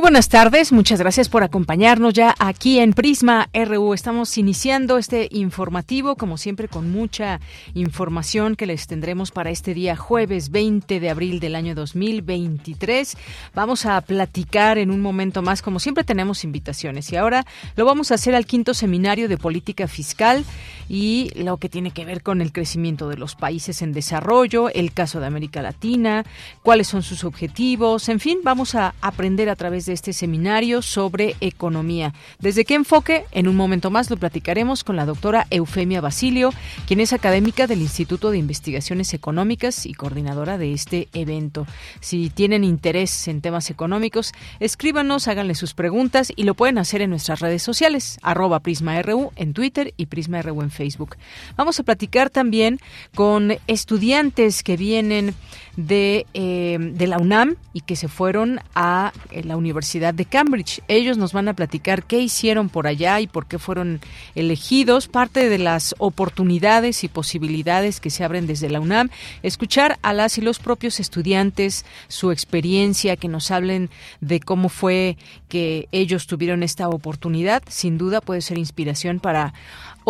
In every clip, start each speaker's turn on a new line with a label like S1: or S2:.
S1: Buenas tardes, muchas gracias por acompañarnos ya aquí en Prisma RU. Estamos iniciando este informativo, como siempre, con mucha información que les tendremos para este día jueves 20 de abril del año 2023. Vamos a platicar en un momento más, como siempre tenemos invitaciones y ahora lo vamos a hacer al quinto seminario de política fiscal y lo que tiene que ver con el crecimiento de los países en desarrollo, el caso de América Latina, cuáles son sus objetivos, en fin, vamos a aprender a través de este seminario sobre economía. ¿Desde qué enfoque? En un momento más lo platicaremos con la doctora Eufemia Basilio, quien es académica del Instituto de Investigaciones Económicas y coordinadora de este evento. Si tienen interés en temas económicos, escríbanos, háganle sus preguntas y lo pueden hacer en nuestras redes sociales, arroba PrismaRU en Twitter y PrismaRU en Facebook. Vamos a platicar también con estudiantes que vienen de, eh, de la UNAM y que se fueron a eh, la Universidad de Cambridge. Ellos nos van a platicar qué hicieron por allá y por qué fueron elegidos, parte de las oportunidades y posibilidades que se abren desde la UNAM, escuchar a las y los propios estudiantes, su experiencia, que nos hablen de cómo fue que ellos tuvieron esta oportunidad, sin duda puede ser inspiración para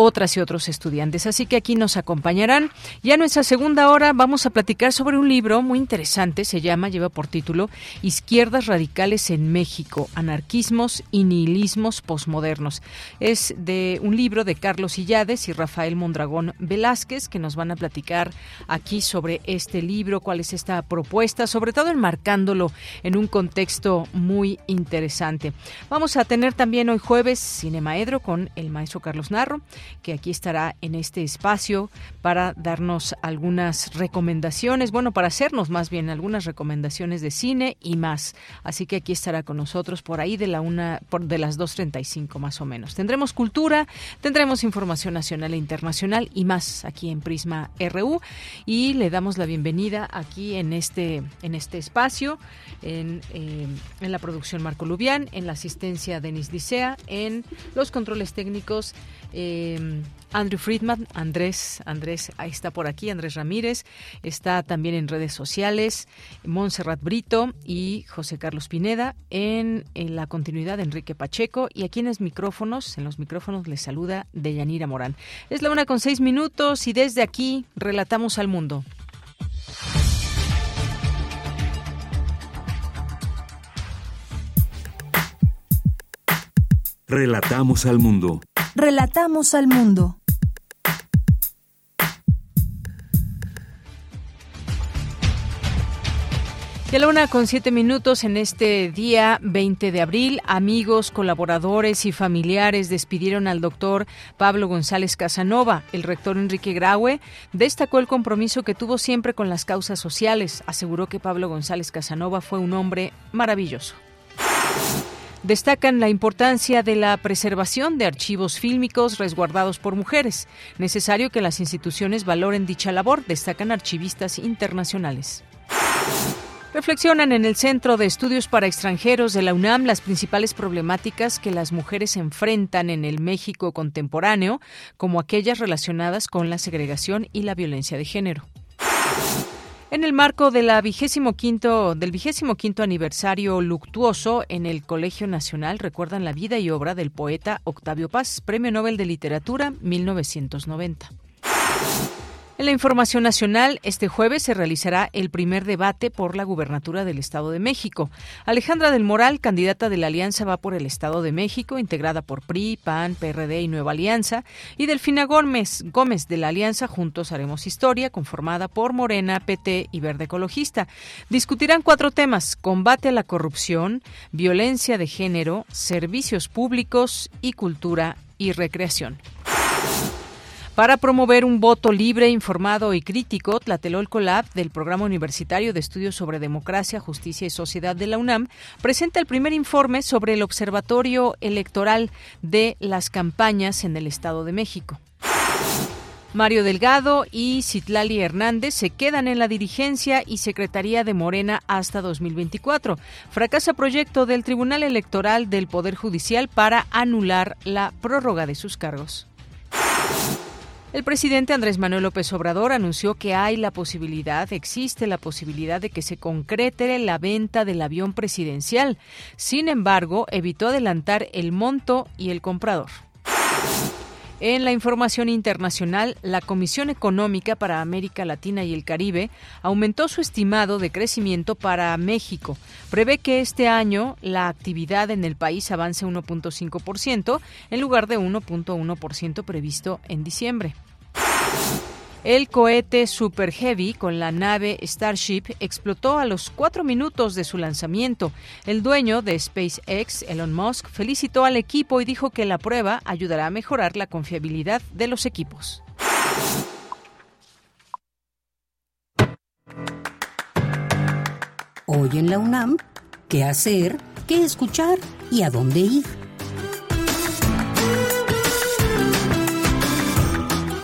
S1: otras y otros estudiantes. Así que aquí nos acompañarán. Ya en nuestra segunda hora vamos a platicar sobre un libro muy interesante, se llama, lleva por título Izquierdas Radicales en México, Anarquismos y Nihilismos Postmodernos. Es de un libro de Carlos Illades y Rafael Mondragón Velázquez que nos van a platicar aquí sobre este libro, cuál es esta propuesta, sobre todo enmarcándolo en un contexto muy interesante. Vamos a tener también hoy jueves Cinemaedro con el maestro Carlos Narro que aquí estará en este espacio para darnos algunas recomendaciones, bueno, para hacernos más bien algunas recomendaciones de cine y más. Así que aquí estará con nosotros por ahí de la una, por, de las 2.35 más o menos. Tendremos cultura, tendremos información nacional e internacional y más aquí en Prisma RU y le damos la bienvenida aquí en este, en este espacio, en, eh, en la producción Marco Lubián, en la asistencia Denis Dicea, en los controles técnicos eh, Andrew Friedman, Andrés, Andrés, ahí está por aquí, Andrés Ramírez, está también en redes sociales, Montserrat Brito y José Carlos Pineda, en, la continuidad de Enrique Pacheco, y aquí en los micrófonos, en los micrófonos les saluda Deyanira Morán. Es la una con seis minutos y desde aquí relatamos al mundo.
S2: Relatamos al mundo.
S3: Relatamos al mundo.
S1: Y a la una con siete minutos en este día 20 de abril, amigos, colaboradores y familiares despidieron al doctor Pablo González Casanova. El rector Enrique Graue destacó el compromiso que tuvo siempre con las causas sociales. Aseguró que Pablo González Casanova fue un hombre maravilloso destacan la importancia de la preservación de archivos fílmicos resguardados por mujeres. Necesario que las instituciones valoren dicha labor, destacan archivistas internacionales. Reflexionan en el Centro de Estudios para Extranjeros de la UNAM las principales problemáticas que las mujeres enfrentan en el México contemporáneo, como aquellas relacionadas con la segregación y la violencia de género. En el marco de la vigésimo quinto, del vigésimo quinto aniversario luctuoso en el Colegio Nacional recuerdan la vida y obra del poeta Octavio Paz, Premio Nobel de Literatura 1990. En la información nacional, este jueves se realizará el primer debate por la gubernatura del Estado de México. Alejandra del Moral, candidata de la Alianza Va por el Estado de México, integrada por PRI, PAN, PRD y Nueva Alianza, y Delfina Gómez, Gómez de la Alianza Juntos Haremos Historia, conformada por Morena, PT y Verde Ecologista. Discutirán cuatro temas: combate a la corrupción, violencia de género, servicios públicos y cultura y recreación. Para promover un voto libre, informado y crítico, Tlatelolco Lab del Programa Universitario de Estudios sobre Democracia, Justicia y Sociedad de la UNAM presenta el primer informe sobre el Observatorio Electoral de las Campañas en el Estado de México. Mario Delgado y Citlali Hernández se quedan en la dirigencia y secretaría de Morena hasta 2024. Fracasa proyecto del Tribunal Electoral del Poder Judicial para anular la prórroga de sus cargos. El presidente Andrés Manuel López Obrador anunció que hay la posibilidad, existe la posibilidad de que se concrete la venta del avión presidencial. Sin embargo, evitó adelantar el monto y el comprador. En la información internacional, la Comisión Económica para América Latina y el Caribe aumentó su estimado de crecimiento para México. Prevé que este año la actividad en el país avance 1.5% en lugar de 1.1% previsto en diciembre. El cohete Super Heavy con la nave Starship explotó a los cuatro minutos de su lanzamiento. El dueño de SpaceX, Elon Musk, felicitó al equipo y dijo que la prueba ayudará a mejorar la confiabilidad de los equipos.
S4: Hoy en la UNAM, ¿qué hacer? ¿Qué escuchar? ¿Y a dónde ir?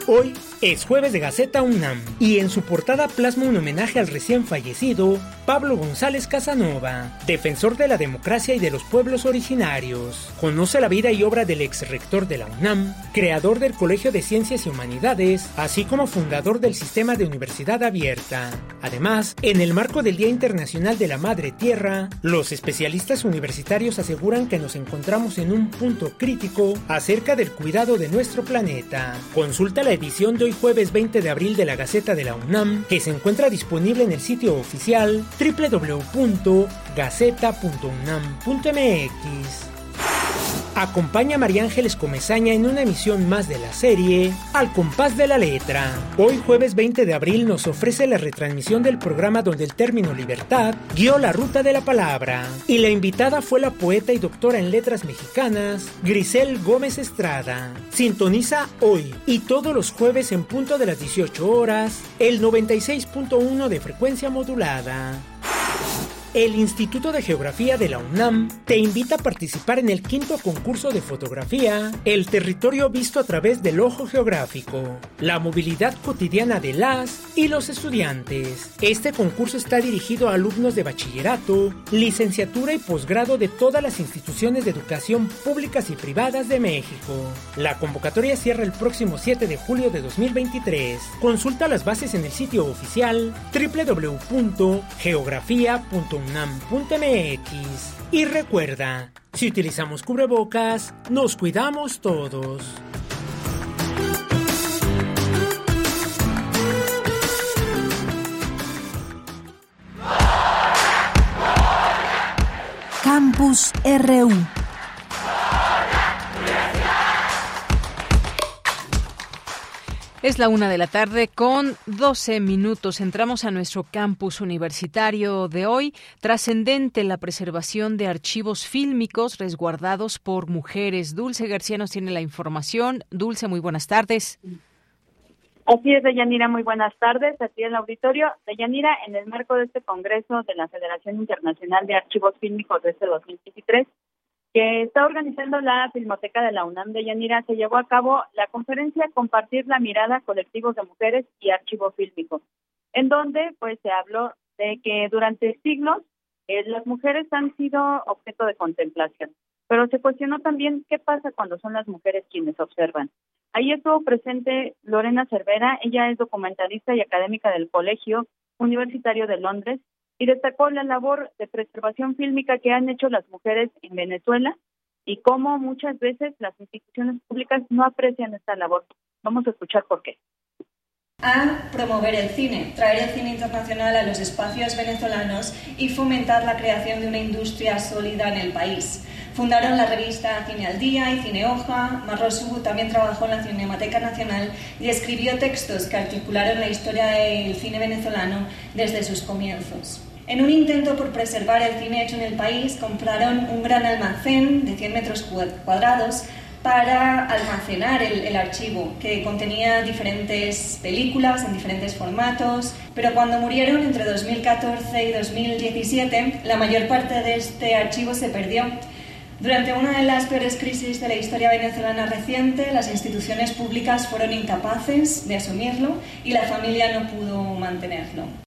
S5: Hoy es jueves de Gaceta UNAM y en su portada plasma un homenaje al recién fallecido Pablo González Casanova, defensor de la democracia y de los pueblos originarios. Conoce la vida y obra del ex rector de la UNAM, creador del Colegio de Ciencias y Humanidades, así como fundador del sistema de universidad abierta. Además, en el marco del Día Internacional de la Madre Tierra, los especialistas universitarios aseguran que nos encontramos en un punto crítico acerca del cuidado de nuestro planeta. Consulta la edición de hoy jueves 20 de abril de la Gaceta de la UNAM, que se encuentra disponible en el sitio oficial www.gaceta.unam.mx. Acompaña a María Ángeles Comezaña en una emisión más de la serie Al compás de la letra. Hoy jueves 20 de abril nos ofrece la retransmisión del programa donde el término libertad guió la ruta de la palabra. Y la invitada fue la poeta y doctora en letras mexicanas Grisel Gómez Estrada. Sintoniza hoy y todos los jueves en punto de las 18 horas el 96.1 de frecuencia modulada. El Instituto de Geografía de la UNAM te invita a participar en el quinto concurso de fotografía El territorio visto a través del ojo geográfico, la movilidad cotidiana de las y los estudiantes. Este concurso está dirigido a alumnos de bachillerato, licenciatura y posgrado de todas las instituciones de educación públicas y privadas de México. La convocatoria cierra el próximo 7 de julio de 2023. Consulta las bases en el sitio oficial www.geografía.unam Y recuerda, si utilizamos cubrebocas, nos cuidamos todos.
S4: Campus RU
S1: Es la una de la tarde con 12 minutos. Entramos a nuestro campus universitario de hoy. Trascendente la preservación de archivos fílmicos resguardados por mujeres. Dulce García nos tiene la información. Dulce, muy buenas tardes.
S6: Así es, Deyanira, muy buenas tardes. Aquí en el auditorio. Deyanira, en el marco de este Congreso de la Federación Internacional de Archivos Fílmicos de este 2023, que está organizando la Filmoteca de la UNAM de Yanira, se llevó a cabo la conferencia Compartir la mirada colectivos de mujeres y archivo fílmico, en donde pues se habló de que durante siglos eh, las mujeres han sido objeto de contemplación, pero se cuestionó también qué pasa cuando son las mujeres quienes observan. Ahí estuvo presente Lorena Cervera, ella es documentalista y académica del Colegio Universitario de Londres y destacó la labor de preservación fílmica que han hecho las mujeres en Venezuela y cómo muchas veces las instituciones públicas no aprecian esta labor. Vamos a escuchar por qué.
S7: a promover el cine, traer el cine internacional a los espacios venezolanos y fomentar la creación de una industria sólida en el país. Fundaron la revista Cine al Día y Cine Hoja. Marrosu también trabajó en la Cinemateca Nacional y escribió textos que articularon la historia del cine venezolano desde sus comienzos. En un intento por preservar el cine hecho en el país, compraron un gran almacén de 100 metros cuadrados para almacenar el, archivo, que contenía diferentes películas en diferentes formatos, pero cuando murieron entre 2014 y 2017, la mayor parte de este archivo se perdió. Durante una de las peores crisis de la historia venezolana reciente, las instituciones públicas fueron incapaces de asumirlo y la familia no pudo mantenerlo.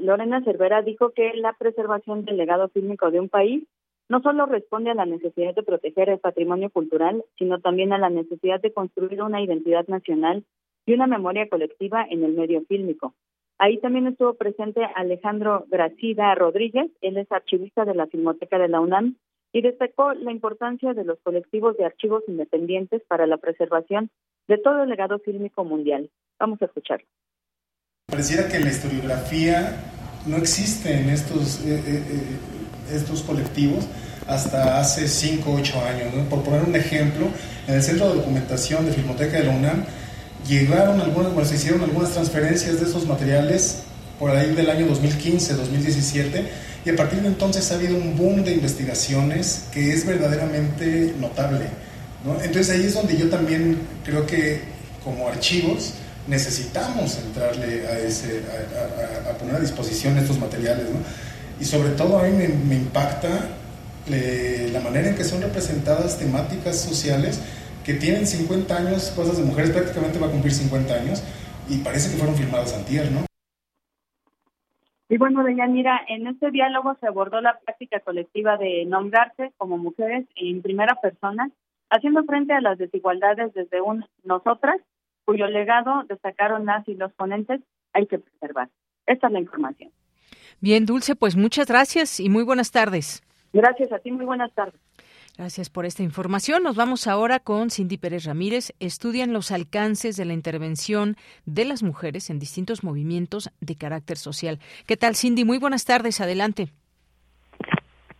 S6: Lorena Cervera dijo que la preservación del legado fílmico de un país no solo responde a la necesidad de proteger el patrimonio cultural, sino también a la necesidad de construir una identidad nacional y una memoria colectiva en el medio fílmico. Ahí también estuvo presente Alejandro Gracida Rodríguez, él es archivista de la Filmoteca de la UNAM, y destacó la importancia de los colectivos de archivos independientes para la preservación de todo el legado fílmico mundial. Vamos a escucharlo.
S8: Pareciera que la historiografía no existe en estos eh, eh, eh, estos colectivos hasta hace 5 o 8 años. Por poner un ejemplo, en el Centro de Documentación de Filmoteca de la UNAM llegaron algunas, bueno, se hicieron algunas transferencias de esos materiales por ahí del año 2015, 2017, y a partir de entonces ha habido un boom de investigaciones que es verdaderamente notable. Entonces ahí es donde yo también creo que como archivos necesitamos entrarle a, ese, a, poner a disposición estos materiales. ¿no? y sobre todo a mí me, impacta eh, la manera en que son representadas temáticas sociales que tienen 50 años, cosas de mujeres prácticamente va a cumplir 50 años y parece que fueron filmadas antier, ¿no?
S6: Y bueno, Deyanira, en este diálogo se abordó la práctica colectiva de nombrarse como mujeres en primera persona, haciendo frente a las desigualdades desde un nosotras, cuyo legado destacaron las y los ponentes, hay que preservar. Esta es la información.
S1: Bien, Dulce, pues muchas gracias y muy buenas tardes.
S6: Gracias a ti, muy buenas tardes.
S1: Gracias por esta información. Nos vamos ahora con Cindy Pérez Ramírez. Estudian los alcances de la intervención de las mujeres en distintos movimientos de carácter social. ¿Qué tal, Cindy? Muy buenas tardes. Adelante.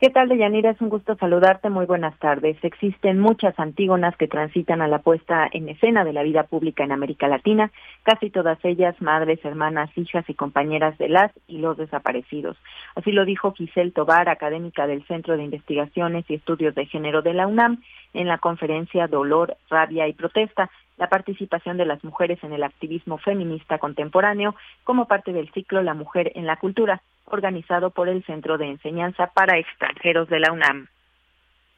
S9: ¿Qué tal, Deyanira? Es un gusto saludarte. Muy buenas tardes. Existen muchas antígonas que transitan a la puesta en escena de la vida pública en América Latina, casi todas ellas madres, hermanas, hijas y compañeras de las y los desaparecidos. Así lo dijo Giselle Tobar, académica del Centro de Investigaciones y Estudios de Género de la UNAM, en la conferencia Dolor, Rabia y Protesta, la participación de las mujeres en el activismo feminista contemporáneo como parte del ciclo La Mujer en la Cultura, organizado por el Centro de Enseñanza para Extranjeros de la UNAM.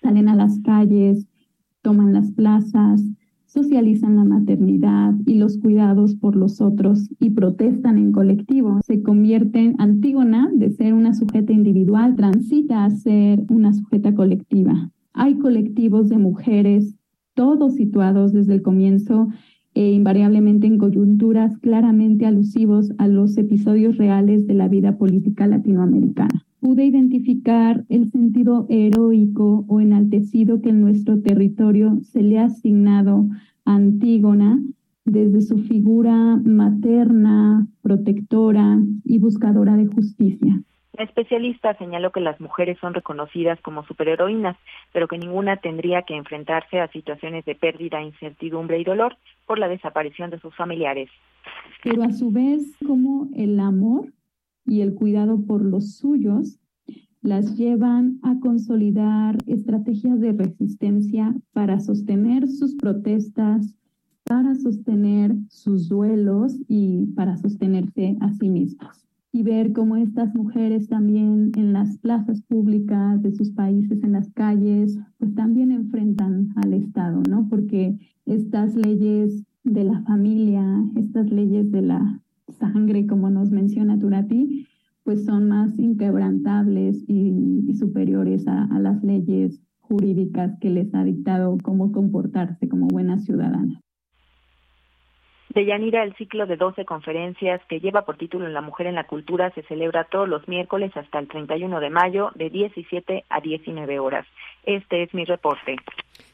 S10: Salen a las calles, toman las plazas, socializan la maternidad y los cuidados por los otros y protestan en colectivo. Se convierten, Antígona, de ser una sujeta individual, transita a ser una sujeta colectiva. Hay colectivos de mujeres todos situados desde el comienzo e invariablemente en coyunturas claramente alusivos a los episodios reales de la vida política latinoamericana. Pude identificar el sentido heroico o enaltecido que en nuestro territorio se le ha asignado a Antígona desde su figura materna, protectora y buscadora de justicia.
S9: La especialista señaló que las mujeres son reconocidas como superheroínas, pero que ninguna tendría que enfrentarse a situaciones de pérdida, incertidumbre y dolor por la desaparición de sus familiares.
S10: Pero a su vez, como el amor y el cuidado por los suyos las llevan a consolidar estrategias de resistencia para sostener sus protestas, para sostener sus duelos y para sostenerse a sí mismas y ver cómo estas mujeres también en las plazas públicas de sus países, en las calles, pues también enfrentan al Estado, ¿no? Porque estas leyes de la familia, estas leyes de la sangre, como nos menciona Turati, pues son más inquebrantables y, superiores a, a las leyes jurídicas que les ha dictado cómo comportarse como buenas ciudadanas.
S9: De Yanira, el ciclo de 12 conferencias que lleva por título La Mujer en la Cultura se celebra todos los miércoles hasta el 31 de mayo de 17 a 19 horas. Este es mi reporte.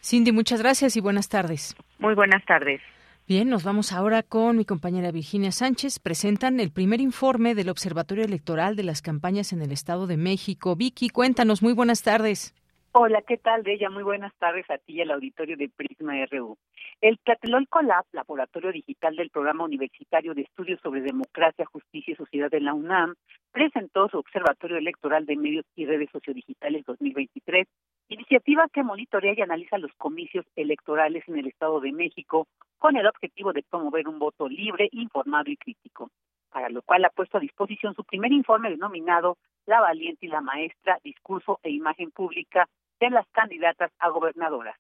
S1: Cindy, muchas gracias y buenas tardes.
S9: Muy buenas tardes.
S1: Bien, nos vamos ahora con mi compañera Virginia Sánchez. Presentan el primer informe del Observatorio Electoral de las campañas en el Estado de México. Vicky, cuéntanos, muy buenas tardes.
S11: Hola, ¿qué tal, de ella? Muy buenas tardes a ti y al auditorio de Prisma RU. El Tlatelolco Lab, laboratorio digital del Programa Universitario de Estudios sobre Democracia, Justicia y Sociedad de la UNAM, presentó su Observatorio Electoral de Medios y Redes Sociodigitales 2023, iniciativa que monitorea y analiza los comicios electorales en el Estado de México con el objetivo de promover un voto libre, informado y crítico, para lo cual ha puesto a disposición su primer informe denominado La Valiente y la Maestra, Discurso e Imagen Pública de las Candidatas a Gobernadoras.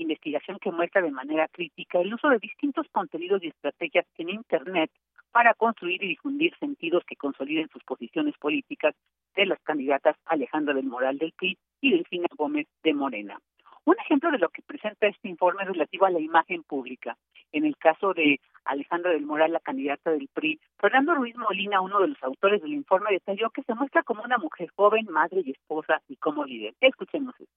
S11: Investigación que muestra de manera crítica el uso de distintos contenidos y estrategias en Internet para construir y difundir sentidos que consoliden sus posiciones políticas de las candidatas Alejandra del Moral del PRI y Delfina Gómez de Morena. Un ejemplo de lo que presenta este informe relativo a la imagen pública. En el caso de Alejandra del Moral, la candidata del PRI, Fernando Ruiz Molina, uno de los autores del informe, detalló que se muestra como una mujer joven, madre y esposa y como líder. Escuchemos esto.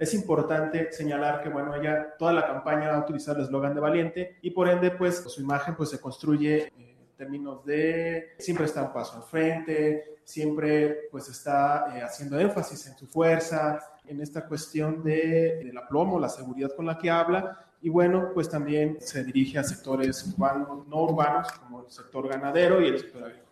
S12: Es importante señalar que, bueno, ella toda la campaña va a utilizar el eslogan de Valiente y por ende, pues, su imagen pues se construye eh, en términos de siempre está un paso al frente, siempre pues está eh, haciendo énfasis en su fuerza, en esta cuestión de, del aplomo, la seguridad con la que habla, y bueno, pues también se dirige a sectores urbanos, no urbanos, como el sector ganadero y el sector.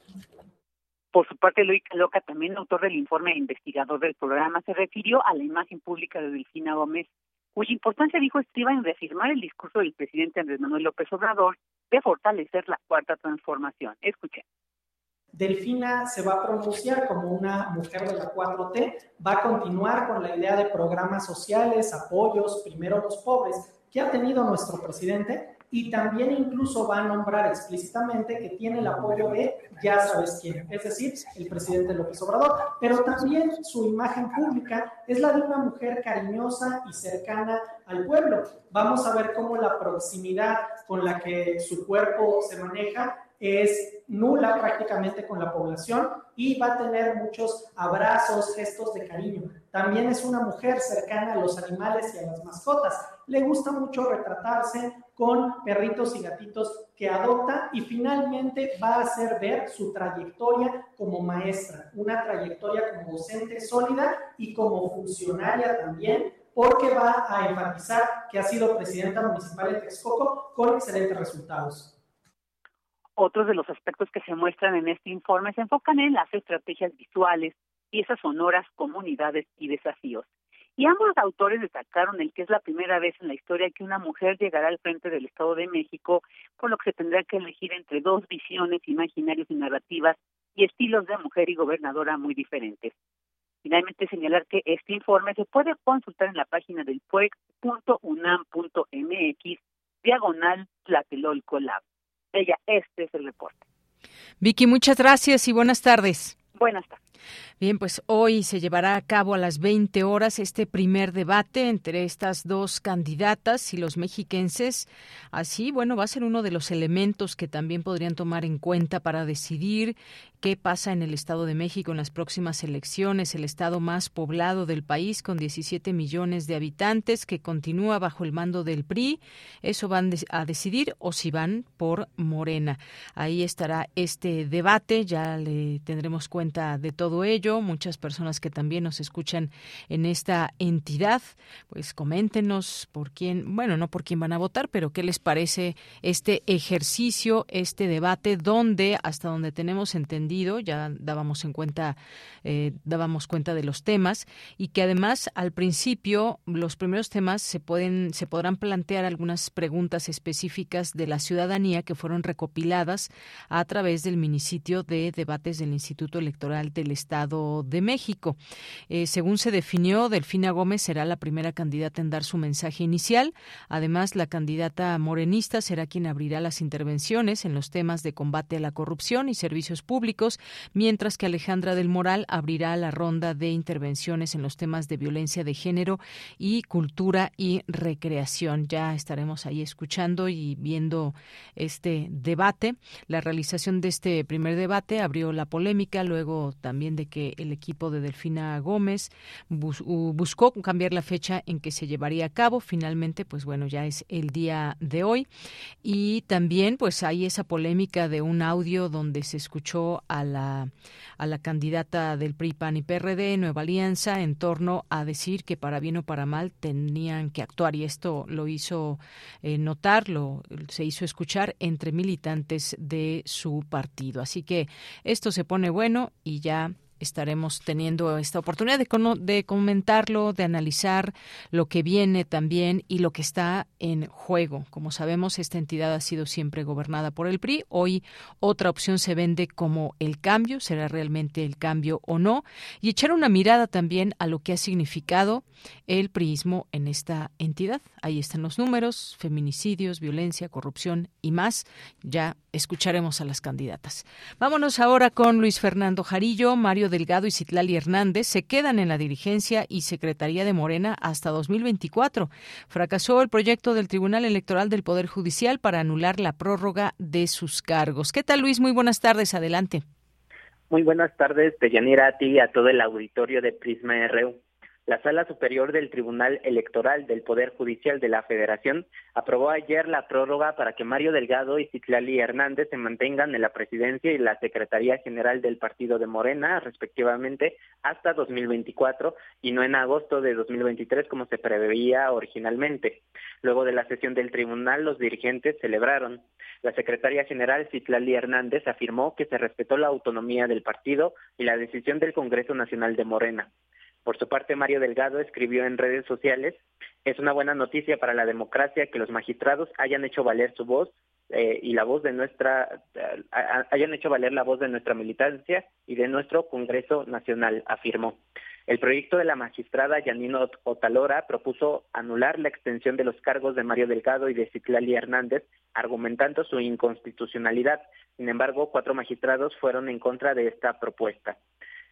S11: Por su parte, Luis Loca, también autor del informe e investigador del programa, se refirió a la imagen pública de Delfina Gómez, cuya importancia dijo estriba en reafirmar el discurso del presidente Andrés Manuel López Obrador de fortalecer la cuarta transformación. Escuchen.
S13: Delfina se va a pronunciar como una mujer de la 4T, va a continuar con la idea de programas sociales, apoyos, primero los pobres, que ha tenido nuestro presidente y también incluso va a nombrar explícitamente que tiene el apoyo de ya sabes quién, es decir, el presidente López Obrador, pero también su imagen pública es la de una mujer cariñosa y cercana al pueblo. Vamos a ver cómo la proximidad con la que su cuerpo se maneja es nula prácticamente con la población y va a tener muchos abrazos, gestos de cariño. También es una mujer cercana a los animales y a las mascotas. Le gusta mucho retratarse con perritos y gatitos que adopta y finalmente va a hacer ver su trayectoria como maestra, una trayectoria como docente sólida y como funcionaria también, porque va a enfatizar que ha sido presidenta municipal de Texcoco con excelentes resultados.
S11: Otros de los aspectos que se muestran en este informe se enfocan en las estrategias visuales, piezas sonoras, comunidades y desafíos. Y ambos autores destacaron el que es la primera vez en la historia que una mujer llegará al frente del Estado de México, por lo que se tendrá que elegir entre dos visiones, imaginarios y narrativas y estilos de mujer y gobernadora muy diferentes. Finalmente, señalar que este informe se puede consultar en la página del puec.unam.mx, diagonal Tlatelolco Lab. Ella, este es el reporte.
S1: Vicky, muchas gracias y buenas tardes.
S11: Buenas tardes.
S1: Bien, pues hoy se llevará a cabo a las 20 horas este primer debate entre estas dos candidatas y los mexiquenses. Así, bueno, va a ser uno de los elementos que también podrían tomar en cuenta para decidir qué pasa en el Estado de México en las próximas elecciones, el estado más poblado del país con 17 millones de habitantes que continúa bajo el mando del PRI. Eso van a decidir o si van por Morena. Ahí estará este debate, ya le tendremos cuenta de todo ello. Muchas personas que también nos escuchan en esta entidad, pues coméntenos por quién, bueno, no por quién van a votar, pero qué les parece este ejercicio, este debate, donde, hasta donde tenemos entendido, ya dábamos en cuenta, eh, dábamos cuenta de los temas, y que además al principio los primeros temas se pueden, se podrán plantear algunas preguntas específicas de la ciudadanía que fueron recopiladas a través del minisitio de debates del Instituto Electoral del Estado de México. Eh, según se definió, Delfina Gómez será la primera candidata en dar su mensaje inicial. Además, la candidata morenista será quien abrirá las intervenciones en los temas de combate a la corrupción y servicios públicos, mientras que Alejandra del Moral abrirá la ronda de intervenciones en los temas de violencia de género y cultura y recreación. Ya estaremos ahí escuchando y viendo este debate. La realización de este primer debate abrió la polémica, luego también de que el equipo de Delfina Gómez buscó cambiar la fecha en que se llevaría a cabo. Finalmente, pues bueno, ya es el día de hoy. Y también, pues hay esa polémica de un audio donde se escuchó a la, a la candidata del PRI, PAN y PRD, Nueva Alianza, en torno a decir que para bien o para mal tenían que actuar. Y esto lo hizo eh, notar, lo, se hizo escuchar entre militantes de su partido. Así que esto se pone bueno y ya estaremos teniendo esta oportunidad de, de, comentarlo, de analizar lo que viene también y lo que está en juego. Como sabemos, esta entidad ha sido siempre gobernada por el PRI. Hoy otra opción se vende como el cambio, será realmente el cambio o no, y echar una mirada también a lo que ha significado el priismo en esta entidad. Ahí están los números, feminicidios, violencia, corrupción y más. Ya escucharemos a las candidatas. Vámonos ahora con Luis Fernando Jarillo, Mario Delgado y Citlali Hernández se quedan en la dirigencia y secretaría de Morena hasta 2024. Fracasó el proyecto del Tribunal Electoral del Poder Judicial para anular la prórroga de sus cargos. ¿Qué tal, Luis? Muy buenas tardes. Adelante.
S14: Muy buenas tardes, Deyanira, a ti y a todo el auditorio de Prisma RU. La Sala Superior del Tribunal Electoral del Poder Judicial de la Federación aprobó ayer la prórroga para que Mario Delgado y Citlali Hernández se mantengan en la presidencia y la Secretaría General del Partido de Morena, respectivamente, hasta 2024 y no en agosto de 2023 como se preveía originalmente. Luego de la sesión del tribunal, los dirigentes celebraron. La secretaria general Citlali Hernández afirmó que se respetó la autonomía del partido y la decisión del Congreso Nacional de Morena. Por su parte, Mario Delgado escribió en redes sociales, es una buena noticia para la democracia que los magistrados hayan hecho valer su voz eh, y la voz de nuestra, eh, hayan hecho valer la voz de nuestra militancia y de nuestro Congreso Nacional, afirmó. El proyecto de la magistrada Yanino Otalora propuso anular la extensión de los cargos de Mario Delgado y de Citlali Hernández, argumentando su inconstitucionalidad. Sin embargo, cuatro magistrados fueron en contra de esta propuesta.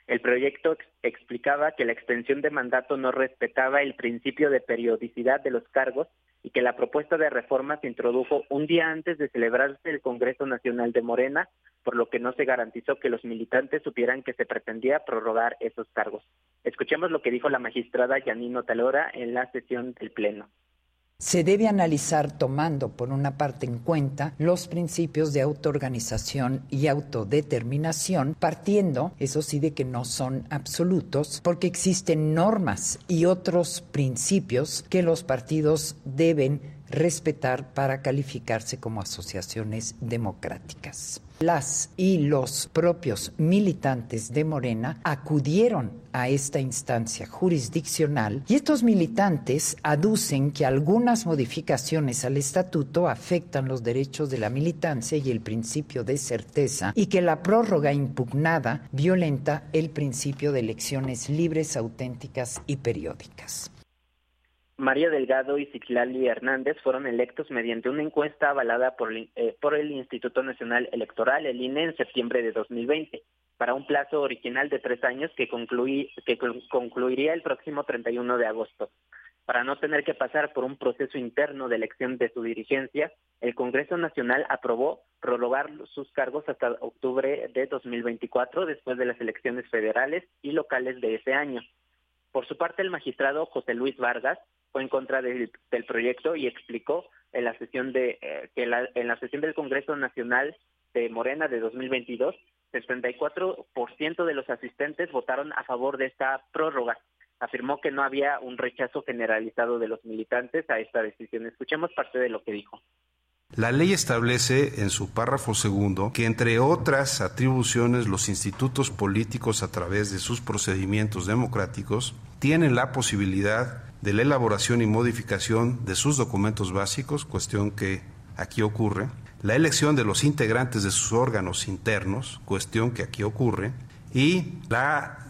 S14: El proyecto explicaba que la extensión de mandato no respetaba el principio de periodicidad de los cargos y que la propuesta de reforma se introdujo un día antes de celebrarse el Congreso Nacional de Morena, por lo que no se garantizó que los militantes supieran que se pretendía prorrogar esos cargos. Escuchemos lo que dijo la magistrada Yanino Talora en la sesión del Pleno
S15: se debe analizar tomando por una parte en cuenta los principios de autoorganización y autodeterminación, partiendo, eso sí, de que no son absolutos, porque existen normas y otros principios que los partidos deben respetar para calificarse como asociaciones democráticas. Las y los propios militantes de Morena acudieron a esta instancia jurisdiccional y estos militantes aducen que algunas modificaciones al estatuto afectan los derechos de la militancia y el principio de certeza y que la prórroga impugnada violenta el principio de elecciones libres, auténticas y periódicas.
S14: María Delgado y Ciclali Hernández fueron electos mediante una encuesta avalada por, eh, el Instituto Nacional Electoral, el INE, en septiembre de 2020, para un plazo original de tres años que, que concluiría el próximo 31 de agosto. Para no tener que pasar por un proceso interno de elección de su dirigencia, el Congreso Nacional aprobó prorrogar sus cargos hasta octubre de 2024, después de las elecciones federales y locales de ese año. Por su parte, el magistrado José Luis Vargas fue en contra del proyecto y explicó en la sesión de eh, que en la sesión del Congreso Nacional de Morena de 2022, 64% de los asistentes votaron a favor de esta prórroga. Afirmó que no había un rechazo generalizado de los militantes a esta decisión. Escuchemos parte de lo que dijo.
S16: La ley establece en su párrafo segundo que, entre otras atribuciones, los institutos políticos, a través de sus procedimientos democráticos, tienen la posibilidad de la elaboración y modificación de sus documentos básicos, cuestión que aquí ocurre, la elección de los integrantes de sus órganos internos, cuestión que aquí ocurre, y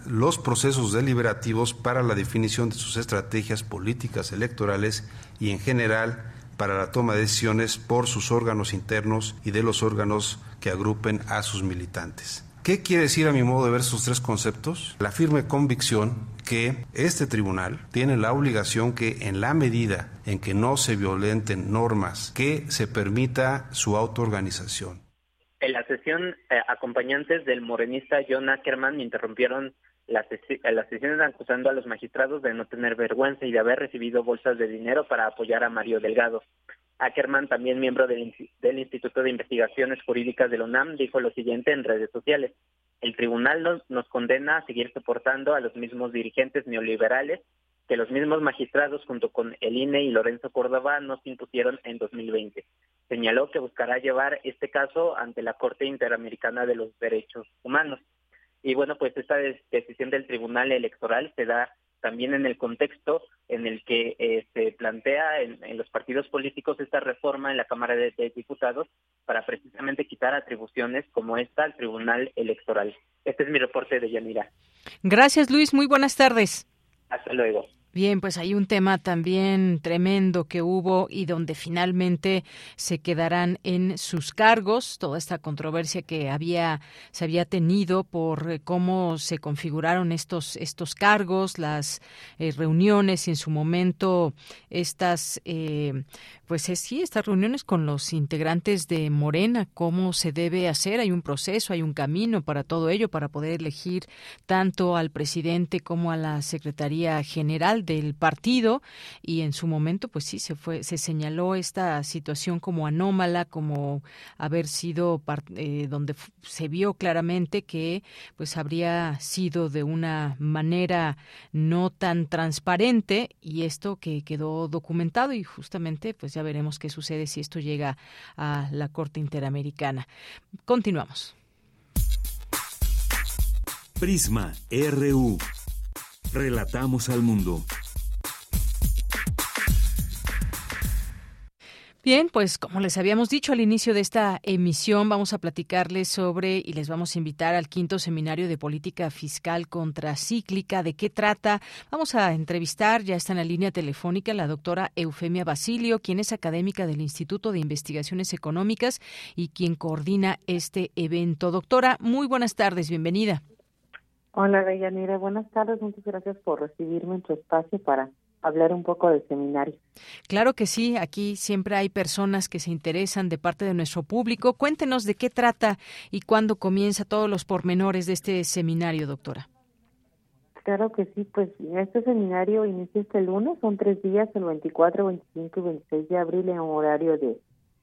S16: los procesos deliberativos para la definición de sus estrategias políticas electorales y en general para la toma de decisiones por sus órganos internos y de los órganos que agrupen a sus militantes. ¿Qué quiere decir a mi modo de ver estos tres conceptos? La firme convicción que este tribunal tiene la obligación que en la medida en que no se violenten normas, que se permita su autoorganización.
S14: En la sesión, eh, acompañantes del morenista John Ackerman interrumpieron las, sesiones acusando a los magistrados de no tener vergüenza y de haber recibido bolsas de dinero para apoyar a Mario Delgado. Ackerman, también miembro del, del Instituto de Investigaciones Jurídicas de la UNAM, dijo lo siguiente en redes sociales. El tribunal nos, condena a seguir soportando a los mismos dirigentes neoliberales que los mismos magistrados junto con el INE y Lorenzo Córdoba nos impusieron en 2020. Señaló que buscará llevar este caso ante la Corte Interamericana de los Derechos Humanos. Y bueno, pues esta decisión del Tribunal Electoral se da también en el contexto en el que eh, se plantea en, los partidos políticos esta reforma en la Cámara de, Diputados para precisamente quitar atribuciones como esta al Tribunal Electoral. Este es mi reporte de Yanira.
S1: Gracias, Luis. Muy buenas tardes.
S14: Hasta luego.
S1: Bien, pues hay un tema también tremendo que hubo y donde finalmente se quedarán en sus cargos toda esta controversia que había se había tenido por eh, cómo se configuraron estos estos cargos, las eh, reuniones y en su momento estas eh, pues sí estas reuniones con los integrantes de Morena, cómo se debe hacer, hay un proceso, hay un camino para todo ello para poder elegir tanto al presidente como a la secretaría general del partido y en su momento pues sí se fue se señaló esta situación como anómala como haber sido eh, donde se vio claramente que pues habría sido de una manera no tan transparente y esto que quedó documentado y justamente pues ya veremos qué sucede si esto llega a la Corte Interamericana. Continuamos.
S2: Prisma RU. Relatamos al mundo.
S1: Bien, pues como les habíamos dicho al inicio de esta emisión, vamos a platicarles sobre y les vamos a invitar al quinto seminario de política fiscal contracíclica. ¿De qué trata? Vamos a entrevistar, ya está en la línea telefónica, la doctora Eufemia Basilio, quien es académica del Instituto de Investigaciones Económicas y quien coordina este evento. Doctora, muy buenas tardes, bienvenida.
S17: Hola, Deyanira, buenas tardes, muchas gracias por recibirme en tu espacio para hablar un poco del seminario.
S1: Claro que sí, aquí siempre hay personas que se interesan de parte de nuestro público. Cuéntenos de qué trata y cuándo comienza todos los pormenores de este seminario, doctora.
S17: Claro que sí, pues este seminario inicia este lunes, son tres días, el 24, 25 y 26 de abril en un horario de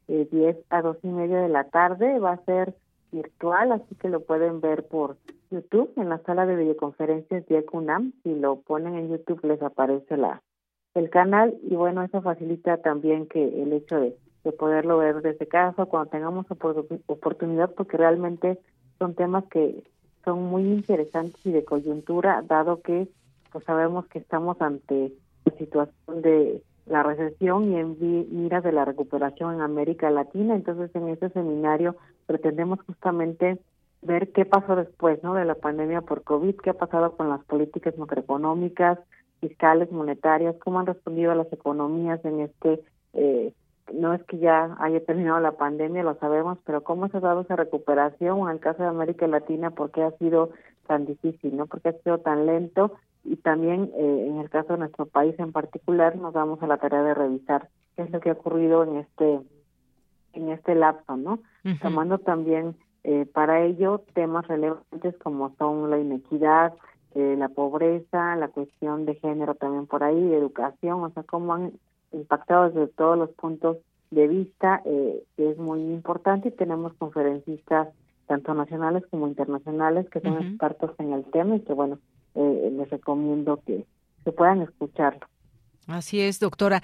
S17: 10 a 2 y media de la tarde. Va a ser virtual, así que lo pueden ver por YouTube en la sala de videoconferencias de ECUNAM. Si lo ponen en YouTube les aparece la el canal y bueno, eso facilita también que el hecho de, poderlo ver desde casa cuando tengamos oportunidad porque realmente son temas que son muy interesantes y de coyuntura dado que pues sabemos que estamos ante la situación de la recesión y en miras de la recuperación en América Latina. Entonces, en este seminario pretendemos justamente ver qué pasó después ¿no? de la pandemia por COVID, qué ha pasado con las políticas macroeconómicas, fiscales, monetarias, cómo han respondido las economías en este, eh, no es que ya haya terminado la pandemia, lo sabemos, pero cómo se ha dado esa recuperación en el caso de América Latina, por qué ha sido tan difícil, ¿no? Porque ha sido tan lento y también eh, en el caso de nuestro país en particular nos damos a la tarea de revisar qué es lo que ha ocurrido en este en este lapso, ¿no? Tomando también eh, para ello temas relevantes como son la inequidad, eh, la pobreza, la cuestión de género también por ahí, educación, o sea, cómo han impactado desde todos los puntos de vista, eh, es muy importante. Y tenemos conferencistas tanto nacionales como internacionales que son expertos en el tema y que bueno, eh, les recomiendo que, que puedan escucharlo.
S1: Así es, doctora.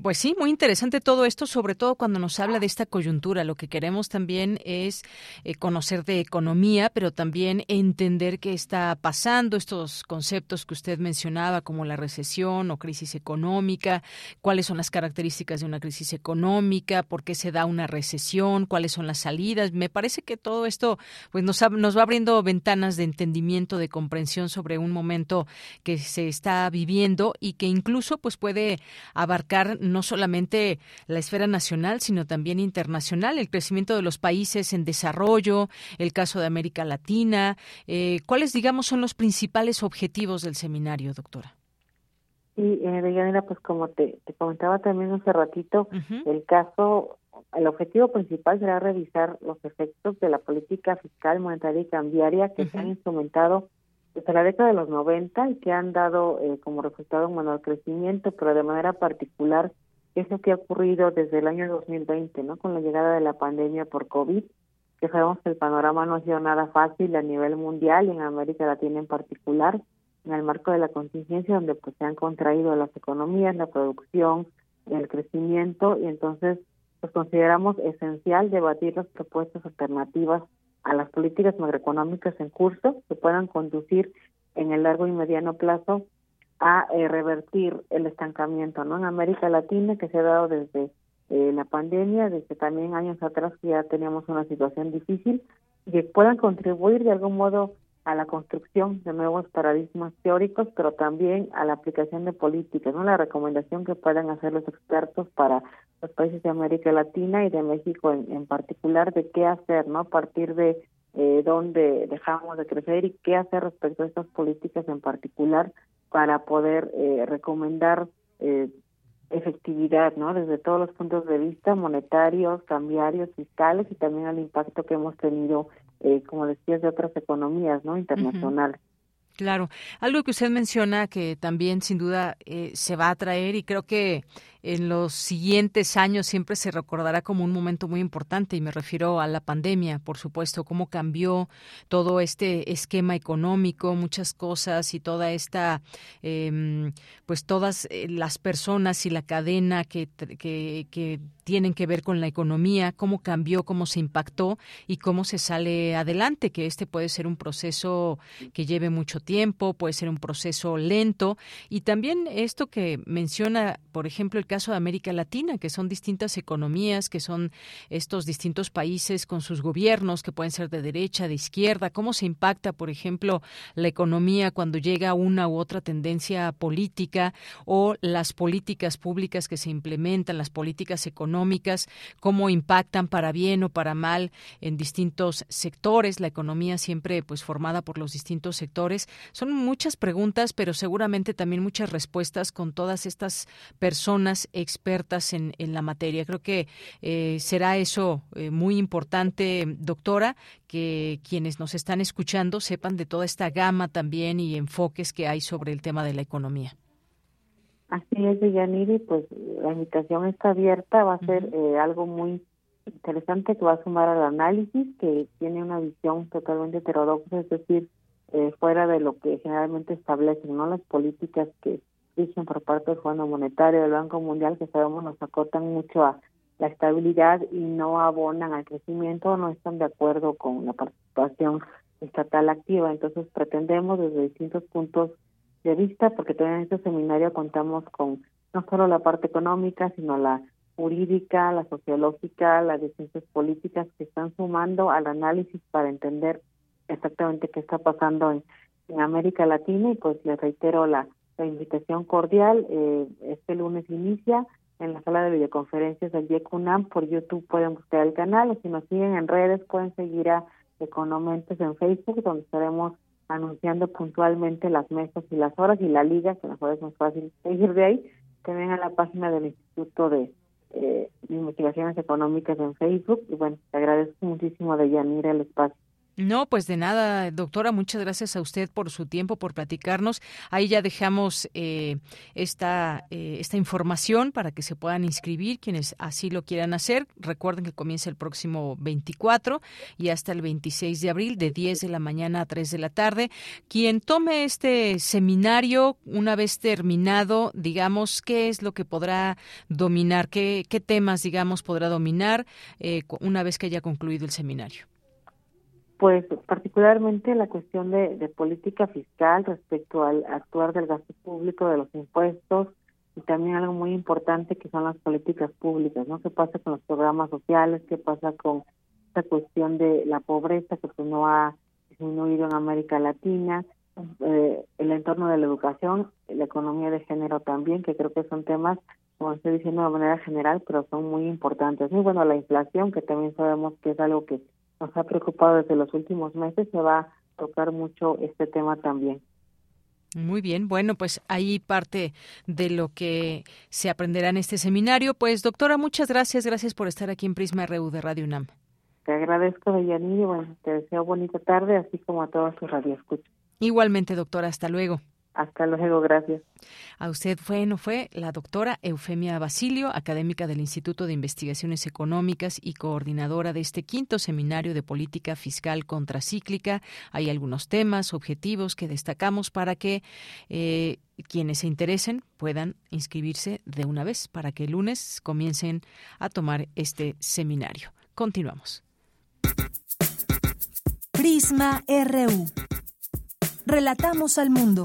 S1: Pues sí, muy interesante todo esto, sobre todo cuando nos habla de esta coyuntura. Lo que queremos también es eh, conocer de economía, pero también entender qué está pasando, estos conceptos que usted mencionaba, como la recesión o crisis económica, cuáles son las características de una crisis económica, por qué se da una recesión, cuáles son las salidas. Me parece que todo esto pues nos, nos va abriendo ventanas de entendimiento, de comprensión sobre un momento que se está viviendo y que incluso pues puede abarcar no solamente la esfera nacional, sino también internacional, el crecimiento de los países en desarrollo, el caso de América Latina. Eh, ¿Cuáles, digamos, son los principales objetivos del seminario, doctora?
S17: Sí, eh, Deyanira, pues como te, comentaba también hace ratito, el caso el objetivo principal será revisar los efectos de la política fiscal, monetaria y cambiaria que se han instrumentado desde la década de los 90 y que han dado eh, como resultado un menor crecimiento, pero de manera particular eso que ha ocurrido desde el año 2020, ¿no? Con la llegada de la pandemia por COVID, que sabemos que el panorama no ha sido nada fácil a nivel mundial y en América Latina en particular, en el marco de la contingencia donde pues se han contraído las economías, la producción, el crecimiento y entonces pues consideramos esencial debatir las propuestas alternativas a las políticas macroeconómicas en curso que puedan conducir en el largo y mediano plazo a eh, revertir el estancamiento no en América Latina que se ha dado desde eh, la pandemia desde también años atrás que ya teníamos una situación difícil que puedan contribuir de algún modo a la construcción de nuevos paradigmas teóricos, pero también a la aplicación de políticas, ¿no? La recomendación que puedan hacer los expertos para los países de América Latina y de México en, particular de qué hacer, ¿no? A partir de eh, dónde dejamos de crecer y qué hacer respecto a estas políticas en particular para poder eh, recomendar eh, efectividad, ¿no? Desde todos los puntos de vista monetarios, cambiarios, fiscales y también al impacto que hemos tenido eh, como decías, de otras economías no internacionales.
S1: Claro, algo que usted menciona que también sin duda eh, se va a traer y creo que en los siguientes años siempre se recordará como un momento muy importante y me refiero a la pandemia, por supuesto, cómo cambió todo este esquema económico, muchas cosas y toda esta, eh, pues todas eh, las personas y la cadena que, que, que tienen que ver con la economía, cómo cambió, cómo se impactó y cómo se sale adelante, que este puede ser un proceso que lleve mucho tiempo, puede ser un proceso lento. Y también esto que menciona, por ejemplo, el caso de América Latina, que son distintas economías, que son estos distintos países con sus gobiernos, que pueden ser de derecha, de izquierda, cómo se impacta, por ejemplo, la economía cuando llega una u otra tendencia política o las políticas públicas que se implementan, las políticas económicas, cómo impactan para bien o para mal en distintos sectores, la economía siempre pues formada por los distintos sectores. Son muchas preguntas, pero seguramente también muchas respuestas con todas estas personas expertas en, en la materia. Creo que eh, será eso eh, muy importante, doctora, que quienes nos están escuchando sepan de toda esta gama también y enfoques que hay sobre el tema de la economía.
S17: Así es, Yaniri, pues la invitación está abierta, va a ser eh, algo muy interesante que va a sumar al análisis, que tiene una visión totalmente heterodoxa, es decir, fuera de lo que generalmente establecen no las políticas que por parte del Fondo Monetario, del Banco Mundial, que sabemos nos acotan mucho a la estabilidad y no abonan al crecimiento, no están de acuerdo con la participación estatal activa. Entonces pretendemos desde distintos puntos de vista, porque también en este seminario contamos con no solo la parte económica, sino la jurídica, la sociológica, las de ciencias políticas que están sumando al análisis para entender exactamente qué está pasando en América Latina y pues les reitero la la invitación cordial. Eh, este lunes inicia en la sala de videoconferencias del YECUNAM. Por YouTube pueden buscar el canal o si nos siguen en redes pueden seguir a Economentes en Facebook, donde estaremos anunciando puntualmente las mesas y las horas y la liga, que mejor es más fácil seguir de ahí. También a la página del Instituto de eh, Investigaciones Económicas en Facebook. Y bueno, te agradezco muchísimo de Yanira el espacio.
S1: No, pues de nada, doctora. Muchas gracias a usted por su tiempo, por platicarnos. Ahí ya dejamos eh, esta, eh, esta información para que se puedan inscribir quienes así lo quieran hacer. Recuerden que comienza el próximo 24 y hasta el 26 de abril, de 10 de la mañana a 3 de la tarde. Quien tome este seminario, una vez terminado, digamos, ¿qué es lo que podrá dominar? ¿Qué, qué temas, digamos, podrá dominar eh, una vez que haya concluido el seminario?
S17: Pues particularmente la cuestión de, política fiscal respecto al actuar del gasto público, de los impuestos y también algo muy importante que son las políticas públicas, ¿no? ¿Qué pasa con los programas sociales? ¿Qué pasa con esta cuestión de la pobreza que pues no ha disminuido en América Latina? Eh, el entorno de la educación, la economía de género también, que creo que son temas, como estoy diciendo de manera general, pero son muy importantes. Y bueno, la inflación, que también sabemos que es algo que nos ha preocupado desde los últimos meses, se va a tocar mucho este tema también.
S1: Muy bien, bueno, pues ahí parte de lo que se aprenderá en este seminario. Pues doctora, muchas gracias, gracias por estar aquí en Prisma RU de Radio UNAM.
S17: Te agradezco, Deyanir, y bueno, te deseo bonita tarde, así como a todos sus radioescuchas.
S1: Igualmente, doctora, hasta luego.
S17: Hasta luego, gracias.
S1: A usted fue, no fue, la doctora Eufemia Basilio, académica del Instituto de Investigaciones Económicas y coordinadora de este quinto seminario de política fiscal contracíclica. Hay algunos temas, objetivos que destacamos para que eh, quienes se interesen puedan inscribirse de una vez, para que el lunes comiencen a tomar este seminario. Continuamos.
S3: Prisma RU. Relatamos al mundo.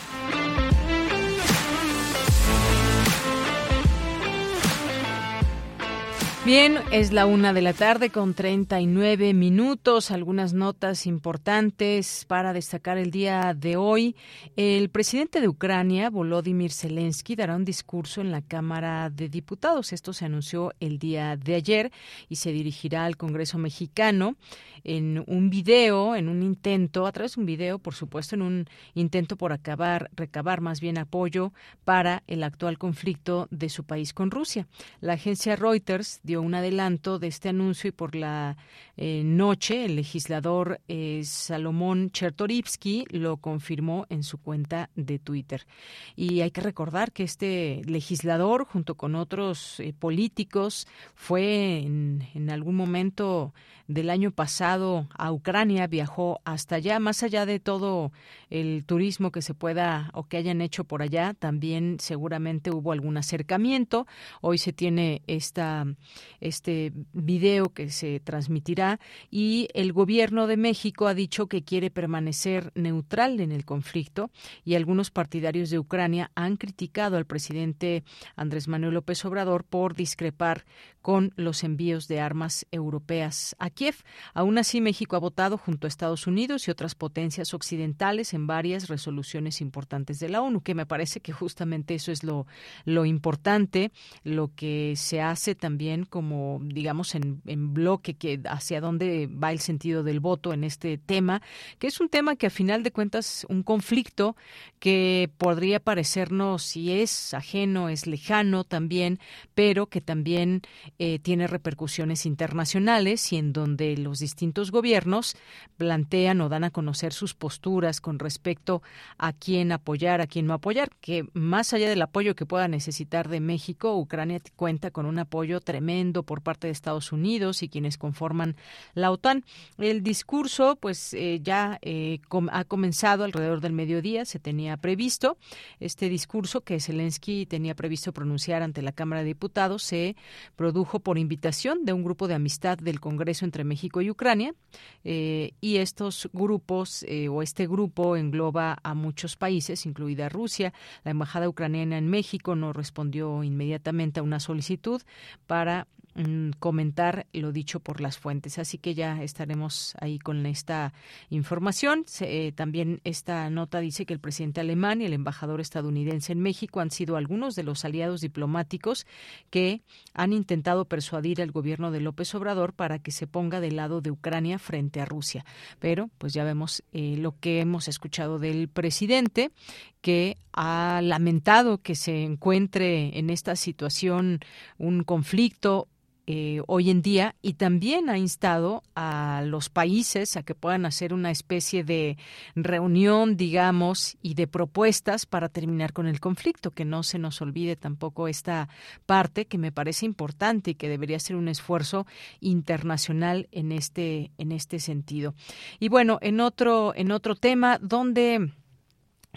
S1: Bien, es la una de la tarde con 39 minutos. Algunas notas importantes para destacar el día de hoy. El presidente de Ucrania, Volodymyr Zelensky, dará un discurso en la Cámara de Diputados. Esto se anunció el día de ayer y se dirigirá al Congreso mexicano en un video, en un intento, a través de un video, por supuesto, en un intento por acabar, recabar más bien apoyo para el actual conflicto de su país con Rusia. La agencia Reuters un adelanto de este anuncio y por la eh, noche el legislador eh, Salomón Chertorivsky lo confirmó en su cuenta de Twitter. Y hay que recordar que este legislador, junto con otros eh, políticos, fue en, en algún momento del año pasado a Ucrania, viajó hasta allá, más allá de todo el turismo que se pueda o que hayan hecho por allá, también seguramente hubo algún acercamiento. Hoy se tiene esta, este video que se transmitirá y el gobierno de México ha dicho que quiere permanecer neutral en el conflicto y algunos partidarios de Ucrania han criticado al presidente Andrés Manuel López Obrador por discrepar con los envíos de armas europeas a Kiev. Aún así, México ha votado junto a Estados Unidos y otras potencias occidentales en varias resoluciones importantes de la ONU, que me parece que justamente eso es lo, lo importante, lo que se hace también como, digamos, en, en bloque, que hacia dónde va el sentido del voto en este tema, que es un tema que a final de cuentas un conflicto que podría parecernos si es ajeno, es lejano también, pero que también eh, tiene repercusiones internacionales y en donde los distintos gobiernos plantean o dan a conocer sus posturas con respecto a quién apoyar, a quién no apoyar, que más allá del apoyo que pueda necesitar de México, Ucrania cuenta con un apoyo tremendo por parte de Estados Unidos y quienes conforman la OTAN. El discurso, pues eh, ya eh, ha comenzado alrededor del mediodía, se tenía previsto este discurso que Zelensky tenía previsto pronunciar ante la Cámara de Diputados se produjo por invitación de un grupo de amistad del Congreso entre México y Ucrania. Eh, y estos grupos o este grupo engloba a muchos países, incluida Rusia. La embajada ucraniana en México no respondió inmediatamente a una solicitud para Mm, comentar lo dicho por las fuentes. Así que ya estaremos ahí con esta información. Eh, también esta nota dice que el presidente alemán y el embajador estadounidense en México han sido algunos de los aliados diplomáticos que han intentado persuadir al gobierno de López Obrador para que se ponga del lado de Ucrania frente a Rusia. Pero pues ya vemos eh, lo que hemos escuchado del presidente que ha lamentado que se encuentre en esta situación un conflicto eh, hoy en día y también ha instado a los países a que puedan hacer una especie de reunión, digamos, y de propuestas para terminar con el conflicto, que no se nos olvide tampoco esta parte que me parece importante y que debería ser un esfuerzo internacional en este en este sentido. Y bueno, en otro en otro tema donde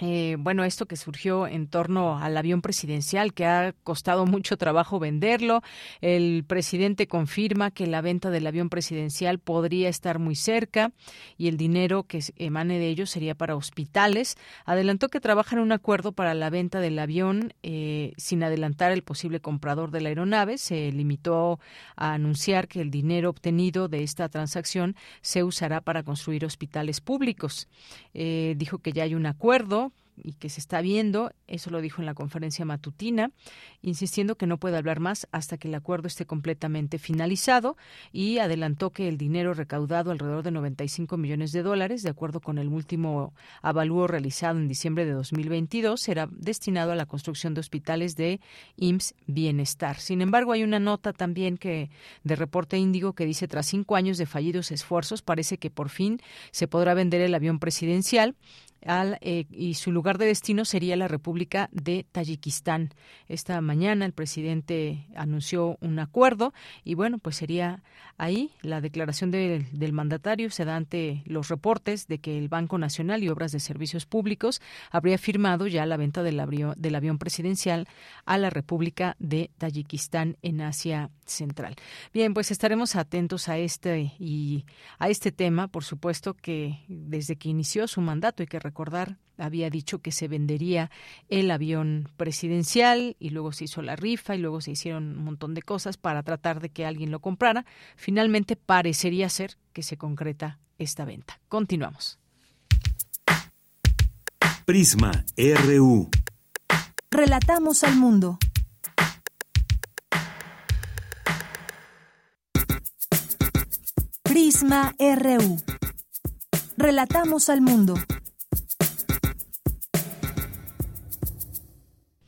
S1: eh, bueno, esto que surgió en torno al avión presidencial, que ha costado mucho trabajo venderlo. El presidente confirma que la venta del avión presidencial podría estar muy cerca y el dinero que emane de ello sería para hospitales. Adelantó que trabaja en un acuerdo para la venta del avión eh, sin adelantar el posible comprador de la aeronave. Se limitó a anunciar que el dinero obtenido de esta transacción se usará para construir hospitales públicos. Eh, dijo que ya hay un acuerdo y que se está viendo, eso lo dijo en la conferencia matutina, insistiendo que no puede hablar más hasta que el acuerdo esté completamente finalizado y adelantó que el dinero recaudado, alrededor de 95 millones de dólares, de acuerdo con el último avalúo realizado en diciembre de 2022, será destinado a la construcción de hospitales de IMSS Bienestar. Sin embargo, hay una nota también que de reporte índigo que dice tras cinco años de fallidos esfuerzos, parece que por fin se podrá vender el avión presidencial eh, y su lugar de destino sería la República de Tayikistán. Esta mañana el presidente anunció un acuerdo y bueno, pues sería ahí la declaración del mandatario se da ante los reportes de que el Banco Nacional y Obras de Servicios Públicos habría firmado ya la venta del avión, del avión presidencial a la República de Tayikistán en Asia Central. Bien, pues estaremos atentos a este y a este tema, por supuesto que desde que inició su mandato hay que recordar, había dicho que se vendería el avión presidencial y luego se hizo la rifa y luego se hicieron un montón de cosas para tratar de que alguien lo comprara. Finalmente parecería ser que se concreta esta venta. Continuamos.
S2: Prisma RU.
S3: Relatamos al mundo. Prisma RU. Relatamos al mundo.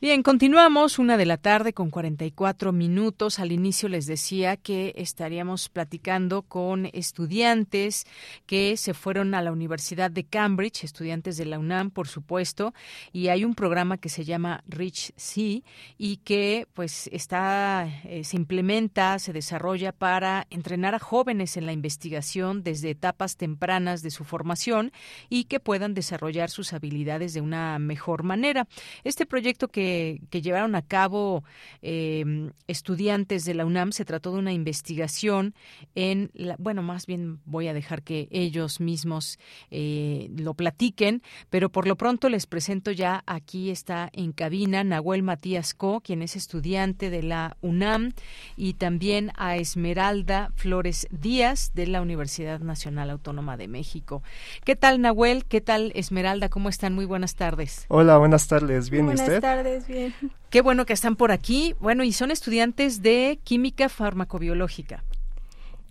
S1: Bien, continuamos una de la tarde con 44 minutos. Al inicio les decía que estaríamos platicando con estudiantes que se fueron a la Universidad de Cambridge, estudiantes de la UNAM, por supuesto, y hay un programa que se llama Rich Sea y que pues está eh, se implementa, se desarrolla para entrenar a jóvenes en la investigación desde etapas tempranas de su formación y que puedan desarrollar sus habilidades de una mejor manera. Este proyecto que que, llevaron a cabo em, estudiantes de la UNAM. Se trató de una investigación en, bueno, más bien voy a dejar que ellos mismos eh, lo platiquen, pero por lo pronto les presento ya aquí está en cabina Nahuel Matías Co, quien es estudiante de la UNAM, y también a Esmeralda Flores Díaz de la Universidad Nacional Autónoma de México. ¿Qué tal, Nahuel? ¿Qué tal, Esmeralda? ¿Cómo están? Muy buenas tardes.
S18: Hola, buenas tardes. ¿Bien
S19: buenas
S18: usted?
S19: Buenas tardes bien.
S1: Qué bueno que están por aquí. Bueno, y son estudiantes de química farmacobiológica.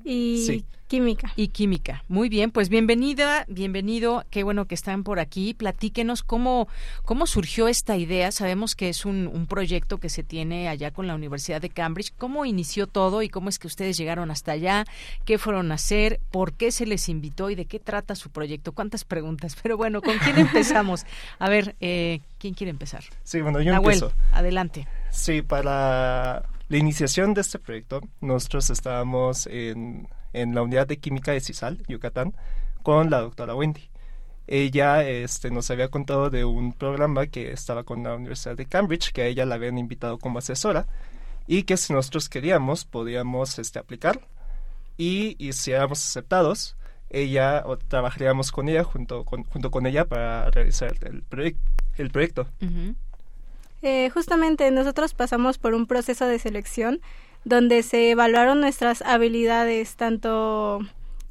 S19: Y química.
S1: Y química. Muy bien, pues bienvenida, bienvenido. Qué bueno que están por aquí. Platíquenos cómo, cómo surgió esta idea. Sabemos que es un, un proyecto que se tiene allá con la Universidad de Cambridge. ¿Cómo inició todo y cómo es que ustedes llegaron hasta allá? ¿Qué fueron a hacer? ¿Por qué se les invitó y de qué trata su proyecto? ¿Cuántas preguntas? Pero bueno, ¿con quién empezamos? A ver, eh, ¿quién quiere empezar?
S18: Sí, bueno, yo
S1: Nahuel,
S18: empiezo.
S1: Adelante.
S18: Sí, para la iniciación de este proyecto, nosotros estábamos en, en la unidad de química de CISAL, Yucatán, con la doctora Wendy. Ella este, nos había contado de un programa que estaba con la Universidad de Cambridge, que a ella la habían invitado como asesora, y que si nosotros queríamos, podíamos este, aplicar, y, y si éramos aceptados, ella o trabajaríamos con ella junto con, junto con ella para realizar el, proyec el proyecto.
S19: Eh, justamente nosotros pasamos por un proceso de selección donde se evaluaron nuestras habilidades tanto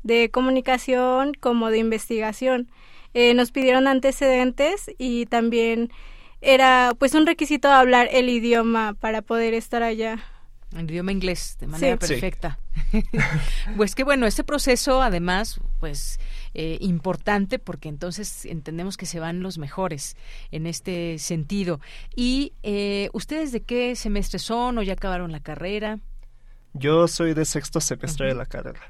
S19: de comunicación como de investigación. Eh, nos pidieron antecedentes y también era pues un requisito hablar el idioma para poder estar allá.
S1: El idioma inglés de manera sí. perfecta. Sí. pues que bueno, este proceso además, pues eh, importante porque entonces entendemos que se van los mejores en este sentido. ¿Y eh, ustedes de qué semestre son o ya acabaron la carrera?
S18: Yo soy de sexto semestre uh -huh. de la carrera.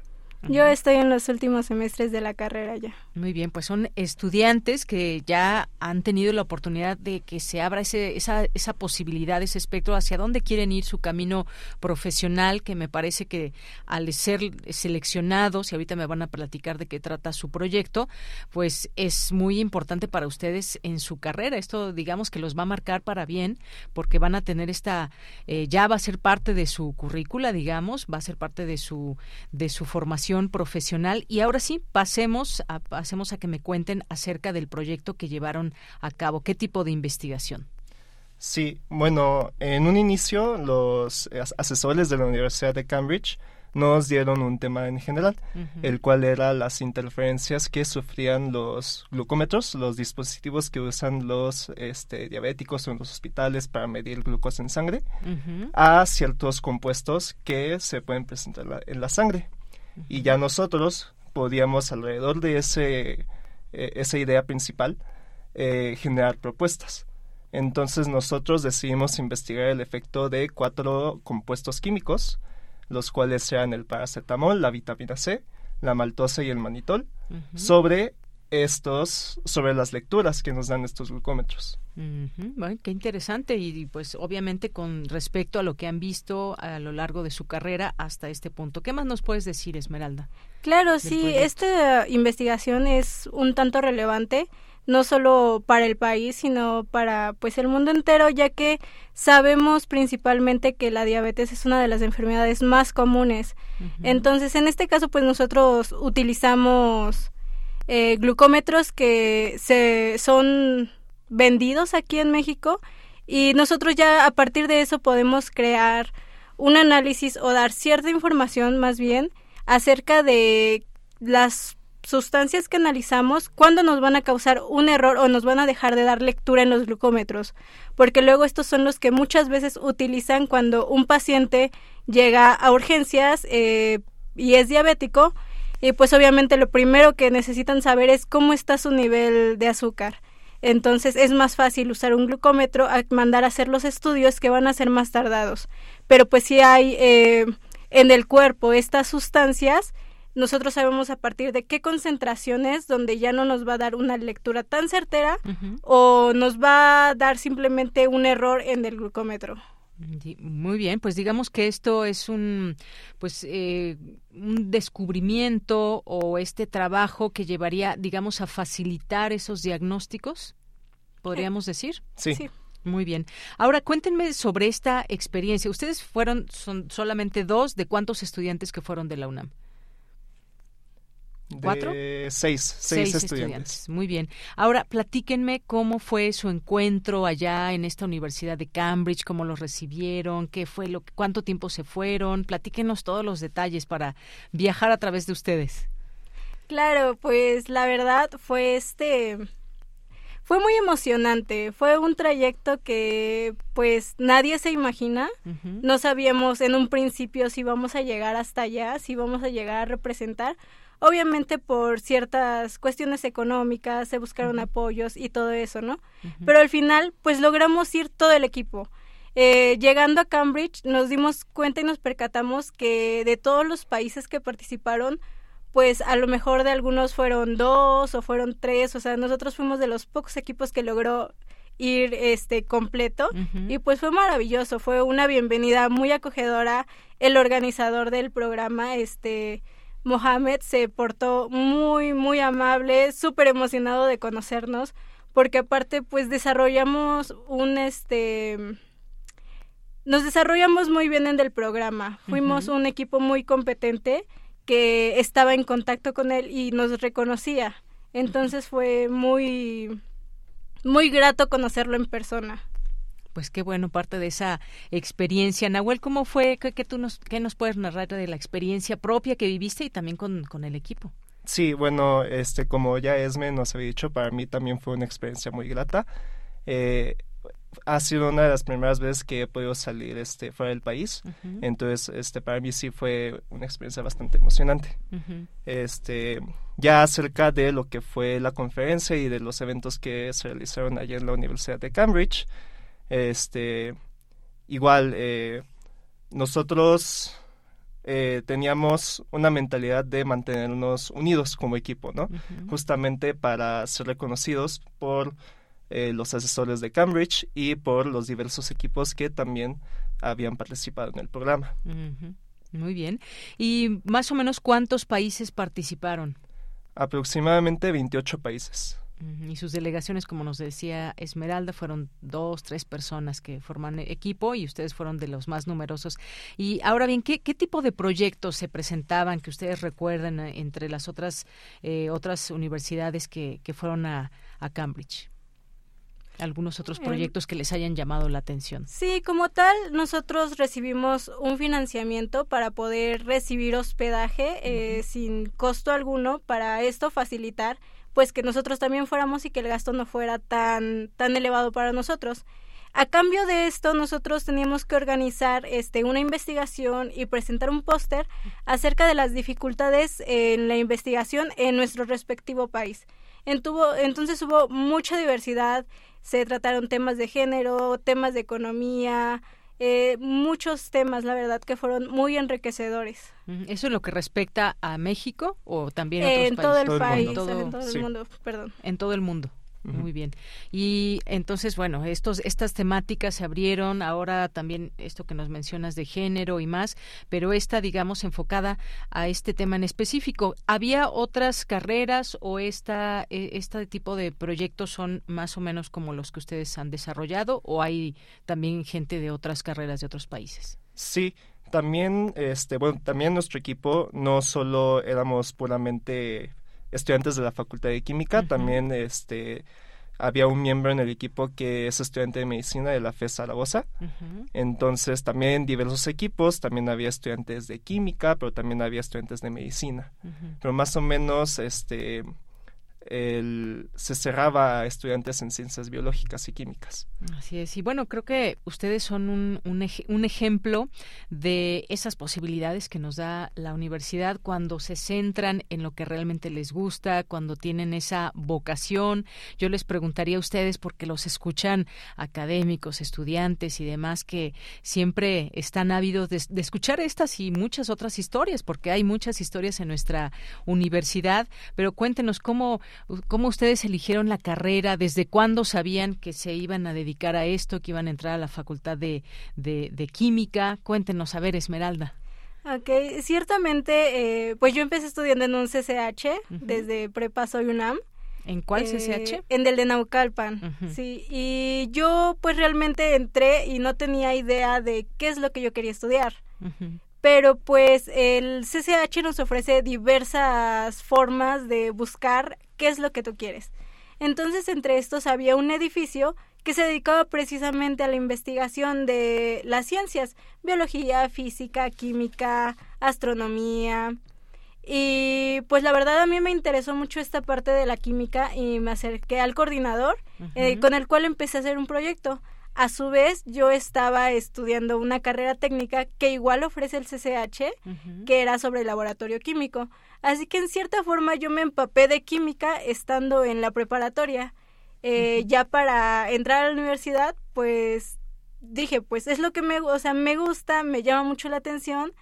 S19: Yo estoy en los últimos semestres de la carrera ya.
S1: Muy bien, pues son estudiantes que ya han tenido la oportunidad de que se abra ese, esa, esa posibilidad, ese espectro hacia dónde quieren ir su camino profesional, que me parece que al ser seleccionados, y ahorita me van a platicar de qué trata su proyecto, pues es muy importante para ustedes en su carrera. Esto digamos que los va a marcar para bien, porque van a tener esta, eh, ya va a ser parte de su currícula, digamos, va a ser parte de su, de su formación profesional. Y ahora sí, pasemos a hacemos a que me cuenten acerca del proyecto que llevaron a cabo. ¿Qué tipo de investigación?
S18: Sí, bueno, en un inicio los asesores de la Universidad de Cambridge nos dieron un tema en general, el cual era las interferencias que sufrían los glucómetros, los dispositivos que usan los este, diabéticos en los hospitales para medir glucosa en sangre, a ciertos compuestos que se pueden presentar en la sangre. Y ya nosotros podíamos alrededor de ese, eh, esa idea principal eh, generar propuestas. Entonces nosotros decidimos investigar el efecto de cuatro compuestos químicos, los cuales sean el paracetamol, la vitamina C, la maltosa y el manitol, sobre estos sobre las lecturas que nos dan estos glucómetros.
S1: bueno, qué interesante y pues obviamente con respecto a lo que han visto a lo largo de su carrera hasta este punto. ¿Qué más nos puedes decir, Esmeralda?
S19: Claro, sí, esta investigación es un tanto relevante no solo para el país, sino para pues el mundo entero, ya que sabemos principalmente que la diabetes es una de las enfermedades más comunes. Entonces, en este caso, pues nosotros utilizamos eh, glucómetros que se son vendidos aquí en México y nosotros ya a partir de eso podemos crear un análisis o dar cierta información más bien acerca de las sustancias que analizamos, cuándo nos van a causar un error o nos van a dejar de dar lectura en los glucómetros, porque luego estos son los que muchas veces utilizan cuando un paciente llega a urgencias eh, y es diabético y pues obviamente lo primero que necesitan saber es cómo está su nivel de azúcar. Entonces es más fácil usar un glucómetro a mandar a hacer los estudios que van a ser más tardados. Pero pues si hay eh, en el cuerpo estas sustancias, nosotros sabemos a partir de qué concentraciones donde ya no nos va a dar una lectura tan certera o nos va a dar simplemente un error en el glucómetro.
S1: Muy bien, pues digamos que esto es un, pues, eh, un descubrimiento o este trabajo que llevaría, digamos, a facilitar esos diagnósticos, podríamos decir.
S18: Sí. sí.
S1: Muy bien. Ahora cuéntenme sobre esta experiencia. Ustedes fueron, son solamente dos de cuántos estudiantes que fueron de la UNAM.
S18: ¿Cuatro? Seis, seis, estudiantes.
S1: Muy bien. Ahora, platíquenme cómo fue su encuentro allá en esta Universidad de Cambridge, cómo los recibieron, qué fue lo, cuánto tiempo se fueron. Platíquenos todos los detalles para viajar a través de ustedes.
S19: Claro, pues la verdad fue este fue muy emocionante. Fue un trayecto que pues nadie se imagina. No sabíamos en un principio si vamos a llegar hasta allá, si vamos a llegar a representar Obviamente por ciertas cuestiones económicas se buscaron apoyos y todo eso, ¿no? Pero al final, pues logramos ir todo el equipo. Eh, llegando a Cambridge nos dimos cuenta y nos percatamos que de todos los países que participaron, pues a lo mejor de algunos fueron dos o fueron tres, o sea, nosotros fuimos de los pocos equipos que logró ir este completo y pues fue maravilloso, fue una bienvenida muy acogedora, el organizador del programa este Mohamed se portó muy, muy amable, súper emocionado de conocernos, porque aparte pues desarrollamos un este nos desarrollamos muy bien en el programa. Fuimos un equipo muy competente que estaba en contacto con él y nos reconocía. Entonces fue muy muy grato conocerlo en persona
S1: pues qué bueno, parte de esa experiencia. Nahuel, ¿cómo fue? ¿Qué, tú nos, qué nos puedes narrar de la experiencia propia que viviste y también con, con el equipo?
S18: Sí, bueno, este, como ya Esme nos había dicho, para mí también fue una experiencia muy grata. Eh, ha sido una de las primeras veces que he podido salir este, fuera del país. Entonces, este, para mí sí fue una experiencia bastante emocionante. este, ya acerca de lo que fue la conferencia y de los eventos que se realizaron allí en la Universidad de Cambridge, este, igual, eh, nosotros eh, teníamos una mentalidad de mantenernos unidos como equipo, ¿no? Justamente para ser reconocidos por eh, los asesores de Cambridge y por los diversos equipos que también habían participado en el programa.
S1: Muy bien. ¿Y más o menos cuántos países participaron?
S18: Aproximadamente 28 países.
S1: Y sus delegaciones, como nos decía Esmeralda, fueron dos, tres personas que forman equipo y ustedes fueron de los más numerosos. Y ahora bien, ¿qué, qué tipo de proyectos se presentaban que ustedes recuerdan eh, entre las otras, eh, otras universidades que, que fueron a, a Cambridge? algunos otros proyectos que les hayan llamado la atención.
S19: Sí, como tal, nosotros recibimos un financiamiento para poder recibir hospedaje eh, sin costo alguno, para esto facilitar pues que nosotros también fuéramos y que el gasto no fuera tan, tan elevado para nosotros. A cambio de esto, nosotros teníamos que organizar este, una investigación y presentar un póster acerca de las dificultades en la investigación en nuestro respectivo país. entonces hubo mucha diversidad, se trataron temas de género, temas de economía, eh, muchos temas, la verdad, que fueron muy enriquecedores.
S1: ¿Eso es lo que respecta a México o también
S19: a
S1: otros
S19: en Todo el país, en todo el mundo, perdón.
S1: En todo el mundo. Muy bien. Y entonces, bueno, estos, estas temáticas se abrieron, ahora también esto que nos mencionas de género y más, pero esta, digamos, enfocada a este tema en específico. ¿Había otras carreras o esta, e, este tipo de proyectos son más o menos como los que ustedes han desarrollado o hay también gente de otras carreras de otros países?
S18: Sí, también, este, bueno, también nuestro equipo no solo éramos puramente estudiantes de la Facultad de Química, también este había un miembro en el equipo que es estudiante de medicina de la FE Zaragoza. Entonces, también diversos equipos, también había estudiantes de química, pero también había estudiantes de medicina. Pero más o menos, este, el, se cerraba a estudiantes en ciencias biológicas y químicas.
S1: Así es. Y bueno, creo que ustedes son un, un, ejemplo de esas posibilidades que nos da la universidad cuando se centran en lo que realmente les gusta, cuando tienen esa vocación. Yo les preguntaría a ustedes, porque los escuchan académicos, estudiantes y demás, que siempre están ávidos de, de escuchar estas y muchas otras historias, porque hay muchas historias en nuestra universidad. Pero cuéntenos cómo ¿Cómo ustedes eligieron la carrera? ¿Desde cuándo sabían que se iban a dedicar a esto, que iban a entrar a la facultad de, de, química? Cuéntenos, a ver, Esmeralda.
S19: Ok, ciertamente, eh, pues yo empecé estudiando en un CCH, desde prepa soy UNAM.
S1: ¿En cuál CCH?
S19: Eh, en el de Naucalpan, sí. Y yo pues realmente entré y no tenía idea de qué es lo que yo quería estudiar pero pues el CCH nos ofrece diversas formas de buscar qué es lo que tú quieres. Entonces, entre estos había un edificio que se dedicaba precisamente a la investigación de las ciencias, biología, física, química, astronomía. Y pues la verdad a mí me interesó mucho esta parte de la química y me acerqué al coordinador eh, con el cual empecé a hacer un proyecto. A su vez, yo estaba estudiando una carrera técnica que igual ofrece el CCH, que era sobre el laboratorio químico. Así que en cierta forma yo me empapé de química estando en la preparatoria. Eh, ya para entrar a la universidad, pues dije, pues es lo que me, o sea, me gusta, me llama mucho la atención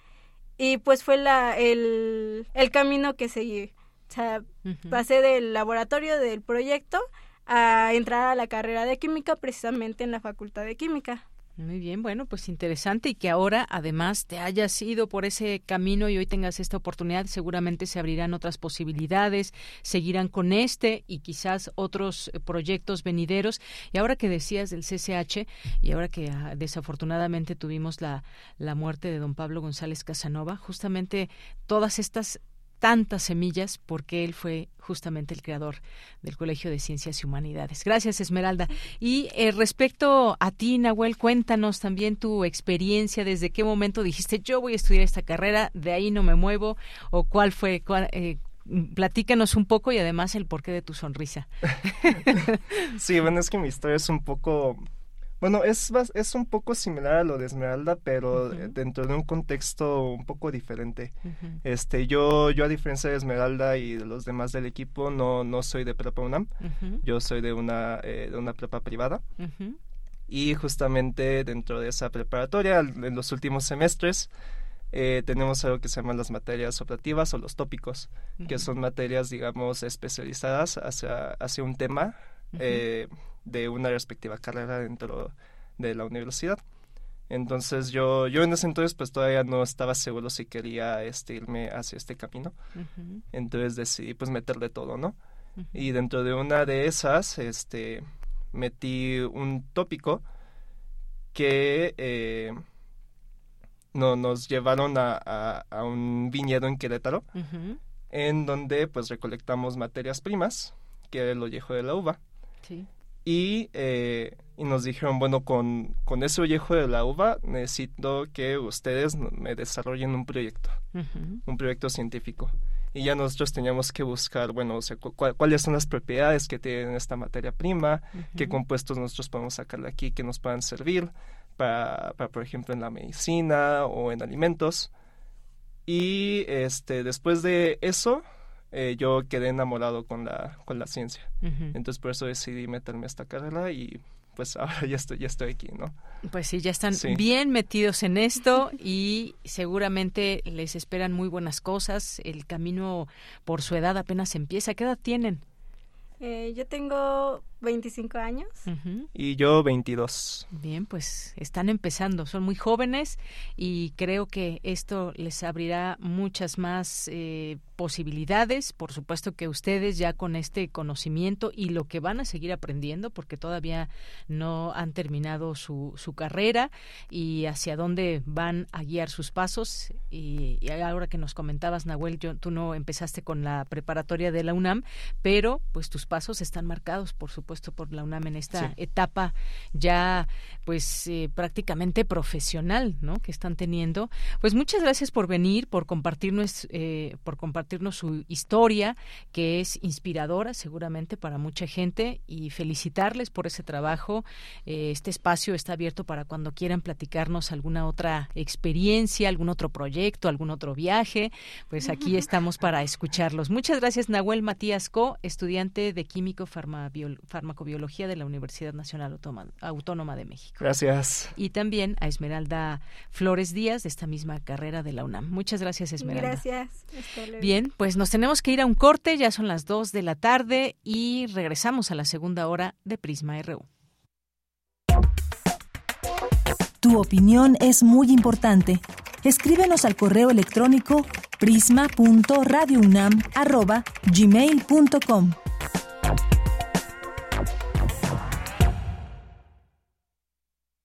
S19: y pues fue la, el, el camino que seguí. O sea, pasé del laboratorio del proyecto a entrar a la carrera de química precisamente en la Facultad de Química.
S1: Muy bien, bueno, pues interesante y que ahora además te hayas ido por ese camino y hoy tengas esta oportunidad, seguramente se abrirán otras posibilidades, seguirán con este y quizás otros eh, proyectos venideros. Y ahora que decías del CCH y ahora que ah, desafortunadamente tuvimos la, la muerte de don Pablo González Casanova, justamente todas estas tantas semillas porque él fue justamente el creador del Colegio de Ciencias y Humanidades. Gracias, Esmeralda. Y eh, respecto a ti, Nahuel, cuéntanos también tu experiencia, desde qué momento dijiste yo voy a estudiar esta carrera, de ahí no me muevo, o cuál fue, eh, platícanos un poco y además el porqué de tu sonrisa.
S18: sí, bueno, es que mi historia es un poco bueno, es, es un poco similar a lo de Esmeralda, pero dentro de un contexto un poco diferente. Este, yo, yo a diferencia de Esmeralda y de los demás del equipo, no, no soy de prepa UNAM. Yo soy de una, eh, de una prepa privada. Y justamente dentro de esa preparatoria, en los últimos semestres, eh, tenemos algo que se llama las materias optativas o los tópicos, que son materias, digamos, especializadas hacia, hacia un tema eh, de una respectiva carrera dentro de la universidad. Entonces yo, yo en ese entonces pues todavía no estaba seguro si quería este, irme hacia este camino. Entonces decidí pues meterle todo, ¿no? Y dentro de una de esas, este, metí un tópico que eh, no, nos llevaron a, a, un viñedo en Querétaro, en donde pues recolectamos materias primas, que era el ollejo de la uva. Y, eh, y nos dijeron, bueno, con, con ese ollejo de la uva necesito que ustedes me desarrollen un proyecto, un proyecto científico. Y ya nosotros teníamos que buscar, bueno, o sea, cuáles son las propiedades que tiene esta materia prima, qué compuestos nosotros podemos sacar de aquí que nos puedan servir para, por ejemplo, en la medicina o en alimentos. Y este, después de eso, eh, yo quedé enamorado con la, con la ciencia. Entonces por eso decidí meterme a esta carrera y pues ahora ya estoy, ya estoy aquí, ¿no?
S1: Pues sí, ya están bien metidos en esto y seguramente les esperan muy buenas cosas. El camino por su edad apenas empieza. ¿Qué edad tienen?
S19: Eh, yo tengo 25 años.
S18: Y yo 22.
S1: Bien, pues están empezando, son muy jóvenes y creo que esto les abrirá muchas más eh, posibilidades. Por supuesto que ustedes ya con este conocimiento y lo que van a seguir aprendiendo, porque todavía no han terminado su, su carrera y hacia dónde van a guiar sus pasos. Y, ahora que nos comentabas, Nahuel, yo, tú no empezaste con la preparatoria de la UNAM, pero pues tus pasos están marcados, por supuesto por la UNAM en esta etapa ya pues eh, prácticamente profesional ¿no? que están teniendo. Pues muchas gracias por venir, por compartirnos, eh, por compartirnos su historia, que es inspiradora seguramente para mucha gente, y felicitarles por ese trabajo. Eh, este espacio está abierto para cuando quieran platicarnos alguna otra experiencia, algún otro proyecto, algún otro viaje. Pues aquí estamos para escucharlos. Muchas gracias, Nahuel Matías Co, estudiante de Químico Farmacobiología de la Universidad Nacional Autónoma de México.
S18: Gracias.
S1: Y también a Esmeralda Flores Díaz de esta misma carrera de la UNAM. Muchas gracias, Esmeralda.
S19: Gracias.
S1: Bien, pues nos tenemos que ir a un corte, ya son las 2 de la tarde y regresamos a la segunda hora de Prisma RU.
S3: Tu opinión es muy importante. Escríbenos al correo electrónico prisma.radiounam@gmail.com.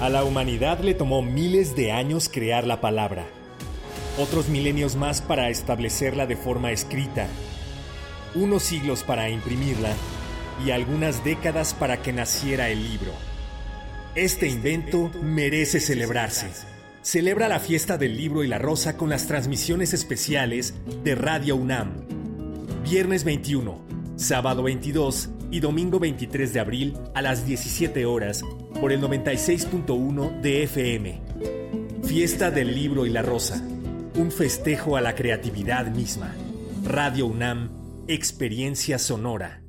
S20: A la humanidad le tomó miles de años crear la palabra, otros milenios más para establecerla de forma escrita, unos siglos para imprimirla y algunas décadas para que naciera el libro. Este invento merece celebrarse. Celebra la fiesta del libro y la rosa con las transmisiones especiales de Radio UNAM. Viernes 21, sábado 22 y domingo 23 de abril a las 17 horas por el 96.1 de FM. Fiesta del Libro y la Rosa. Un festejo a la creatividad misma. Radio UNAM, Experiencia Sonora.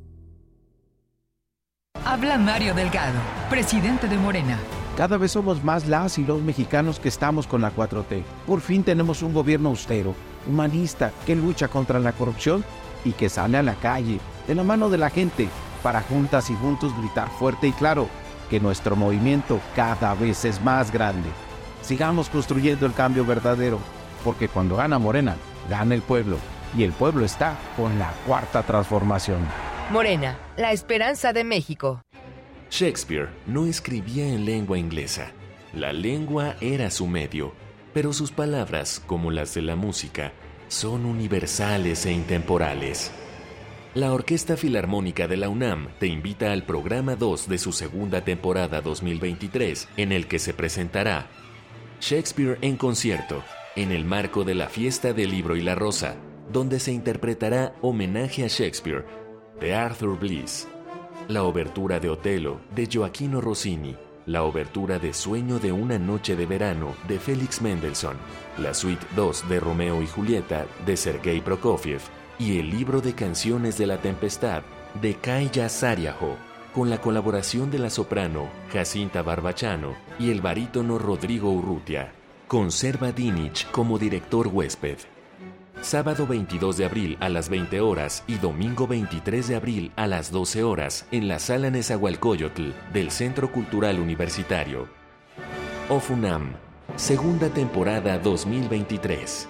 S21: Habla Mario Delgado, presidente de Morena.
S22: Cada vez somos más las y los mexicanos que estamos con la 4T. Por fin tenemos un gobierno austero, humanista, que lucha contra la corrupción y que sale a la calle, de la mano de la gente, para juntas y juntos gritar fuerte y claro que nuestro movimiento cada vez es más grande. Sigamos construyendo el cambio verdadero, porque cuando gana Morena, gana el pueblo, y el pueblo está con la cuarta transformación.
S21: Morena, la esperanza de México.
S23: Shakespeare no escribía en lengua inglesa. La lengua era su medio, pero sus palabras, como las de la música, son universales e intemporales. La Orquesta Filarmónica de la UNAM te invita al programa 2 de su segunda temporada 2023, en el que se presentará Shakespeare en concierto, en el marco de la fiesta del libro y la rosa, donde se interpretará homenaje a Shakespeare, de Arthur Bliss, la obertura de Otelo, de Gioacchino Rossini, la obertura de Sueño de una noche de verano, de Félix Mendelssohn, la suite 2 de Romeo y Julieta, de Sergei Prokofiev, y el libro de canciones de la tempestad, de Kaya Sariajo, con la colaboración de la soprano Jacinta Barbachano y el barítono Rodrigo Urrutia. Conserva Dinich como director huésped. Sábado 22 de abril a las 20 horas y domingo 23 de abril a las 12 horas en la sala Nezahualcóyotl del Centro Cultural Universitario. OFUNAM, segunda temporada 2023.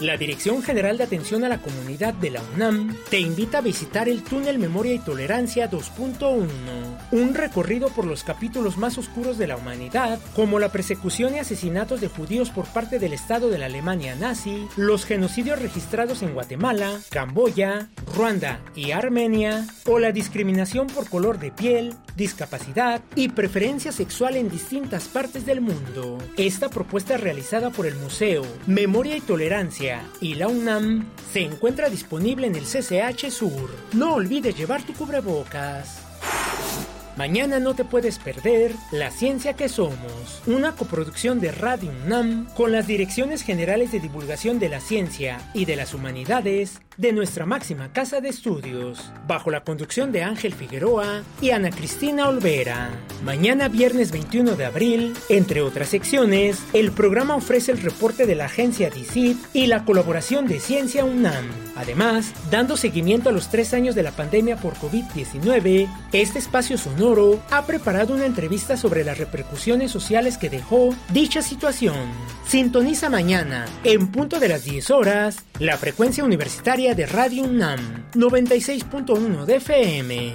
S5: La Dirección General de Atención a la Comunidad de la UNAM te invita a visitar el Túnel Memoria y Tolerancia 2.1, un recorrido por los capítulos más oscuros de la humanidad, como la persecución y asesinatos de judíos por parte del Estado de la Alemania nazi, los genocidios registrados en Guatemala, Camboya, Ruanda y Armenia, o la discriminación por color de piel, discapacidad y preferencia sexual en distintas partes del mundo. Esta propuesta es realizada por el Museo Memoria y Tolerancia y la UNAM se encuentra disponible en el CCH Sur. No olvides llevar tu cubrebocas. Mañana no te puedes perder La Ciencia que Somos, una coproducción de Radio UNAM con las Direcciones Generales de Divulgación de la Ciencia y de las Humanidades de nuestra máxima casa de estudios, bajo la conducción de Ángel Figueroa y Ana Cristina Olvera. Mañana viernes 21 de abril, entre otras secciones, el programa ofrece el reporte de la agencia DICIT y la colaboración de Ciencia UNAM. Además, dando seguimiento a los tres años de la pandemia por COVID-19, este espacio sonoro ha preparado una entrevista sobre las repercusiones sociales que dejó dicha situación. Sintoniza mañana, en punto de las 10 horas, la frecuencia universitaria de Radio UNAM 96.1 de FM.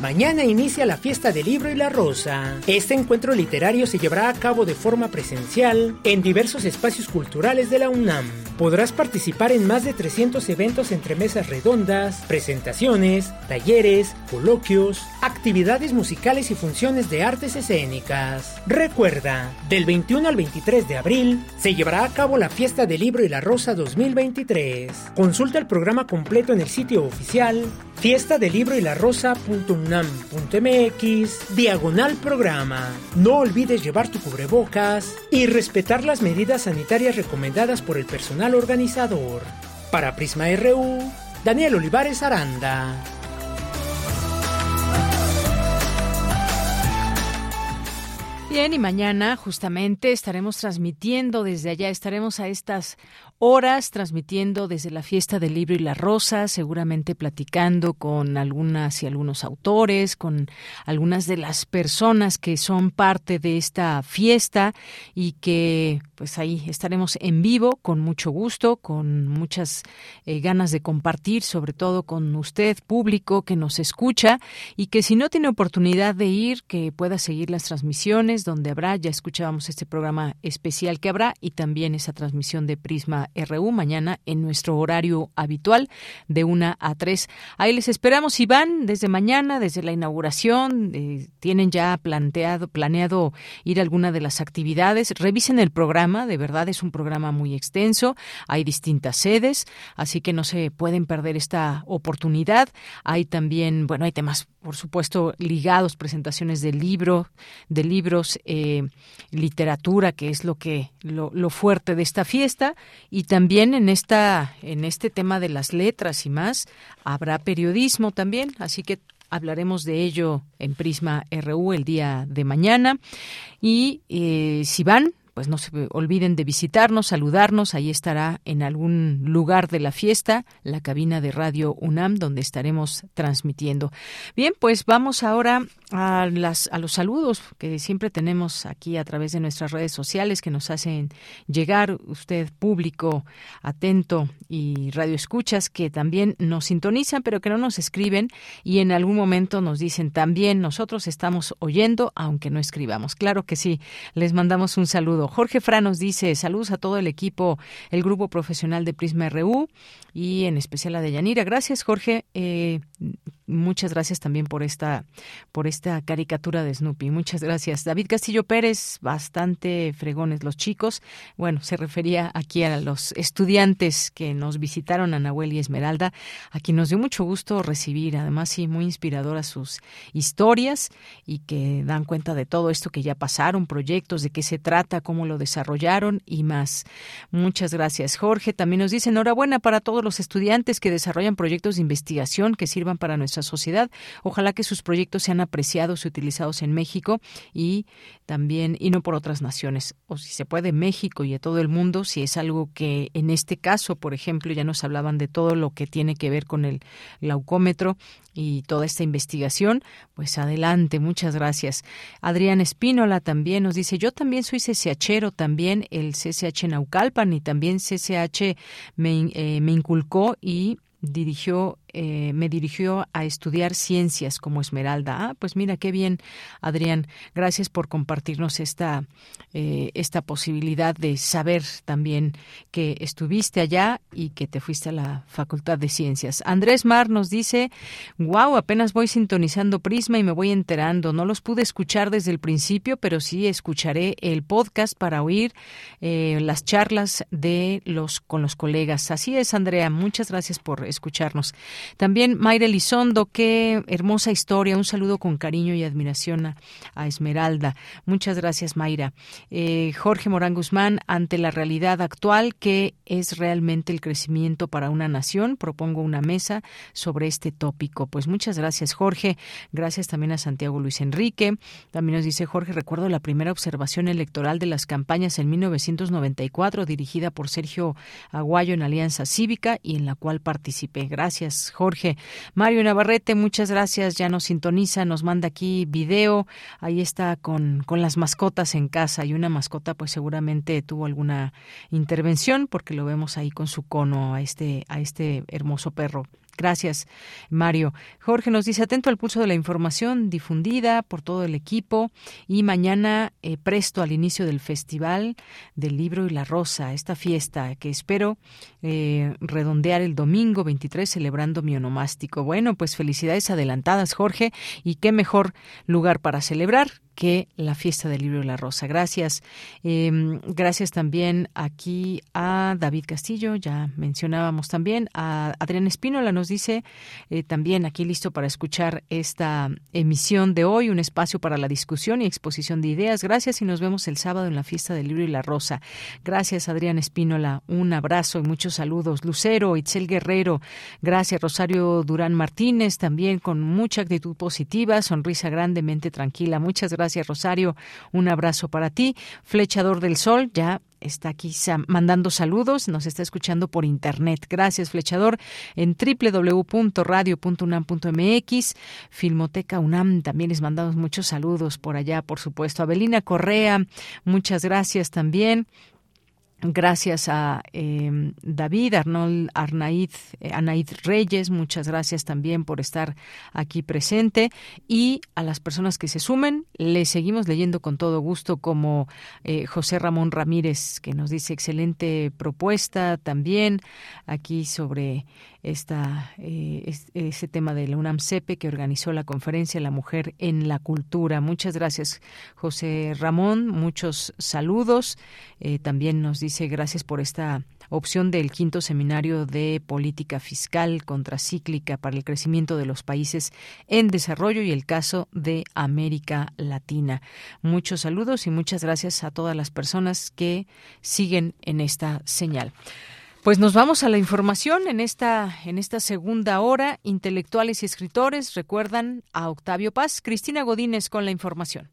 S5: Mañana inicia la fiesta del libro y la rosa. Este encuentro literario se llevará a cabo de forma presencial en diversos espacios culturales de la UNAM. Podrás participar en más de 300 eventos entre mesas redondas, presentaciones, talleres, coloquios, actividades musicales y funciones de artes escénicas. Recuerda, del 21 al 23 de abril se llevará a cabo la fiesta del libro y la rosa 2023. Consulta el programa completo en el sitio oficial fiesta del libro y la rosa.unam.mx, diagonal programa. No olvides llevar tu cubrebocas y respetar las medidas sanitarias recomendadas por el personal organizador. Para Prisma RU, Daniel Olivares Aranda.
S1: Bien, y mañana justamente estaremos transmitiendo desde allá, estaremos a estas horas transmitiendo desde la fiesta del libro y la rosa, seguramente platicando con algunas y algunos autores, con algunas de las personas que son parte de esta fiesta y que pues ahí estaremos en vivo con mucho gusto, con muchas eh, ganas de compartir, sobre todo con usted, público que nos escucha y que si no tiene oportunidad de ir, que pueda seguir las transmisiones donde habrá, ya escuchábamos este programa especial que habrá y también esa transmisión de Prisma RU mañana en nuestro horario habitual de 1 a 3. Ahí les esperamos si van desde mañana, desde la inauguración, eh, tienen ya planteado, planeado ir a alguna de las actividades, revisen el programa, de verdad es un programa muy extenso, hay distintas sedes, así que no se pueden perder esta oportunidad. Hay también, bueno, hay temas por supuesto ligados, presentaciones de libro, de libros, eh, literatura, que es lo que lo, lo, fuerte de esta fiesta, y también en esta en este tema de las letras y más habrá periodismo también, así que hablaremos de ello en Prisma RU el día de mañana. Y eh, si van pues no se olviden de visitarnos, saludarnos. Ahí estará en algún lugar de la fiesta la cabina de Radio UNAM donde estaremos transmitiendo. Bien, pues vamos ahora a, las, a los saludos que siempre tenemos aquí a través de nuestras redes sociales que nos hacen llegar usted público atento y radio escuchas que también nos sintonizan pero que no nos escriben y en algún momento nos dicen también nosotros estamos oyendo aunque no escribamos. Claro que sí, les mandamos un saludo. Jorge Fra nos dice saludos a todo el equipo, el grupo profesional de Prisma RU y en especial a Deyanira. Gracias Jorge. Eh, muchas gracias también por esta por esta caricatura de Snoopy. Muchas gracias. David Castillo Pérez, bastante fregones los chicos. Bueno, se refería aquí a los estudiantes que nos visitaron a Nahuel y Esmeralda, a quien nos dio mucho gusto recibir, además sí muy inspiradoras sus historias y que dan cuenta de todo esto que ya pasaron, proyectos, de qué se trata, cómo lo desarrollaron y más. Muchas gracias, Jorge. También nos dice enhorabuena para todos los estudiantes que desarrollan proyectos de investigación que sirvan para nuestra sociedad. Ojalá que sus proyectos sean apreciados y utilizados en México y también, y no por otras naciones, o si se puede, México y de todo el mundo, si es algo que en este caso, por ejemplo, ya nos hablaban de todo lo que tiene que ver con el glaucómetro y toda esta investigación, pues adelante, muchas gracias. Adrián Espínola también nos dice, yo también soy CCHero, también el CCH Naucalpan y también CCH me, eh, inculcó y dirigió eh, me dirigió a estudiar ciencias como Esmeralda. Ah, pues mira qué bien, Adrián. Gracias por compartirnos esta, eh, esta posibilidad de saber también que estuviste allá y que te fuiste a la Facultad de Ciencias. Andrés Mar nos dice, wow, apenas voy sintonizando Prisma y me voy enterando. No los pude escuchar desde el principio, pero sí escucharé el podcast para oír eh, las charlas de los con los colegas. Así es, Andrea. Muchas gracias por escucharnos. También Mayra Elizondo, qué hermosa historia. Un saludo con cariño y admiración a, Esmeralda. Muchas gracias, Mayra. Eh, Jorge Morán Guzmán, ante la realidad actual, ¿qué es realmente el crecimiento para una nación? Propongo una mesa sobre este tópico. Pues muchas gracias, Jorge. Gracias también a Santiago Luis Enrique. También nos dice Jorge, recuerdo la primera observación electoral de las campañas en 1994, dirigida por Sergio Aguayo en Alianza Cívica y en la cual participé. Gracias, Jorge. Mario Navarrete, muchas gracias. Ya nos sintoniza, nos manda aquí video. Ahí está con, con las mascotas en casa y una mascota pues seguramente tuvo alguna intervención porque lo vemos ahí con su cono a este, a este hermoso perro. Gracias, Mario. Jorge nos dice, atento al pulso de la información difundida por todo el equipo y mañana eh, presto al inicio del Festival del Libro y la Rosa, esta fiesta que espero eh, redondear el domingo 23 celebrando mi onomástico. Bueno, pues felicidades adelantadas, Jorge, y qué mejor lugar para celebrar que la fiesta del libro de la rosa. Gracias. Em, gracias también aquí a David Castillo, ya mencionábamos también, a Adrián Espínola nos dice eh, también aquí listo para escuchar esta emisión de hoy, un espacio para la discusión y exposición de ideas. Gracias y nos vemos el sábado en la fiesta del libro y la rosa. Gracias Adrián Espínola, un abrazo y muchos saludos. Lucero, Itzel Guerrero, gracias Rosario Durán Martínez, también con mucha actitud positiva, sonrisa grandemente tranquila. Muchas gracias Gracias, Rosario. Un abrazo para ti. Flechador del Sol, ya está aquí mandando saludos, nos está escuchando por internet. Gracias, Flechador, en www.radio.unam.mx, Filmoteca UNAM, también les mandamos muchos saludos por allá, por supuesto. Abelina Correa, muchas gracias también. Gracias a em, David, Arnold Arnaid, eh, Anaid Reyes, muchas gracias también por estar aquí presente. Y a las personas que se sumen, les seguimos leyendo con todo gusto como eh, José Ramón Ramírez, que nos dice excelente propuesta también aquí sobre esta, eh, tema de la UNAM que organizó la conferencia La Mujer en la Cultura. Muchas gracias, José Ramón. Muchos saludos. Eh, también nos dice gracias por esta opción del quinto seminario de política fiscal contracíclica para el crecimiento de los países en desarrollo y el caso de América Latina. Muchos saludos y muchas gracias a todas las personas que siguen en esta señal. Pues nos vamos a la información en esta, en esta segunda hora. Intelectuales y escritores recuerdan a Octavio Paz. Cristina Godínez con la información.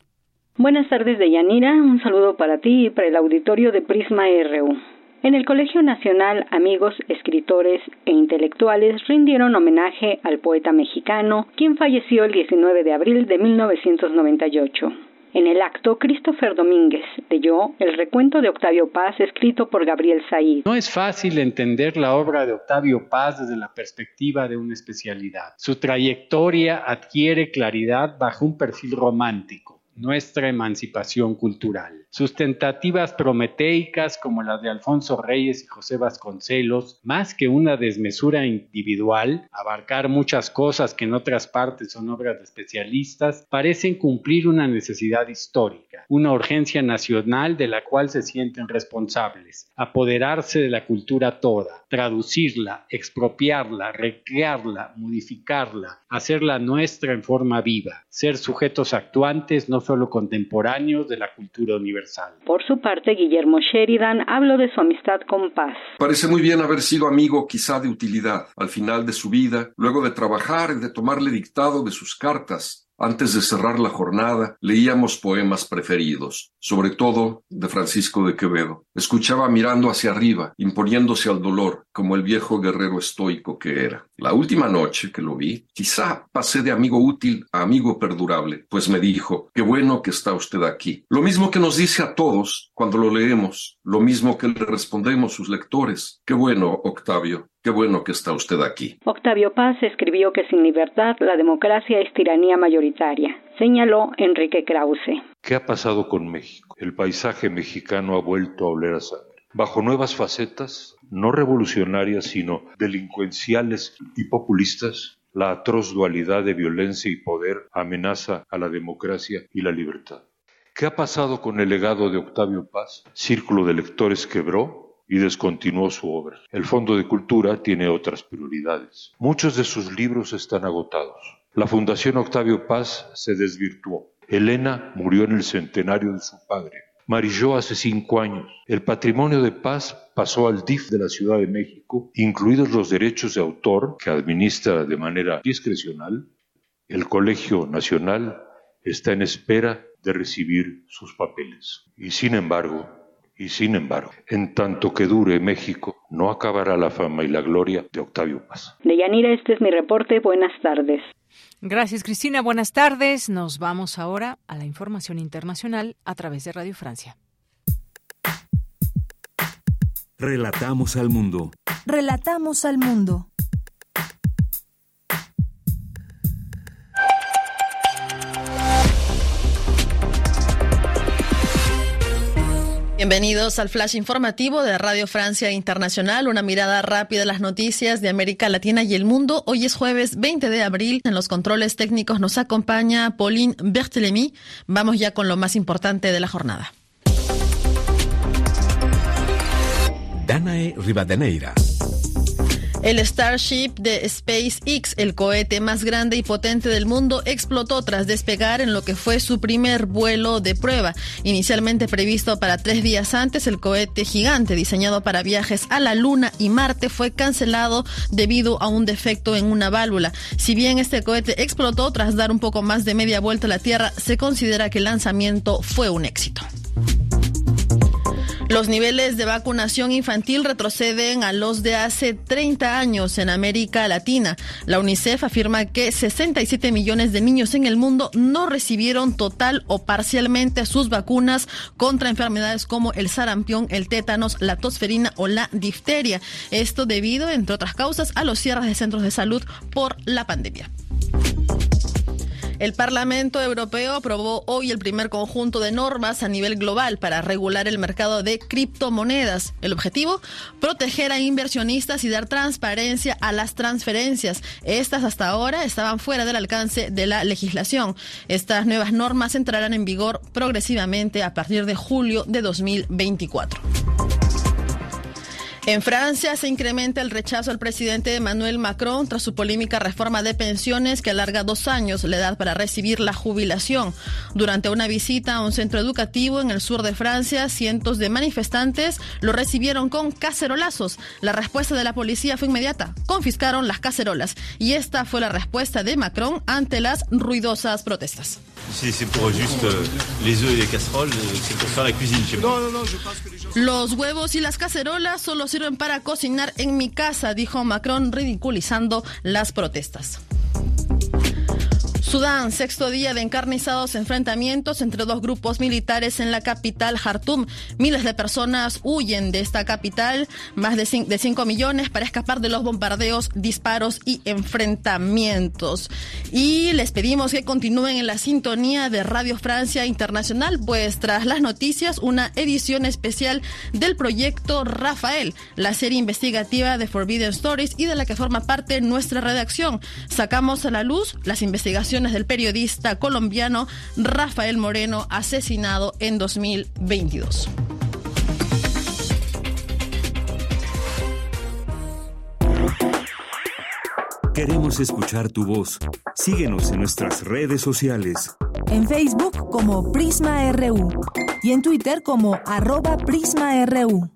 S24: Buenas tardes, Deyanira. Un saludo para ti y para el auditorio de Prisma RU. En el Colegio Nacional, amigos, escritores e intelectuales rindieron homenaje al poeta mexicano, quien falleció el 19 de abril de 1998. En el acto, Christopher Domínguez leyó el recuento de Octavio Paz escrito por Gabriel Said.
S25: No es fácil entender la obra de Octavio Paz desde la perspectiva de una especialidad. Su trayectoria adquiere claridad bajo un perfil romántico, nuestra emancipación cultural. Sus tentativas prometeicas como las de Alfonso Reyes y José Vasconcelos, más que una desmesura individual, abarcar muchas cosas que en otras partes son obras de especialistas, parecen cumplir una necesidad histórica, una urgencia nacional de la cual se sienten responsables, apoderarse de la cultura toda, traducirla, expropiarla, recrearla, modificarla, hacerla nuestra en forma viva, ser sujetos actuantes no solo contemporáneos de la cultura universal
S24: por su parte, Guillermo Sheridan habló de su amistad con Paz.
S26: Parece muy bien haber sido amigo quizá de utilidad al final de su vida, luego de trabajar y de tomarle dictado de sus cartas. Antes de cerrar la jornada, leíamos poemas preferidos, sobre todo de Francisco de Quevedo. Escuchaba mirando hacia arriba, imponiéndose al dolor, como el viejo guerrero estoico que era. La última noche que lo vi, quizá pasé de amigo útil a amigo perdurable, pues me dijo, qué bueno que está usted aquí. Lo mismo que nos dice a todos cuando lo leemos, lo mismo que le respondemos sus lectores. Qué bueno, Octavio, Qué bueno que está usted aquí.
S24: Octavio Paz escribió que sin libertad la democracia es tiranía mayoritaria, señaló Enrique Krause.
S27: ¿Qué ha pasado con México? El paisaje mexicano ha vuelto a oler a sangre. Bajo nuevas facetas, no revolucionarias, sino delincuenciales y populistas, la atroz dualidad de violencia y poder amenaza a la democracia y la libertad. ¿Qué ha pasado con el legado de Octavio Paz? Círculo de lectores quebró, y descontinuó su obra. El Fondo de Cultura tiene otras prioridades. Muchos de sus libros están agotados. La Fundación Octavio Paz se desvirtuó. Elena murió en el centenario de su padre. Marilló hace cinco años. El patrimonio de Paz pasó al DIF de la Ciudad de México, incluidos los derechos de autor que administra de manera discrecional. El Colegio Nacional está en espera de recibir sus papeles. Y sin embargo, y sin embargo, en tanto que dure México, no acabará la fama y la gloria de Octavio Paz.
S24: Deyanira, este es mi reporte. Buenas tardes.
S1: Gracias, Cristina. Buenas tardes. Nos vamos ahora a la información internacional a través de Radio Francia.
S2: Relatamos al mundo.
S3: Relatamos al mundo.
S28: Bienvenidos al flash informativo de Radio Francia Internacional, una mirada rápida a las noticias de América Latina y el mundo. Hoy es jueves 20 de abril. En los controles técnicos nos acompaña Pauline Berthelemy. Vamos ya con lo más importante de la jornada.
S29: Danae Rivadeneira.
S28: El Starship de SpaceX, el cohete más grande y potente del mundo, explotó tras despegar en lo que fue su primer vuelo de prueba. Inicialmente previsto para tres días antes, el cohete gigante diseñado para viajes a la Luna y Marte fue cancelado debido a un defecto en una válvula. Si bien este cohete explotó tras dar un poco más de media vuelta a la Tierra, se considera que el lanzamiento fue un éxito. Los niveles de vacunación infantil retroceden a los de hace 30 años en América Latina. La UNICEF afirma que 67 millones de niños en el mundo no recibieron total o parcialmente sus vacunas contra enfermedades como el sarampión, el tétanos, la tosferina o la difteria. Esto debido, entre otras causas, a los cierres de centros de salud por la pandemia. El Parlamento Europeo aprobó hoy el primer conjunto de normas a nivel global para regular el mercado de criptomonedas. El objetivo, proteger a inversionistas y dar transparencia a las transferencias. Estas hasta ahora estaban fuera del alcance de la legislación. Estas nuevas normas entrarán en vigor progresivamente a partir de julio de 2024. En Francia se incrementa el rechazo al presidente Emmanuel Macron tras su polémica reforma de pensiones que alarga dos años la edad para recibir la jubilación. Durante una visita a un centro educativo en el sur de Francia, cientos de manifestantes lo recibieron con cacerolazos. La respuesta de la policía fue inmediata. Confiscaron las cacerolas. Y esta fue la respuesta de Macron ante las ruidosas protestas. Los huevos y las cacerolas solo sirven para cocinar en mi casa, dijo Macron, ridiculizando las protestas. Sudán, sexto día de encarnizados enfrentamientos entre dos grupos militares en la capital Jartum. Miles de personas huyen de esta capital, más de 5 millones, para escapar de los bombardeos, disparos y enfrentamientos. Y les pedimos que continúen en la sintonía de Radio Francia Internacional, pues tras las noticias, una edición especial del proyecto Rafael, la serie investigativa de Forbidden Stories y de la que forma parte nuestra redacción. Sacamos a la luz las investigaciones del periodista colombiano Rafael Moreno, asesinado en 2022.
S2: Queremos escuchar tu voz. Síguenos en nuestras redes sociales.
S3: En Facebook como Prisma RU y en Twitter como arroba PrismaRU.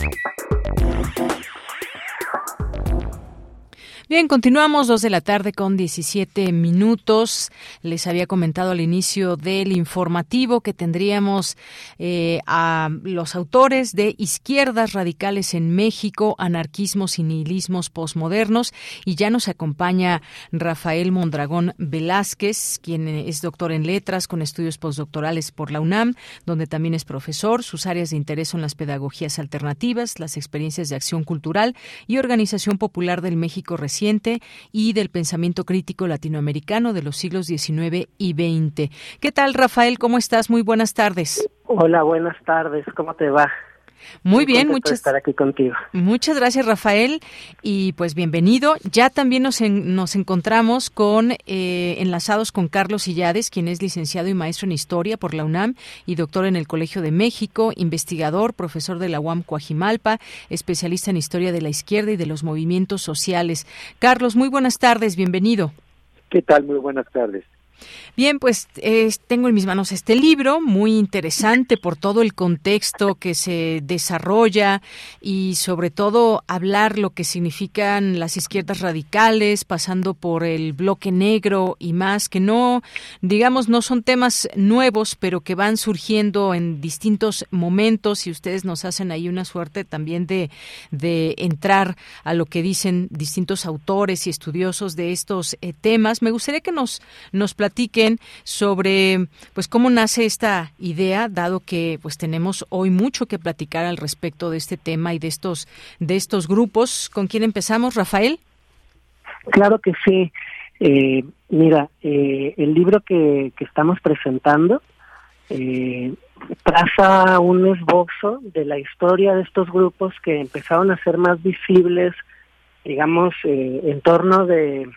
S1: Bien, continuamos dos de la tarde con 17 minutos. Les había comentado al inicio del informativo que tendríamos eh, a los autores de Izquierdas Radicales en México, Anarquismos y Nihilismos Postmodernos. Y ya nos acompaña Rafael Mondragón Velázquez, quien es doctor en letras con estudios postdoctorales por la UNAM, donde también es profesor. Sus áreas de interés son las pedagogías alternativas, las experiencias de acción cultural y organización popular del México reciente y del pensamiento crítico latinoamericano de los siglos XIX y XX. ¿Qué tal, Rafael? ¿Cómo estás? Muy buenas tardes.
S30: Hola, buenas tardes. ¿Cómo te va?
S1: Muy bien, muchas
S30: estar aquí contigo.
S1: Muchas gracias, Rafael, y pues bienvenido. Ya también nos, nos encontramos con eh, enlazados con Carlos Illades, quien es licenciado y maestro en historia por la UNAM y doctor en el Colegio de México, investigador, profesor de la UAM Coajimalpa, especialista en historia de la izquierda y de los movimientos sociales. Carlos, muy buenas tardes, bienvenido.
S30: ¿Qué tal? Muy buenas tardes.
S1: Bien, pues tengo en mis manos este libro, muy interesante por todo el contexto que se desarrolla y sobre todo hablar lo que significan las izquierdas radicales, pasando por el bloque negro y más, que no, digamos, no son temas nuevos, pero que van surgiendo en distintos momentos y ustedes nos hacen ahí una suerte también de, de entrar a lo que dicen distintos autores y estudiosos de estos eh, temas. Me gustaría que nos, nos platiquen sobre pues cómo nace esta idea, dado que pues tenemos hoy mucho que platicar al respecto de este tema y de estos de estos grupos. ¿Con quién empezamos, Rafael?
S30: Claro que sí. Eh, mira, eh, el libro que, que estamos presentando eh, traza un esbozo de la historia de estos grupos que empezaron a ser más visibles, digamos, en torno de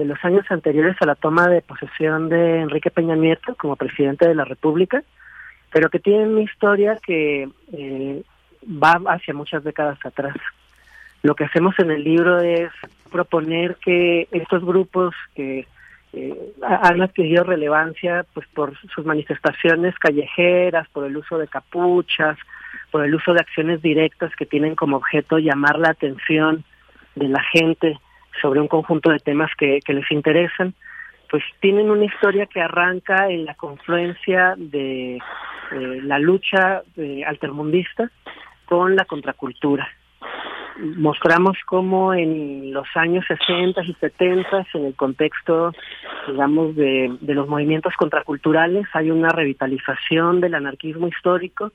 S30: de los años anteriores a la toma de posesión de Enrique Peña Nieto como presidente de la República, pero que tienen una historia que eh, va hacia muchas décadas atrás. Lo que hacemos en el libro es proponer que estos grupos que eh, han adquirido relevancia pues por sus manifestaciones callejeras, por el uso de capuchas, por el uso de acciones directas que tienen como objeto llamar la atención de la gente sobre un conjunto de temas que, les interesan, pues tienen una historia que arranca en la confluencia de eh, la lucha eh, altermundista con la contracultura. Mostramos cómo en los años 60 y 70, en el contexto, digamos, de, de los movimientos contraculturales, hay una revitalización del anarquismo histórico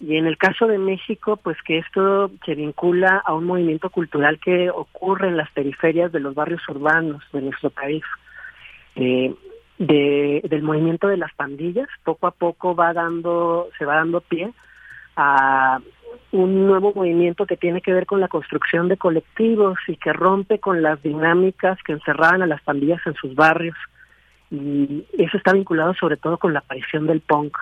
S30: y en el caso de México, pues que esto se vincula a un movimiento cultural que ocurre en las periferias de los barrios urbanos de nuestro país. Eh, de, del movimiento de las pandillas, poco a poco va dando, se va dando pie a un nuevo movimiento que tiene que ver con la construcción de colectivos y que rompe con las dinámicas que encerraban a las pandillas en sus barrios. Y eso está vinculado sobre todo con la aparición del punk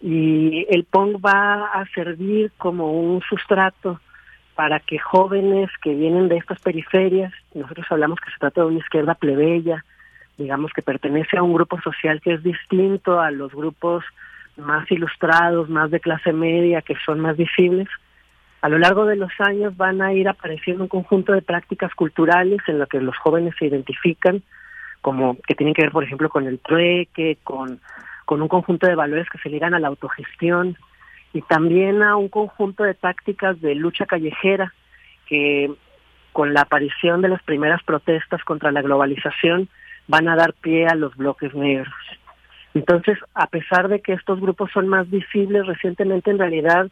S30: y el punk va a servir como un sustrato para que jóvenes que vienen de estas periferias, nosotros hablamos que se trata de una izquierda plebeya, digamos que pertenece a un grupo social que es distinto a los grupos más ilustrados, más de clase media, que son más visibles, a lo largo de los años van a ir apareciendo un conjunto de prácticas culturales en las que los jóvenes se identifican, como que tienen que ver, por ejemplo, con el trueque, con, con un conjunto de valores que se ligan a la autogestión y también a un conjunto de tácticas de lucha callejera que con la aparición de las primeras protestas contra la globalización van a dar pie a los bloques negros. Entonces, a pesar de que estos grupos son más visibles recientemente, en realidad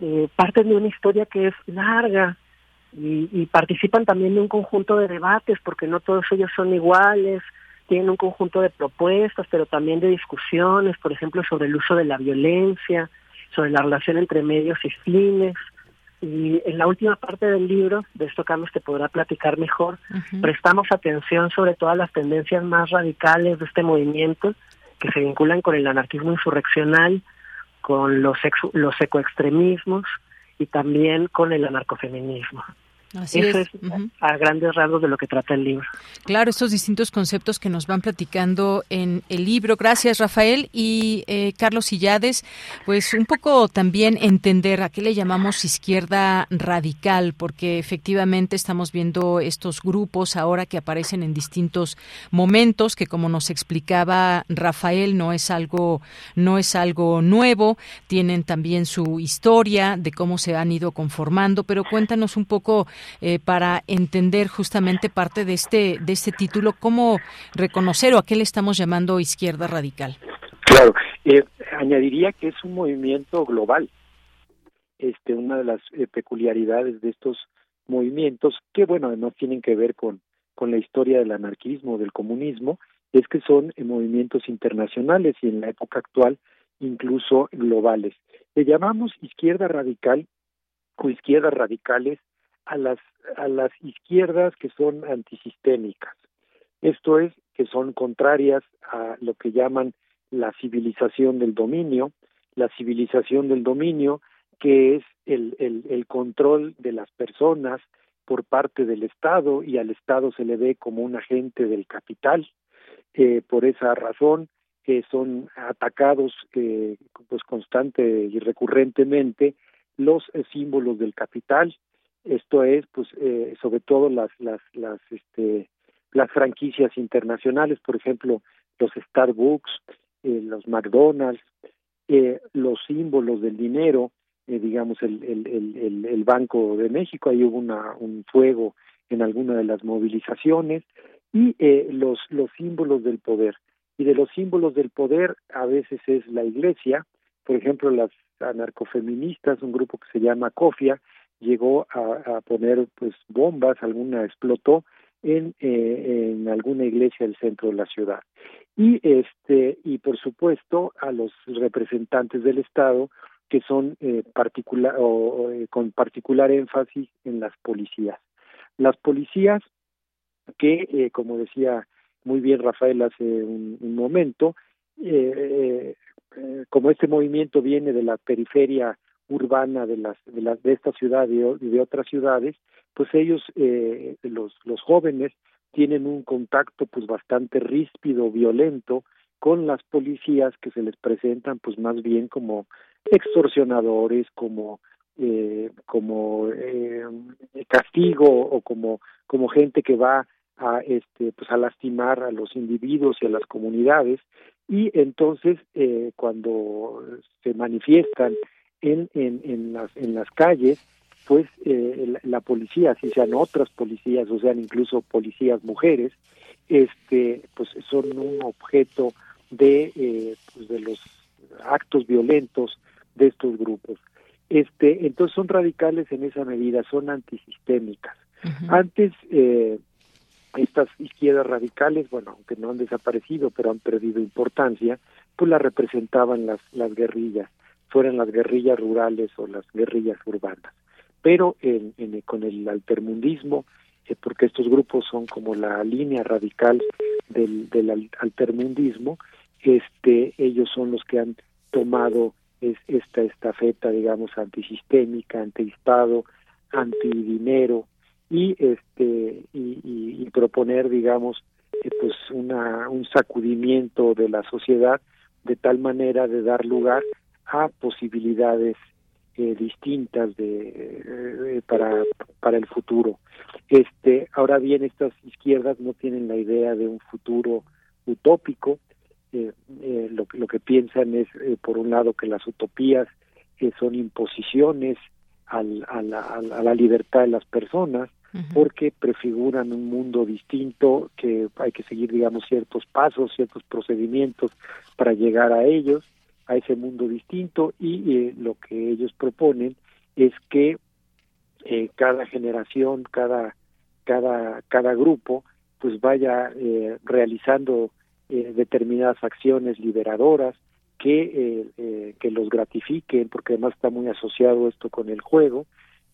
S30: eh, parten de una historia que es larga y, y, participan también de un conjunto de debates, porque no todos ellos son iguales, tienen un conjunto de propuestas, pero también de discusiones, por ejemplo, sobre el uso de la violencia, sobre la relación entre medios y fines. Y en la última parte del libro, de esto Carlos te podrá platicar mejor, prestamos atención sobre todas las tendencias más radicales de este movimiento que se vinculan con el anarquismo insurreccional, con los, los ecoextremismos y también con el anarcofeminismo. Así Eso es, a grandes rasgos de lo que trata el libro.
S1: Claro, estos distintos conceptos que nos van platicando en el libro. Gracias, Rafael. Y eh, Carlos Sillades, pues un poco también entender a qué le llamamos izquierda radical, porque efectivamente estamos viendo estos grupos ahora que aparecen en distintos momentos, que como nos explicaba Rafael, no es algo, no es algo nuevo, tienen también su historia de cómo se han ido conformando, pero cuéntanos un poco eh, para entender justamente parte de este, de este título, cómo reconocer o a qué le estamos llamando izquierda radical.
S31: Claro, eh, añadiría que es un movimiento global. Este, una de las eh, peculiaridades de estos movimientos, que bueno, no tienen que ver con, con la historia del anarquismo, del comunismo, es que son movimientos internacionales y en la época actual incluso globales. Le llamamos izquierda radical o izquierdas radicales a las, a las izquierdas que son antisistémicas. Esto es, que son contrarias a lo que llaman la civilización del dominio, la civilización del dominio que es el, el, control de las personas por parte del Estado y al Estado se le ve como un agente del capital. Eh, por esa razón que son atacados eh, pues constante y recurrentemente los símbolos del capital, esto es pues eh, sobre todo las las las este las franquicias internacionales por ejemplo los Starbucks eh, los McDonald's eh, los símbolos del dinero eh, digamos el, el, el, el Banco de México ahí hubo una, un fuego en alguna de las movilizaciones y eh, los los símbolos del poder. Y de los símbolos del poder a veces es la iglesia por ejemplo las anarcofeministas un grupo que se llama COFIA llegó a, poner pues bombas, alguna explotó en, eh, en alguna iglesia del centro de la ciudad. Y este y por supuesto a los representantes del Estado que son eh, particular o, eh, con particular énfasis en las policías. Las policías que, eh, como decía muy bien Rafael hace un, un momento, eh, como este movimiento viene de la periferia urbana de las de las de esta ciudad y de, otras ciudades pues ellos eh, los los jóvenes tienen un contacto pues bastante ríspido violento con las policías que se les presentan pues más bien como extorsionadores como eh, como eh, castigo o como como gente que va a este pues a lastimar a los individuos y a las comunidades. Y entonces eh, cuando se manifiestan en, en, en, las, en las calles, pues eh, la, policía, si sean otras policías o sean incluso policías mujeres, este, pues son un objeto de, eh, pues de los actos violentos de estos grupos. Este, entonces son radicales en esa medida, son antisistémicas. Antes eh, estas izquierdas radicales, bueno, aunque no han desaparecido, pero han perdido importancia, pues las representaban las, las guerrillas fueran las guerrillas rurales o las guerrillas urbanas. Pero en, en, con el altermundismo, eh, porque estos grupos son como la línea radical del, del altermundismo, este, ellos son los que han tomado es, esta estafeta, digamos, antisistémica, antiestado, antidinero y este y, proponer digamos eh, pues una un sacudimiento de la sociedad de tal manera de dar lugar a posibilidades eh, distintas de eh, para para el futuro. Este ahora bien estas izquierdas no tienen la idea de un futuro utópico. Lo, lo que piensan es por un lado que las utopías son imposiciones al, a, la, a, la, libertad de las personas porque prefiguran un mundo distinto que hay que seguir digamos ciertos pasos ciertos procedimientos para llegar a ellos a ese mundo distinto y eh, lo que ellos proponen es que eh, cada generación cada cada cada grupo pues vaya eh, realizando determinadas acciones liberadoras que, eh, eh, que los gratifiquen, porque además está muy asociado esto con el juego,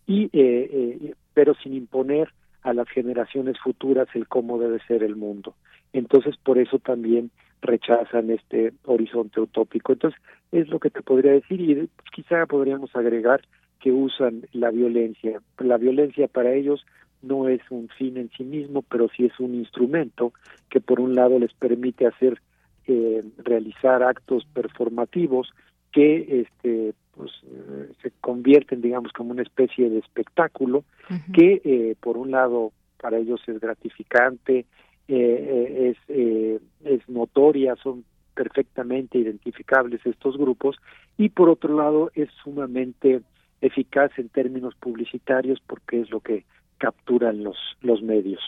S31: y eh, pero sin imponer a las generaciones futuras el cómo debe ser el mundo. Entonces, por eso también rechazan este horizonte utópico. Entonces, es lo que te podría decir y pues, quizá podríamos agregar que usan la violencia. La violencia para ellos no es un fin en sí mismo, pero sí es un instrumento que por un lado les permite hacer eh, realizar actos performativos que este pues eh, se convierten digamos como una especie de espectáculo que eh, por un lado para ellos es gratificante es es notoria son perfectamente identificables estos grupos y por otro lado es sumamente eficaz en términos publicitarios porque es lo que capturan los los medios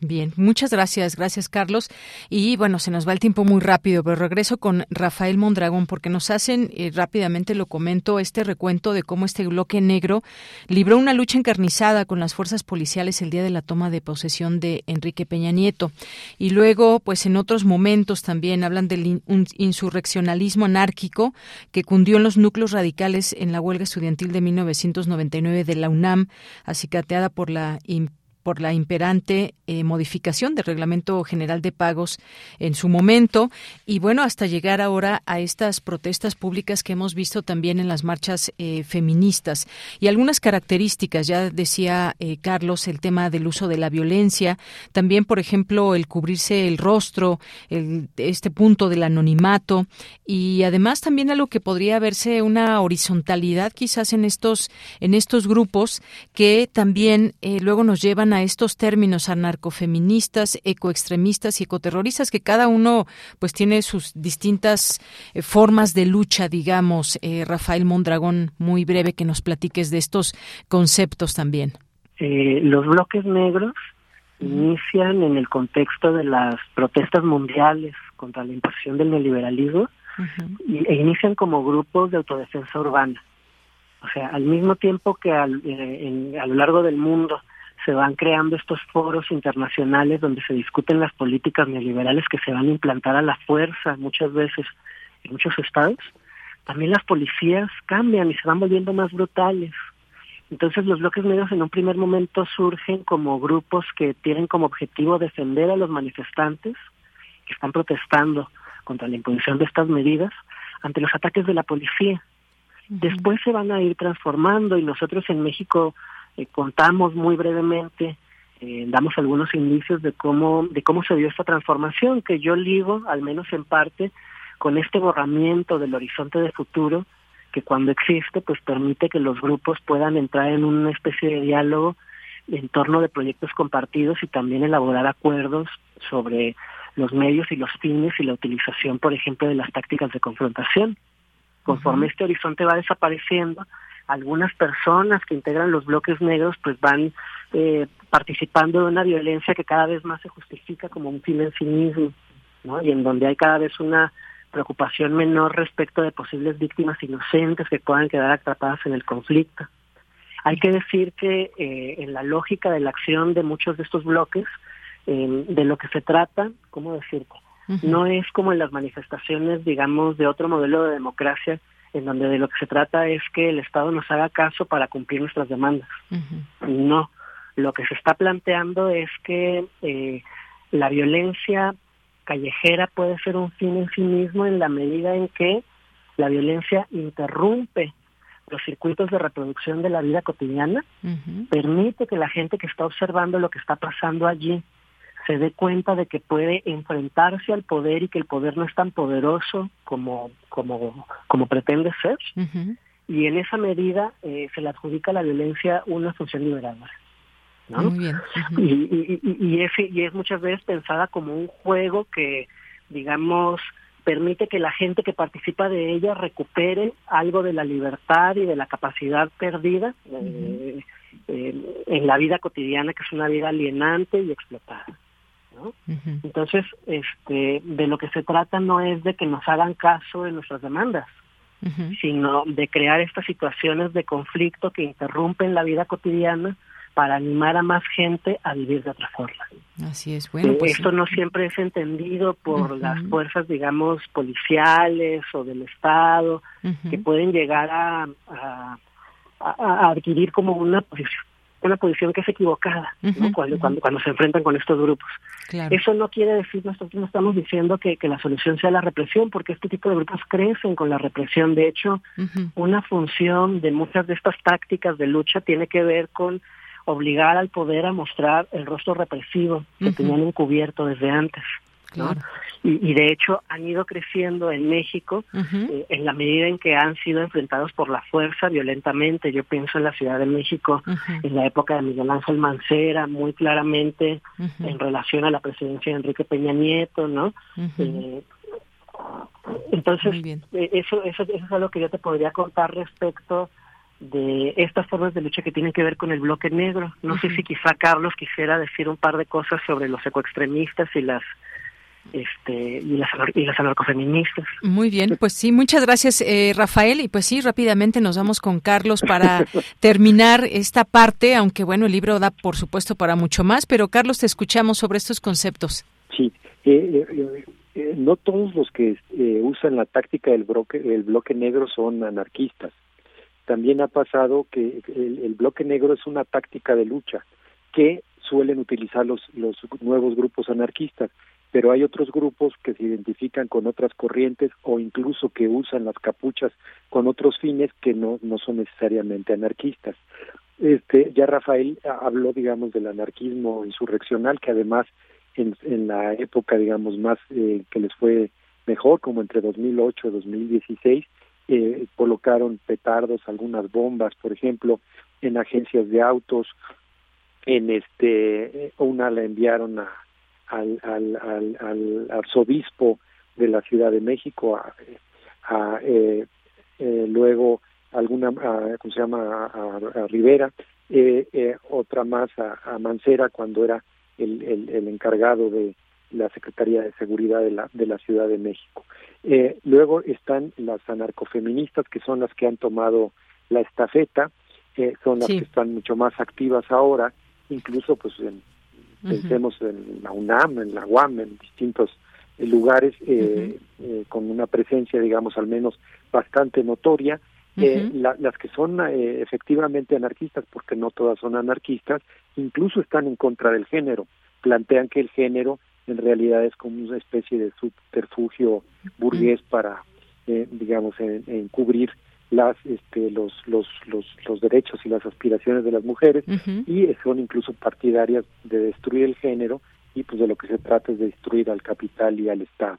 S1: Bien, muchas gracias, gracias Carlos. Y bueno, se nos va el tiempo muy rápido, pero regreso con Rafael Mondragón porque nos hacen, y rápidamente lo comento, este recuento de cómo este bloque negro libró una lucha encarnizada con las fuerzas policiales el día de la toma de posesión de Enrique Peña Nieto. Y luego, pues en otros momentos también hablan del insurreccionalismo anárquico que cundió en los núcleos radicales en la huelga estudiantil de 1999 de la UNAM, acicateada por la por la imperante eh, modificación del Reglamento General de Pagos en su momento. Y bueno, hasta llegar ahora a estas protestas públicas que hemos visto también en las marchas eh, feministas. Y algunas características, ya decía eh, Carlos, el tema del uso de la violencia, también por ejemplo el cubrirse el rostro, el, este punto del anonimato. Y además también algo que podría verse una horizontalidad quizás en estos en estos grupos que también luego nos llevan a a estos términos anarcofeministas, ecoextremistas y ecoterroristas, que cada uno pues tiene sus distintas eh, formas de lucha, digamos. Eh, Rafael Mondragón, muy breve que nos platiques de estos conceptos también.
S30: Eh, los bloques negros inician en el contexto de las protestas mundiales contra la imposición del neoliberalismo e inician como grupos de autodefensa urbana. O sea, al mismo tiempo que a lo largo del mundo se van creando estos foros internacionales donde se discuten las políticas neoliberales que se van a implantar a la fuerza muchas veces en muchos estados, también las policías cambian y se van volviendo más brutales. Entonces los bloques medios en un primer momento surgen como grupos que tienen como objetivo defender a los manifestantes que están protestando contra la imposición de estas medidas ante los ataques de la policía. Después se van a ir transformando y nosotros en México eh, contamos muy brevemente, eh, damos algunos indicios de cómo, de cómo se dio esta transformación, que yo ligo, al menos en parte, con este borramiento del horizonte de futuro, que cuando existe, pues permite que los grupos puedan entrar en una especie de diálogo en torno de proyectos compartidos y también elaborar acuerdos sobre los medios y los fines y la utilización, por ejemplo, de las tácticas de confrontación. Conforme este horizonte va desapareciendo, algunas personas que integran los bloques negros pues van eh, participando de una violencia que cada vez más se justifica como un fin en sí mismo, ¿no? Y en donde hay cada vez una preocupación menor respecto de posibles víctimas inocentes que puedan quedar atrapadas en el conflicto. Hay que decir que eh, en la lógica de la acción de muchos de estos bloques, eh, de lo que se trata, ¿cómo decirte? No es como en las manifestaciones, digamos, de otro modelo de democracia en donde de lo que se trata es que el Estado nos haga caso para cumplir nuestras demandas. No, lo que se está planteando es que eh, la violencia callejera puede ser un fin en sí mismo en la medida en que la violencia interrumpe los circuitos de reproducción de la vida cotidiana, permite que la gente que está observando lo que está pasando allí se dé cuenta de que puede enfrentarse al poder y que el poder no es tan poderoso como, como, como pretende ser. Y en esa medida eh, se le adjudica a la violencia una función liberadora. ¿no?
S1: Muy bien.
S30: y, y, y, es, y es muchas veces pensada como un juego que, digamos, permite que la gente que participa de ella recupere algo de la libertad y de la capacidad perdida eh, eh, en la vida cotidiana, que es una vida alienante y explotada. ¿No? Entonces, este, de lo que se trata no es de que nos hagan caso en nuestras demandas, sino de crear estas situaciones de conflicto que interrumpen la vida cotidiana para animar a más gente a vivir de otra forma.
S1: Así es, bueno. Pues,
S30: Esto no siempre es entendido por las fuerzas, digamos, policiales o del Estado, que pueden llegar a, a, a, adquirir como una posición una posición que es equivocada ¿no? cuando, cuando, cuando se enfrentan con estos grupos.
S1: Claro.
S30: Eso no quiere decir, nosotros no estamos diciendo que, que, la solución sea la represión, porque este tipo de grupos crecen con la represión. De hecho, una función de muchas de estas tácticas de lucha tiene que ver con obligar al poder a mostrar el rostro represivo que tenían encubierto desde antes. ¿No? Y, y, de hecho han ido creciendo en México eh, en la medida en que han sido enfrentados por la fuerza violentamente. Yo pienso en la Ciudad de México en la época de Miguel Ángel Mancera, muy claramente en relación a la presidencia de Enrique Peña Nieto, ¿no? Eh, entonces, eh, eso, eso, eso es algo que yo te podría contar respecto de estas formas de lucha que tienen que ver con el bloque negro. No uh -huh. sé si quizá Carlos quisiera decir un par de cosas sobre los ecoextremistas y las este y las, y las anarcofeministas.
S1: Muy bien, pues sí, muchas gracias eh, Rafael y pues sí, rápidamente nos vamos con Carlos para terminar esta parte, aunque bueno, el libro da por supuesto para mucho más, pero Carlos te escuchamos sobre estos conceptos.
S31: Sí, eh, eh, eh no todos los que usan la táctica del bloque, el bloque negro son anarquistas también ha pasado que el, el, bloque negro es una táctica de lucha que suelen utilizar los, los nuevos grupos anarquistas, pero hay otros grupos que se identifican con otras corrientes o incluso que usan las capuchas con otros fines que no, no son necesariamente anarquistas. Este, ya Rafael habló, digamos, del anarquismo insurreccional, que además en, en la época, digamos, más eh, que les fue mejor, como entre 2008 y 2016, eh, colocaron petardos, algunas bombas, por ejemplo, en agencias de autos, en este, una la enviaron a, al, al, al, al arzobispo de la Ciudad de México, a, a eh, eh, luego alguna, a, ¿cómo se llama?, a, a Rivera, eh, eh, otra más a, Mancera cuando era el, el, el encargado de la Secretaría de Seguridad de la, de la Ciudad de México. Eh, luego están las anarcofeministas, que son las que han tomado la estafeta, son las
S1: Sí.
S31: que están mucho más activas ahora, incluso pues en, pensemos en la UNAM, en la UAM, en distintos eh, lugares eh, eh, con una presencia, digamos, al menos bastante notoria. Eh, la- las que son eh, efectivamente anarquistas, porque no todas son anarquistas, incluso están en contra del género. Plantean que el género en realidad es como una especie de subterfugio burgués para, eh, digamos, en- encubrir las, este, los, los, los, los derechos y las aspiraciones de las mujeres y son incluso partidarias de destruir el género y pues de lo que se trata es de destruir al capital y al Estado.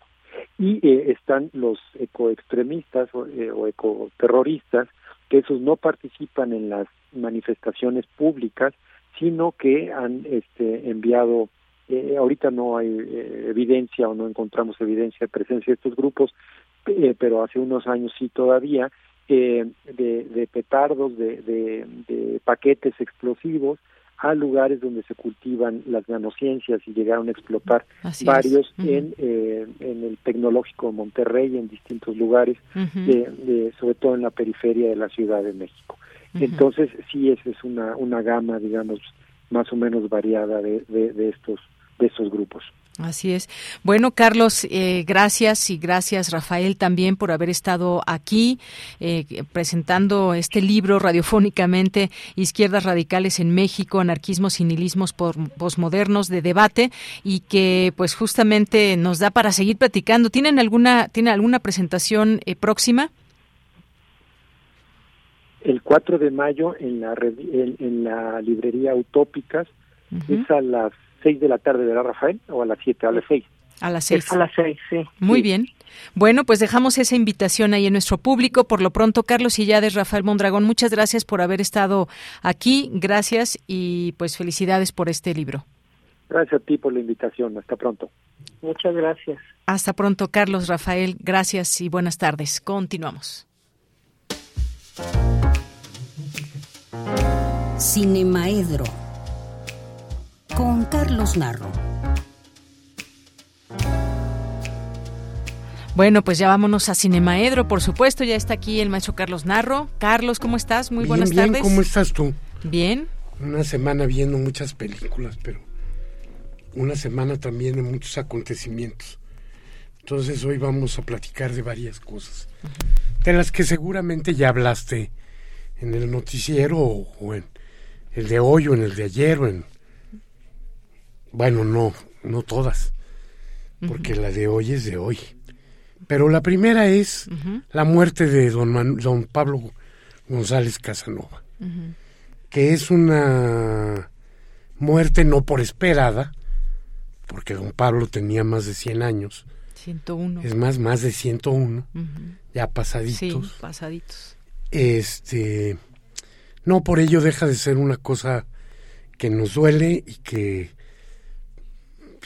S31: Y eh, están los ecoextremistas o, eh, o ecoterroristas, que esos no participan en las manifestaciones públicas, sino que han este, enviado, eh, ahorita no hay eh, evidencia o no encontramos evidencia de presencia de estos grupos, eh, pero hace unos años sí todavía, eh, de, de petardos, de, de, de paquetes explosivos a lugares donde se cultivan las nanociencias y llegaron a explotar
S1: Así
S31: varios en, eh, en el tecnológico de Monterrey, en distintos lugares,
S1: Ujú.
S31: de- de- sobre todo en la periferia de la Ciudad de México. Entonces, sí, esa es una, una gama, digamos, más o menos variada de, de, de estos de estos grupos.
S1: Así es. Bueno, Carlos, eh, gracias y gracias Rafael también por haber estado aquí eh, presentando este libro radiofónicamente, Izquierdas Radicales en México, Anarquismos y Nihilismos por, posmodernos de debate y que pues justamente nos da para seguir platicando. ¿Tienen alguna, ¿tiene alguna presentación eh, próxima?
S31: el 4 de mayo en la, en, la librería Utópicas. Es a las 6 de la tarde, ¿verdad, Rafael? ¿O a las 7? A las 6.
S1: A las 6.
S30: a las 6, sí.
S1: Muy bien. Bueno, pues dejamos esa invitación ahí en nuestro público. Por lo pronto, Carlos Illades, Rafael Mondragón, muchas gracias por haber estado aquí. Gracias y pues felicidades por este libro.
S31: Gracias a ti por la invitación. Hasta pronto.
S30: Muchas gracias.
S1: Hasta pronto, Carlos, Rafael. Gracias y buenas tardes. Continuamos.
S4: Cinemaedro con Carlos Narro.
S1: Bueno, pues ya vámonos a Cinemaedro, por supuesto. Ya está aquí el maestro Carlos Narro. Carlos, ¿cómo estás? Muy buenas
S32: bien,
S1: tardes.
S32: ¿Cómo estás tú?
S1: Bien.
S32: Una semana viendo muchas películas, pero una semana también de muchos acontecimientos. Entonces hoy vamos a platicar de varias cosas, de las que seguramente ya hablaste en el noticiero o, en el de hoy o en el de ayer o en... Bueno, no, no todas, porque la de hoy es de hoy. Pero la primera es la muerte de don, don Pablo González Casanova, que es una muerte no por esperada, porque don Pablo tenía más de 100 años.
S1: 101.
S32: Es más, más de 101, ya pasaditos.
S1: Sí, pasaditos.
S32: Este, no por ello deja de ser una cosa que nos duele y que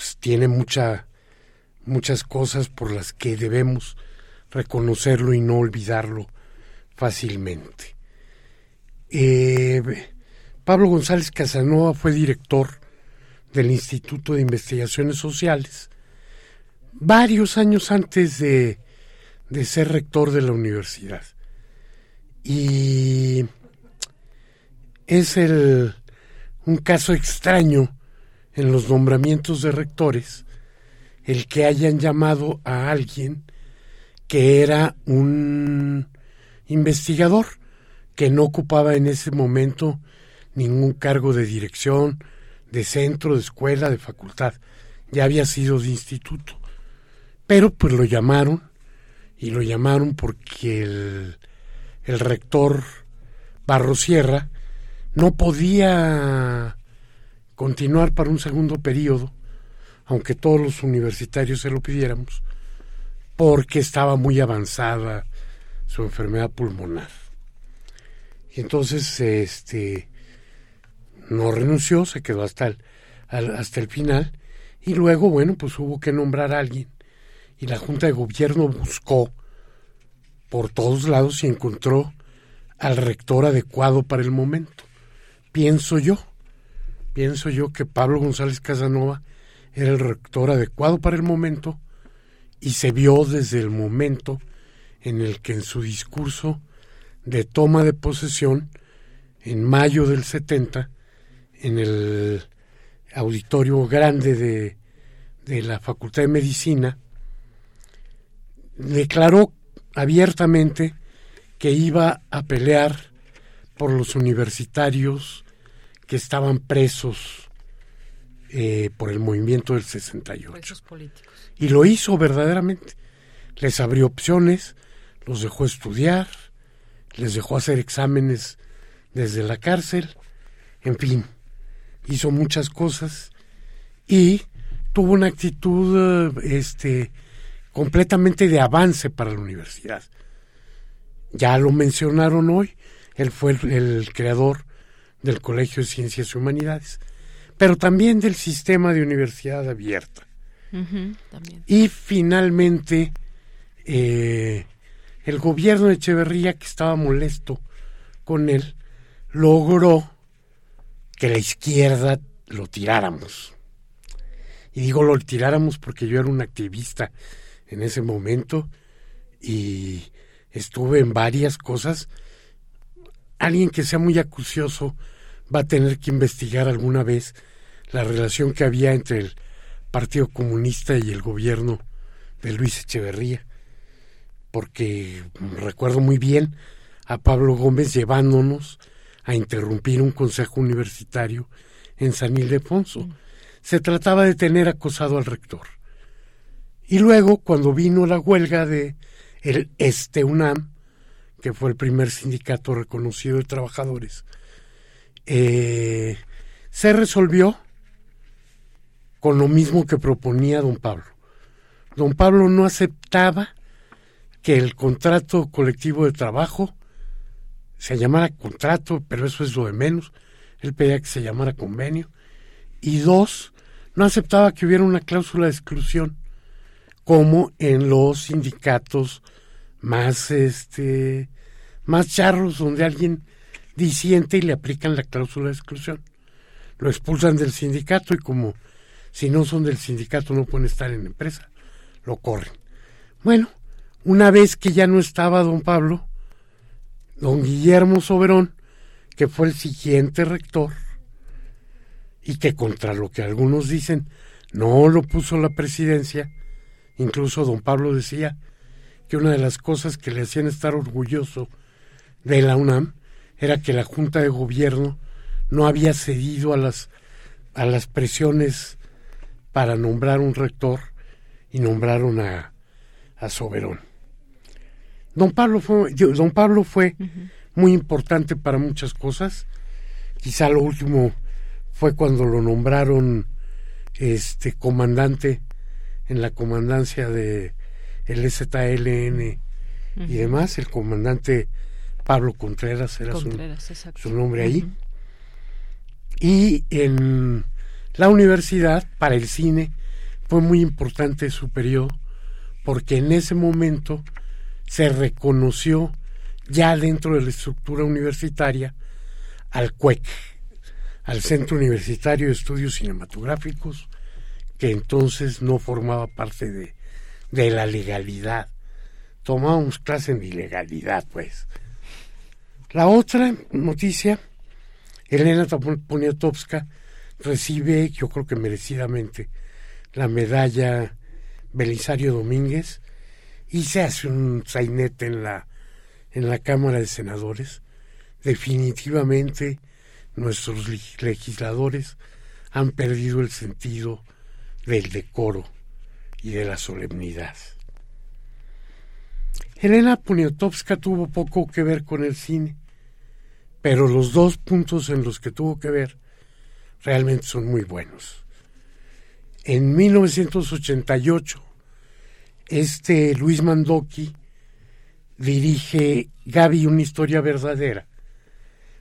S32: pues, tiene mucha, muchas cosas por las que debemos reconocerlo y no olvidarlo fácilmente. Eh, Pablo González Casanova fue director del Instituto de Investigaciones Sociales, varios años antes de, de ser rector de la universidad. Y es el, un caso extraño en los nombramientos de rectores el que hayan llamado a alguien que era un investigador que no ocupaba en ese momento ningún cargo de dirección, de centro, de escuela, de facultad. Ya había sido de instituto. Pero pues lo llamaron y lo llamaron porque el, el rector Barrosierra no podía continuar para un segundo periodo, aunque todos los universitarios se lo pidiéramos, porque estaba muy avanzada su enfermedad pulmonar. Y entonces este no renunció, se quedó hasta el, hasta el final y luego, bueno, pues hubo que nombrar a alguien y la Junta de Gobierno buscó por todos lados y encontró al rector adecuado para el momento. Pienso yo, pienso yo que Pablo González Casanova era el rector adecuado para el momento y se vio desde el momento en el que en su discurso de toma de posesión en mayo del 70 en el auditorio grande de, de la Facultad de Medicina, declaró abiertamente que iba a pelear por los universitarios que estaban presos eh, por el movimiento del 68. Y lo hizo verdaderamente. Les abrió opciones, los dejó estudiar, les dejó hacer exámenes desde la cárcel, en fin hizo muchas cosas y tuvo una actitud este completamente de avance para la universidad. Ya lo mencionaron hoy, él fue el, creador del Colegio de Ciencias y Humanidades, pero también del sistema de universidad abierta. Y finalmente, eh, el gobierno de Echeverría, que estaba molesto con él, logró que la izquierda lo tiráramos. Y digo lo tiráramos porque yo era un activista en ese momento y estuve en varias cosas. Alguien que sea muy acucioso va a tener que investigar alguna vez la relación que había entre el Partido Comunista y el gobierno de Luis Echeverría, porque recuerdo muy bien a Pablo Gómez llevándonos a interrumpir un consejo universitario en San Ildefonso. Se trataba de tener acosado al rector. Y luego, cuando vino la huelga de el Este UNAM, que fue el primer sindicato reconocido de trabajadores, eh, se resolvió con lo mismo que proponía don Pablo. Don Pablo no aceptaba que el contrato colectivo de trabajo se llamara contrato, pero eso es lo de menos. Él pedía que se llamara convenio. Y dos, no aceptaba que hubiera una cláusula de exclusión, como en los sindicatos más, este, más charros, donde alguien y le aplican la cláusula de exclusión. Lo expulsan del sindicato y como si no son del sindicato no pueden estar en la empresa, lo corren. Bueno, una vez que ya no estaba don Pablo, don Guillermo Soberón, que fue el siguiente rector, y que contra lo que algunos dicen no lo puso la presidencia, incluso don Pablo decía que una de las cosas que le hacían estar orgulloso de la UNAM era que la Junta de Gobierno no había cedido a las, a las presiones para nombrar un rector y nombraron a, a Soberón. Don Pablo fue, don Pablo fue muy importante para muchas cosas. Quizá lo último fue cuando lo nombraron este comandante en la comandancia de el ZLN y demás, el comandante Pablo Contreras era su, nombre ahí. Y en la universidad, para el cine, fue muy importante su periodo, porque en ese momento se reconoció ya dentro de la estructura universitaria al CUEC, al Centro Universitario de Estudios Cinematográficos, que entonces no formaba parte de, de la legalidad. Tomábamos clase en ilegalidad, pues. La otra noticia, Elena Poniatowska recibe, yo creo que merecidamente, la medalla Belisario Domínguez y se hace un sainete en la, en la Cámara de Senadores. Definitivamente nuestros legisladores han perdido el sentido del decoro y de la solemnidad. Elena Poniatowska tuvo poco que ver con el cine, pero los dos puntos en los que tuvo que ver realmente son muy buenos. En 1988, este Luis Mandoki dirige Gaby, una historia verdadera,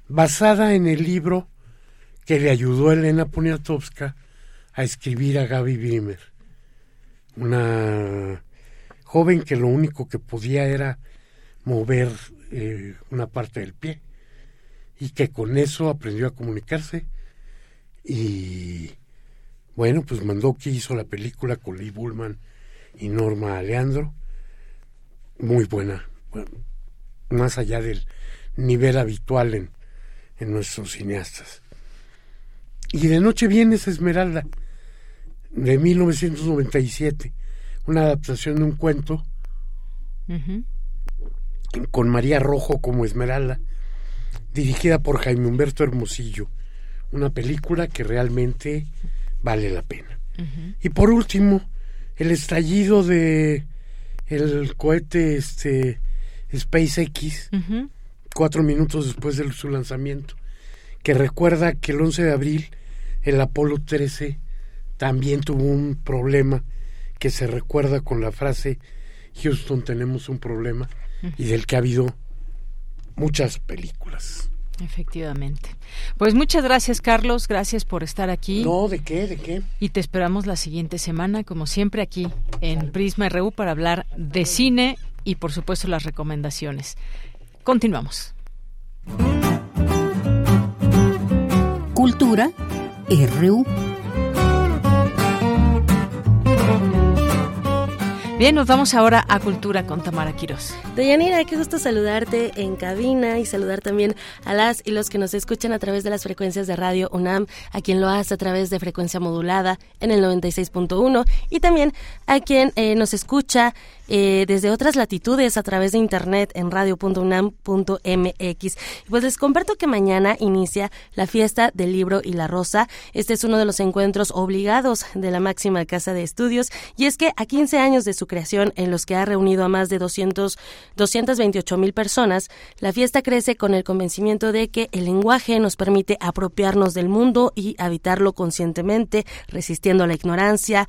S32: basada en el libro que le ayudó Elena Poniatowska a escribir a Gaby Brimer, una joven que lo único que podía era mover eh, una parte del pie y que con eso aprendió a comunicarse. Y bueno, pues Mandoki hizo la película con Lee Bullman y Norma Aleandro, muy buena, más allá del nivel habitual en, en nuestros cineastas. Y de noche viene Esmeralda, de 1997, una adaptación de un cuento con María Rojo como Esmeralda, dirigida por Jaime Humberto Hermosillo, una película que realmente vale la pena. Y por último, el estallido de el cohete este SpaceX, cuatro minutos después de su lanzamiento, que recuerda que el 11 de abril el Apolo 13 también tuvo un problema que se recuerda con la frase Houston tenemos un problema y del que ha habido muchas películas.
S1: Efectivamente. Pues muchas gracias, Carlos. Gracias por estar aquí.
S32: No, ¿de qué? ¿De qué?
S1: Y te esperamos la siguiente semana, como siempre, aquí en Prisma RU para hablar de cine y, por supuesto, las recomendaciones. Continuamos.
S4: Cultura RU.
S1: Bien, nos vamos ahora a Cultura con Tamara Quiroz.
S33: Deyanira, qué gusto saludarte en cabina y saludar también a las y los que nos escuchan a través de las frecuencias de Radio UNAM, a quien lo hace a través de frecuencia modulada en el 96.1 y también a quien eh, nos escucha eh, desde otras latitudes a través de internet en radio.unam.mx. Pues les comparto que mañana inicia la fiesta del libro y la rosa. Este es uno de los encuentros obligados de la máxima casa de estudios y es que a 15 años de su creación en los que ha reunido a más de 200, 228 mil personas, la fiesta crece con el convencimiento de que el lenguaje nos permite apropiarnos del mundo y habitarlo conscientemente, resistiendo a la ignorancia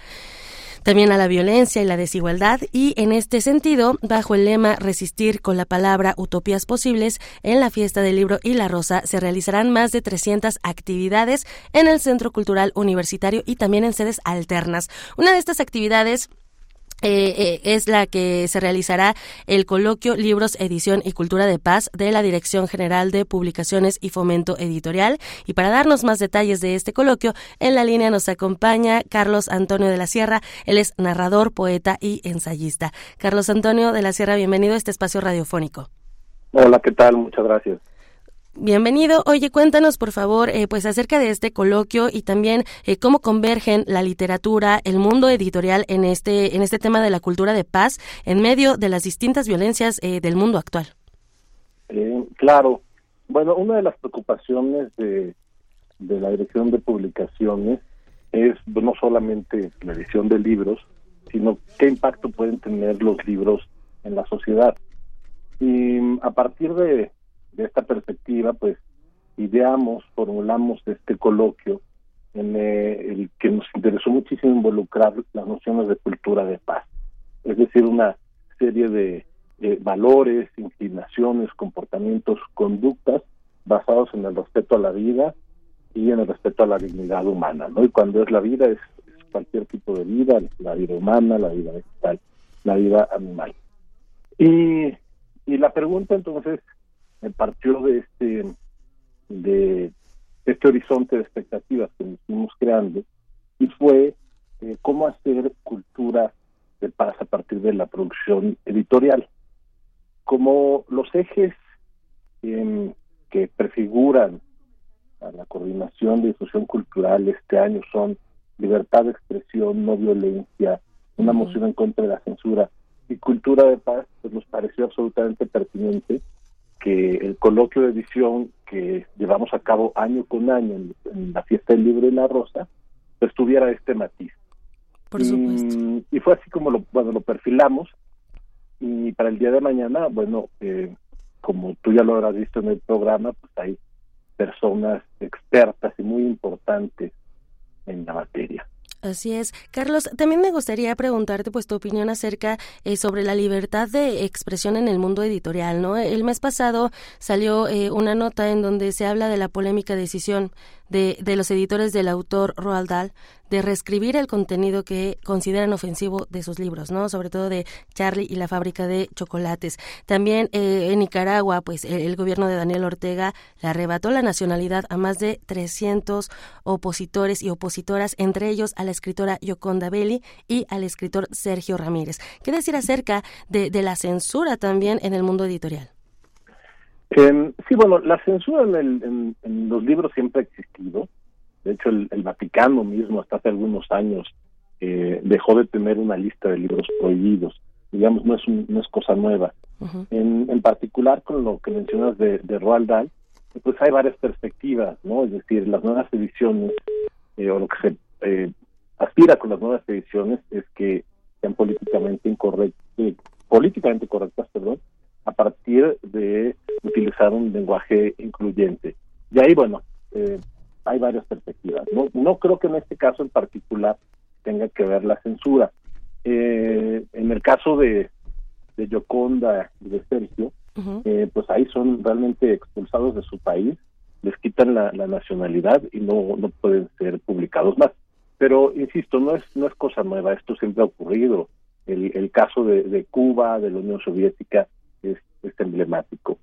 S33: también a la violencia y la desigualdad y en este sentido, bajo el lema Resistir con la palabra Utopías Posibles, en la fiesta del libro y la rosa se realizarán más de 300 actividades en el Centro Cultural Universitario y también en sedes alternas. Una de estas actividades eh, eh, es la que se realizará el coloquio Libros, Edición y Cultura de Paz de la Dirección General de Publicaciones y Fomento Editorial. Y para darnos más detalles de este coloquio, en la línea nos acompaña Carlos Antonio de la Sierra. Él es narrador, poeta y ensayista. Carlos Antonio de la Sierra, bienvenido a este espacio radiofónico.
S34: Hola, ¿qué tal? Muchas gracias.
S33: Bienvenido. Oye, cuéntanos por favor, eh, pues acerca de este coloquio y también eh, cómo convergen la literatura, el mundo editorial en este en este tema de la cultura de paz en medio de las distintas violencias eh, del mundo actual.
S34: claro. Bueno, una de las preocupaciones de, de la dirección de publicaciones es no solamente la edición de libros, sino qué impacto pueden tener los libros en la sociedad. Y a partir de de esta perspectiva, pues ideamos, formulamos este coloquio en eh, el que nos interesó muchísimo involucrar las nociones de cultura de paz, es decir, una serie de valores, inclinaciones, comportamientos, conductas basados en el respeto a la vida y en el respeto a la dignidad humana, ¿no? Y cuando es la vida es, cualquier tipo de vida, la vida humana, la vida vegetal, la vida animal. Y, y la pregunta entonces partió de este de este horizonte de expectativas que nos fuimos creando y fue eh, cómo hacer cultura de paz a partir de la producción editorial. Como los ejes em, que prefiguran a la coordinación de difusión cultural este año son libertad de expresión, no violencia, una moción en contra de la censura y cultura de paz, pues nos pareció absolutamente pertinente que el coloquio de edición que llevamos a cabo año con año en, la fiesta del libro y la rosa, pues tuviera este matiz.
S33: Por supuesto.
S34: Y, fue así como lo, bueno, lo perfilamos y para el día de mañana, bueno, eh, como tú ya lo habrás visto en el programa, pues hay personas expertas y muy importantes en la materia.
S33: Así es. Carlos, también me gustaría preguntarte pues tu opinión acerca eh, sobre la libertad de expresión en el mundo editorial, ¿no? El mes pasado salió eh, una nota en donde se habla de la polémica decisión de, de los editores del autor Roald Dahl de reescribir el contenido que consideran ofensivo de sus libros, ¿no? Sobre todo de Charlie y la fábrica de chocolates. También eh, en Nicaragua, pues el, gobierno de Daniel Ortega le arrebató la nacionalidad a más de 300 opositores y opositoras, entre ellos a la escritora Yoconda Belli y al escritor Sergio Ramírez. ¿Qué decir acerca de, la censura también en el mundo editorial?
S34: Em, sí, bueno, la censura en, en los libros siempre ha existido de hecho, el, Vaticano mismo hasta hace algunos años eh, dejó de tener una lista de libros prohibidos. Digamos, no es, no es cosa nueva. en, en particular con lo que mencionas de, de Roald Dahl, pues hay varias perspectivas, ¿no? Es decir, las nuevas ediciones, eh, o lo que se eh, aspira con las nuevas ediciones es que sean políticamente incorrectas, políticamente correctas, perdón, a partir de utilizar un lenguaje incluyente. Y ahí, bueno, eh, hay varias perspectivas. No, no creo que en este caso en particular tenga que ver la censura. Eh, en el caso de, de Yoconda y de Sergio, eh, pues ahí son realmente expulsados de su país, les quitan la, nacionalidad y no, no pueden ser publicados más. Pero insisto, no es no es cosa nueva, esto siempre ha ocurrido. El, el caso de, de Cuba, de la Unión Soviética, es, es emblemático.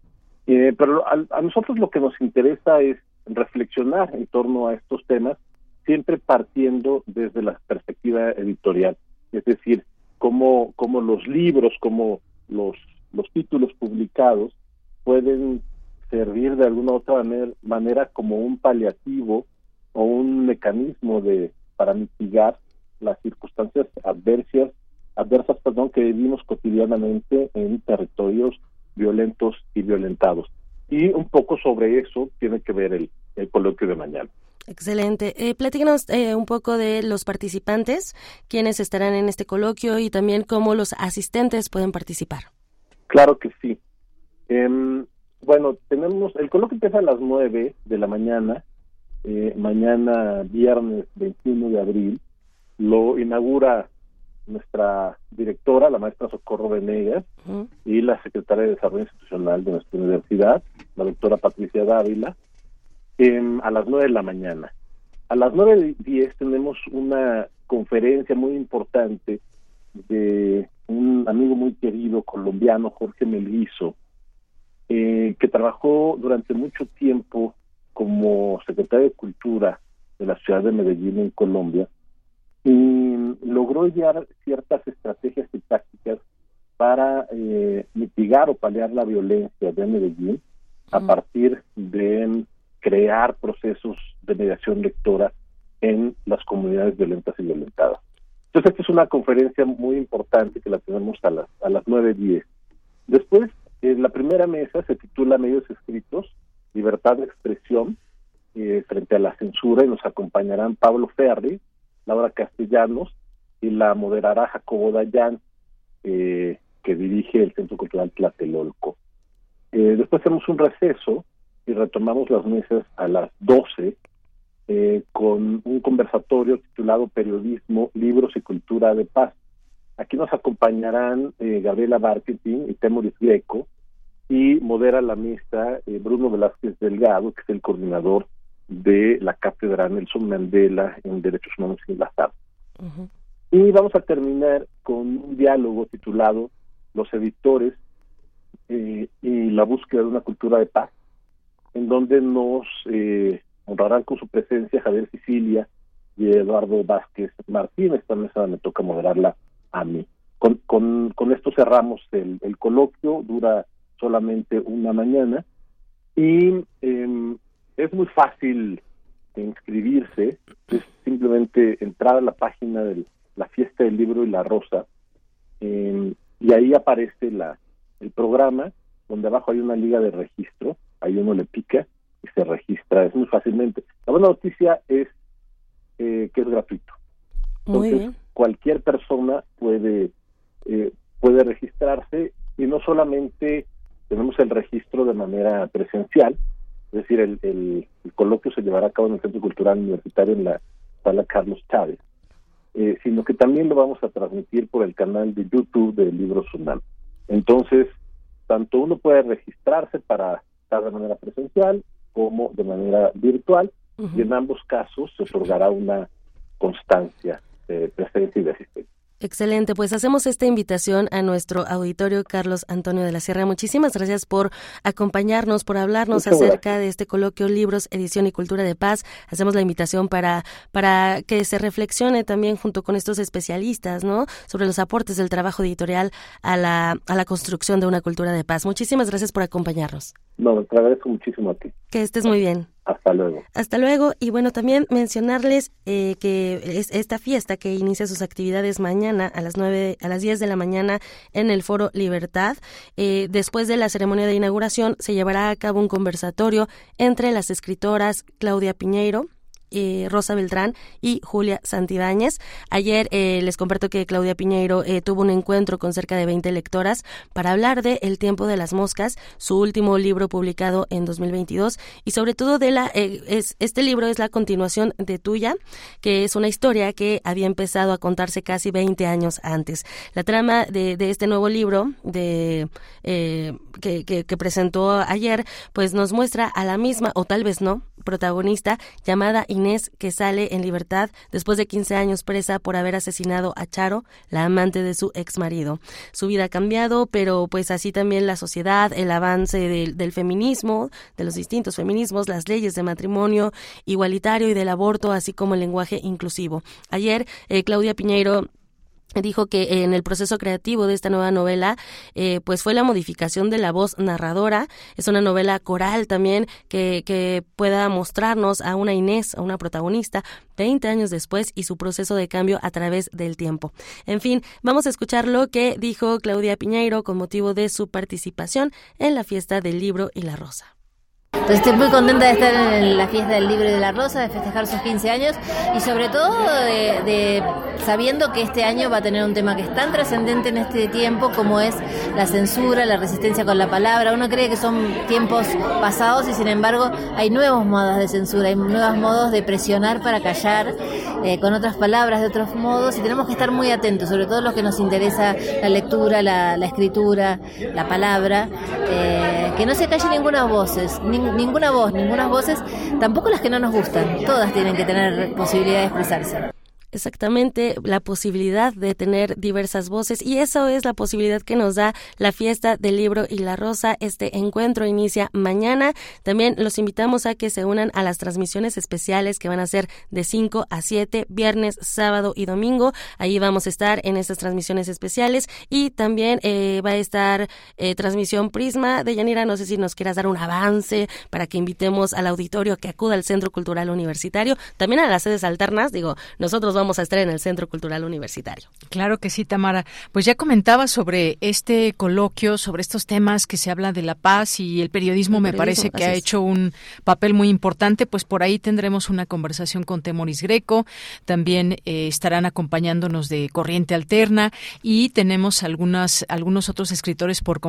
S34: Eh, pero a nosotros lo que nos interesa es reflexionar en torno a estos temas, siempre partiendo desde la perspectiva editorial, es decir, cómo, cómo los libros, cómo los, los títulos publicados pueden servir de alguna otra manera, manera como un paliativo o un mecanismo de para mitigar las circunstancias adversas adversas, perdón, que vivimos cotidianamente en territorios violentos y violentados. Y un poco sobre eso tiene que ver el, el coloquio de mañana.
S33: Excelente. Eh, platícanos eh, un poco de los participantes, quiénes estarán en este coloquio y también cómo los asistentes pueden participar.
S34: Claro que sí. Em, bueno, tenemos, el coloquio empieza a las 9 de la mañana, eh, mañana viernes 21 de abril, lo inaugura nuestra directora, la maestra Socorro Venegas, y la secretaria de Desarrollo Institucional de nuestra universidad, la doctora Patricia Dávila, a las nueve de la mañana. A las nueve diez tenemos una conferencia muy importante de un amigo muy querido colombiano, Jorge Melguizo, eh, que trabajó durante mucho tiempo como secretario de Cultura de la ciudad de Medellín en Colombia y logró llevar ciertas estrategias y tácticas para eh, mitigar o paliar la violencia de Medellín a partir de crear procesos de mediación lectora en las comunidades violentas y violentadas. Entonces, esta es una conferencia muy importante que la tenemos a las, a las 9.10. Después, eh, la primera mesa se titula Medios Escritos, Libertad de Expresión eh, frente a la censura y nos acompañarán Pablo Ferri, Laura Castellanos y la moderará Jacobo Dayan, eh, que dirige el Centro Cultural Tlatelolco. Eh, después hacemos un receso y retomamos las mesas a las 12 eh, con un conversatorio titulado Periodismo, Libros y Cultura de Paz. Aquí nos acompañarán eh, Gabriela Marketing y Temoris Greco y modera la mesa Bruno Velázquez Delgado, que es el coordinador de la cátedra Nelson Mandela en Derechos Humanos en la tarde. Y vamos a terminar con un diálogo titulado Los editores y la búsqueda de una cultura de paz, en donde nos eh, honrarán con su presencia Javier Sicilia y Eduardo Vázquez Martín. Esta mesa me toca moderarla a mí. Con, con, con esto cerramos el, el, coloquio, dura solamente una mañana y eh, es muy fácil inscribirse, es simplemente entrar a la página de la fiesta del libro y la rosa eh, y ahí aparece la, el programa donde abajo hay una liga de registro ahí uno le pica y se registra, es muy fácilmente. La buena noticia es eh, que es gratuito. Entonces, cualquier persona puede, eh, puede registrarse y no solamente tenemos el registro de manera presencial, es decir, el, el, coloquio se llevará a cabo en el Centro Cultural Universitario en la sala Carlos Chávez, eh, sino que también lo vamos a transmitir por el canal de YouTube del Libro Sunam. Entonces, tanto uno puede registrarse para de manera presencial como de manera virtual y en ambos casos se otorgará una constancia de presencia y de asistencia.
S33: Excelente, pues hacemos esta invitación a nuestro auditorio Carlos Antonio de la Sierra. Muchísimas gracias por acompañarnos, por hablarnos acerca de este coloquio Libros, Edición y Cultura de Paz. Hacemos la invitación para, para que se reflexione también junto con estos especialistas, ¿no? Sobre los aportes del trabajo editorial a la, a la construcción de una cultura de paz. Muchísimas gracias por acompañarnos.
S34: No, te agradezco muchísimo a ti.
S33: Que estés muy bien.
S34: Hasta luego.
S33: Hasta luego. Y bueno, también mencionarles eh, que es esta fiesta que inicia sus actividades mañana a las 9, a las 10 de la mañana en el Foro Libertad. Eh, después de la ceremonia de inauguración se llevará a cabo un conversatorio entre las escritoras Claudia Piñeiro, eh, Rosa Beltrán y Julia Santibáñez. Ayer eh, les comparto que Claudia Piñeiro eh, tuvo un encuentro con cerca de 20 lectoras para hablar de El tiempo de las moscas, su último libro publicado en 2022 y sobre todo de la es, este libro es la continuación de Tuya, que es una historia que había empezado a contarse casi 20 años antes. La trama de, este nuevo libro de que, que, que presentó ayer, pues nos muestra a la misma o tal vez no protagonista llamada Inés que sale en libertad después de 15 años presa por haber asesinado a Charo, la amante de su ex marido. Su vida ha cambiado, pero pues así también la sociedad, el avance del, feminismo, de los distintos feminismos, las leyes de matrimonio igualitario y del aborto, así como el lenguaje inclusivo. Ayer, eh, Claudia Piñeiro dijo que en el proceso creativo de esta nueva novela, eh, pues fue la modificación de la voz narradora. Es una novela coral también que, que pueda mostrarnos a una Inés, a una protagonista, 20 años después y su proceso de cambio a través del tiempo. En fin, vamos a escuchar lo que dijo Claudia Piñeiro con motivo de su participación en la fiesta del libro y la rosa.
S35: Entonces estoy muy contenta de estar en la fiesta del libro y de la rosa, de festejar sus 15 años y sobre todo de, sabiendo que este año va a tener un tema que es tan trascendente en este tiempo como es la censura, la resistencia con la palabra. Uno cree que son tiempos pasados y sin embargo hay nuevos modos de censura, hay nuevos modos de presionar para callar eh, con otras palabras, de otros modos y tenemos que estar muy atentos, sobre todo los que nos interesa la lectura, la, escritura, la palabra, eh, que no se calle ninguna voces, ninguna voz, ninguna voces, tampoco las que no nos gustan. Todas tienen que tener posibilidad de expresarse.
S33: Exactamente, la posibilidad de tener diversas voces y eso es la posibilidad que nos da la fiesta del libro y la rosa. Este encuentro inicia mañana. También los invitamos a que se unan a las transmisiones especiales que van a ser de 5 a 7, viernes, sábado y domingo. Ahí vamos a estar en estas transmisiones especiales y también eh, va a estar eh, transmisión Prisma de Yanira. No sé si nos quieras dar un avance para que invitemos al auditorio que acuda al Centro Cultural Universitario, también a las sedes alternas. Digo, nosotros vamos a estar en el Centro Cultural Universitario.
S1: Claro que sí, Tamara. Pues ya comentaba sobre este coloquio, sobre estos temas que se habla de la paz y el periodismo, me parece que ha hecho un papel muy importante. Pues por ahí tendremos una conversación con Temoris Greco. También eh, estarán acompañándonos de Corriente Alterna y tenemos algunas, algunos otros escritores por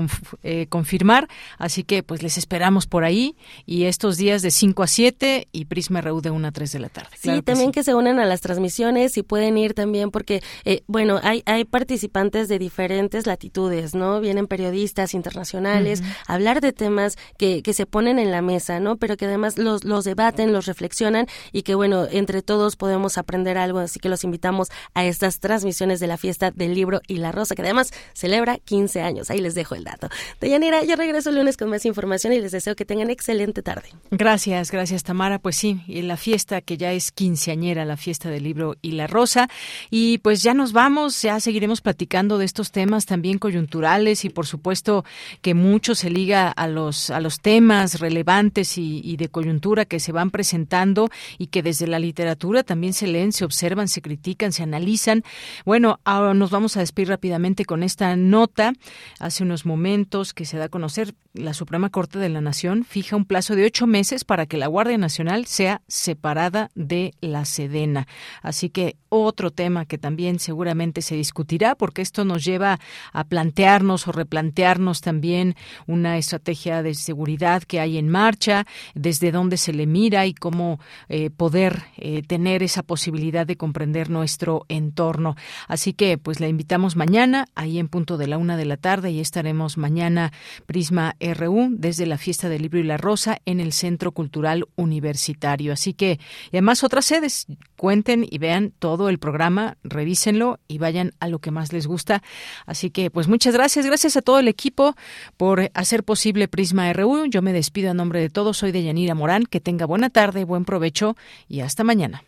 S1: eh, confirmar. Así que pues les esperamos por ahí y estos días de 5 a 7 y Prisma RU de 1 a 3 de la tarde.
S33: Sí, también que se unen a las transmisiones y pueden ir también porque, eh, bueno, hay, hay participantes de diferentes latitudes, ¿no? Vienen periodistas internacionales a hablar de temas que, que se ponen en la mesa, ¿no? Pero que además los, los debaten, los reflexionan y que, bueno, entre todos podemos aprender algo. Así que los invitamos a estas transmisiones de la fiesta del libro y la rosa, que además celebra 15 años. Ahí les dejo el dato. Deyanira, yo regreso el lunes con más información y les deseo que tengan excelente tarde.
S1: Gracias, gracias Tamara. Pues sí, y la fiesta que ya es quinceañera, la fiesta del libro y la Rosa. Y pues ya nos vamos, ya seguiremos platicando de estos temas también coyunturales y por supuesto que mucho se liga a los, a los temas relevantes y, de coyuntura que se van presentando y que desde la literatura también se leen, se observan, se critican, se analizan. Bueno, ahora nos vamos a despedir rápidamente con esta nota. Hace unos momentos que se da a conocer, la Suprema Corte de la Nación fija un plazo de ocho meses para que la Guardia Nacional sea separada de la Sedena. Así que otro tema que también seguramente se discutirá, porque esto nos lleva a plantearnos o replantearnos también una estrategia de seguridad que hay en marcha, desde dónde se le mira y cómo eh, poder eh, tener esa posibilidad de comprender nuestro entorno. Así que, pues la invitamos mañana, ahí en punto de la una de la tarde, y estaremos mañana Prisma RU desde la fiesta del libro y la rosa en el Centro Cultural Universitario. Así que, y además otras sedes, cuenten y vean todo todo el programa, revísenlo y vayan a lo que más les gusta. Así que, pues muchas gracias, gracias a todo el equipo por hacer posible Prisma RU. Yo me despido a nombre de todos, soy de Yanira Morán, que tenga buena tarde, buen provecho y hasta mañana.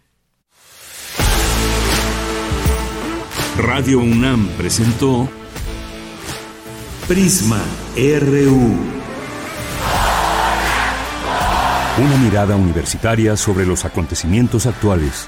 S2: Radio UNAM presentó Prisma RU. Una mirada universitaria sobre los acontecimientos actuales.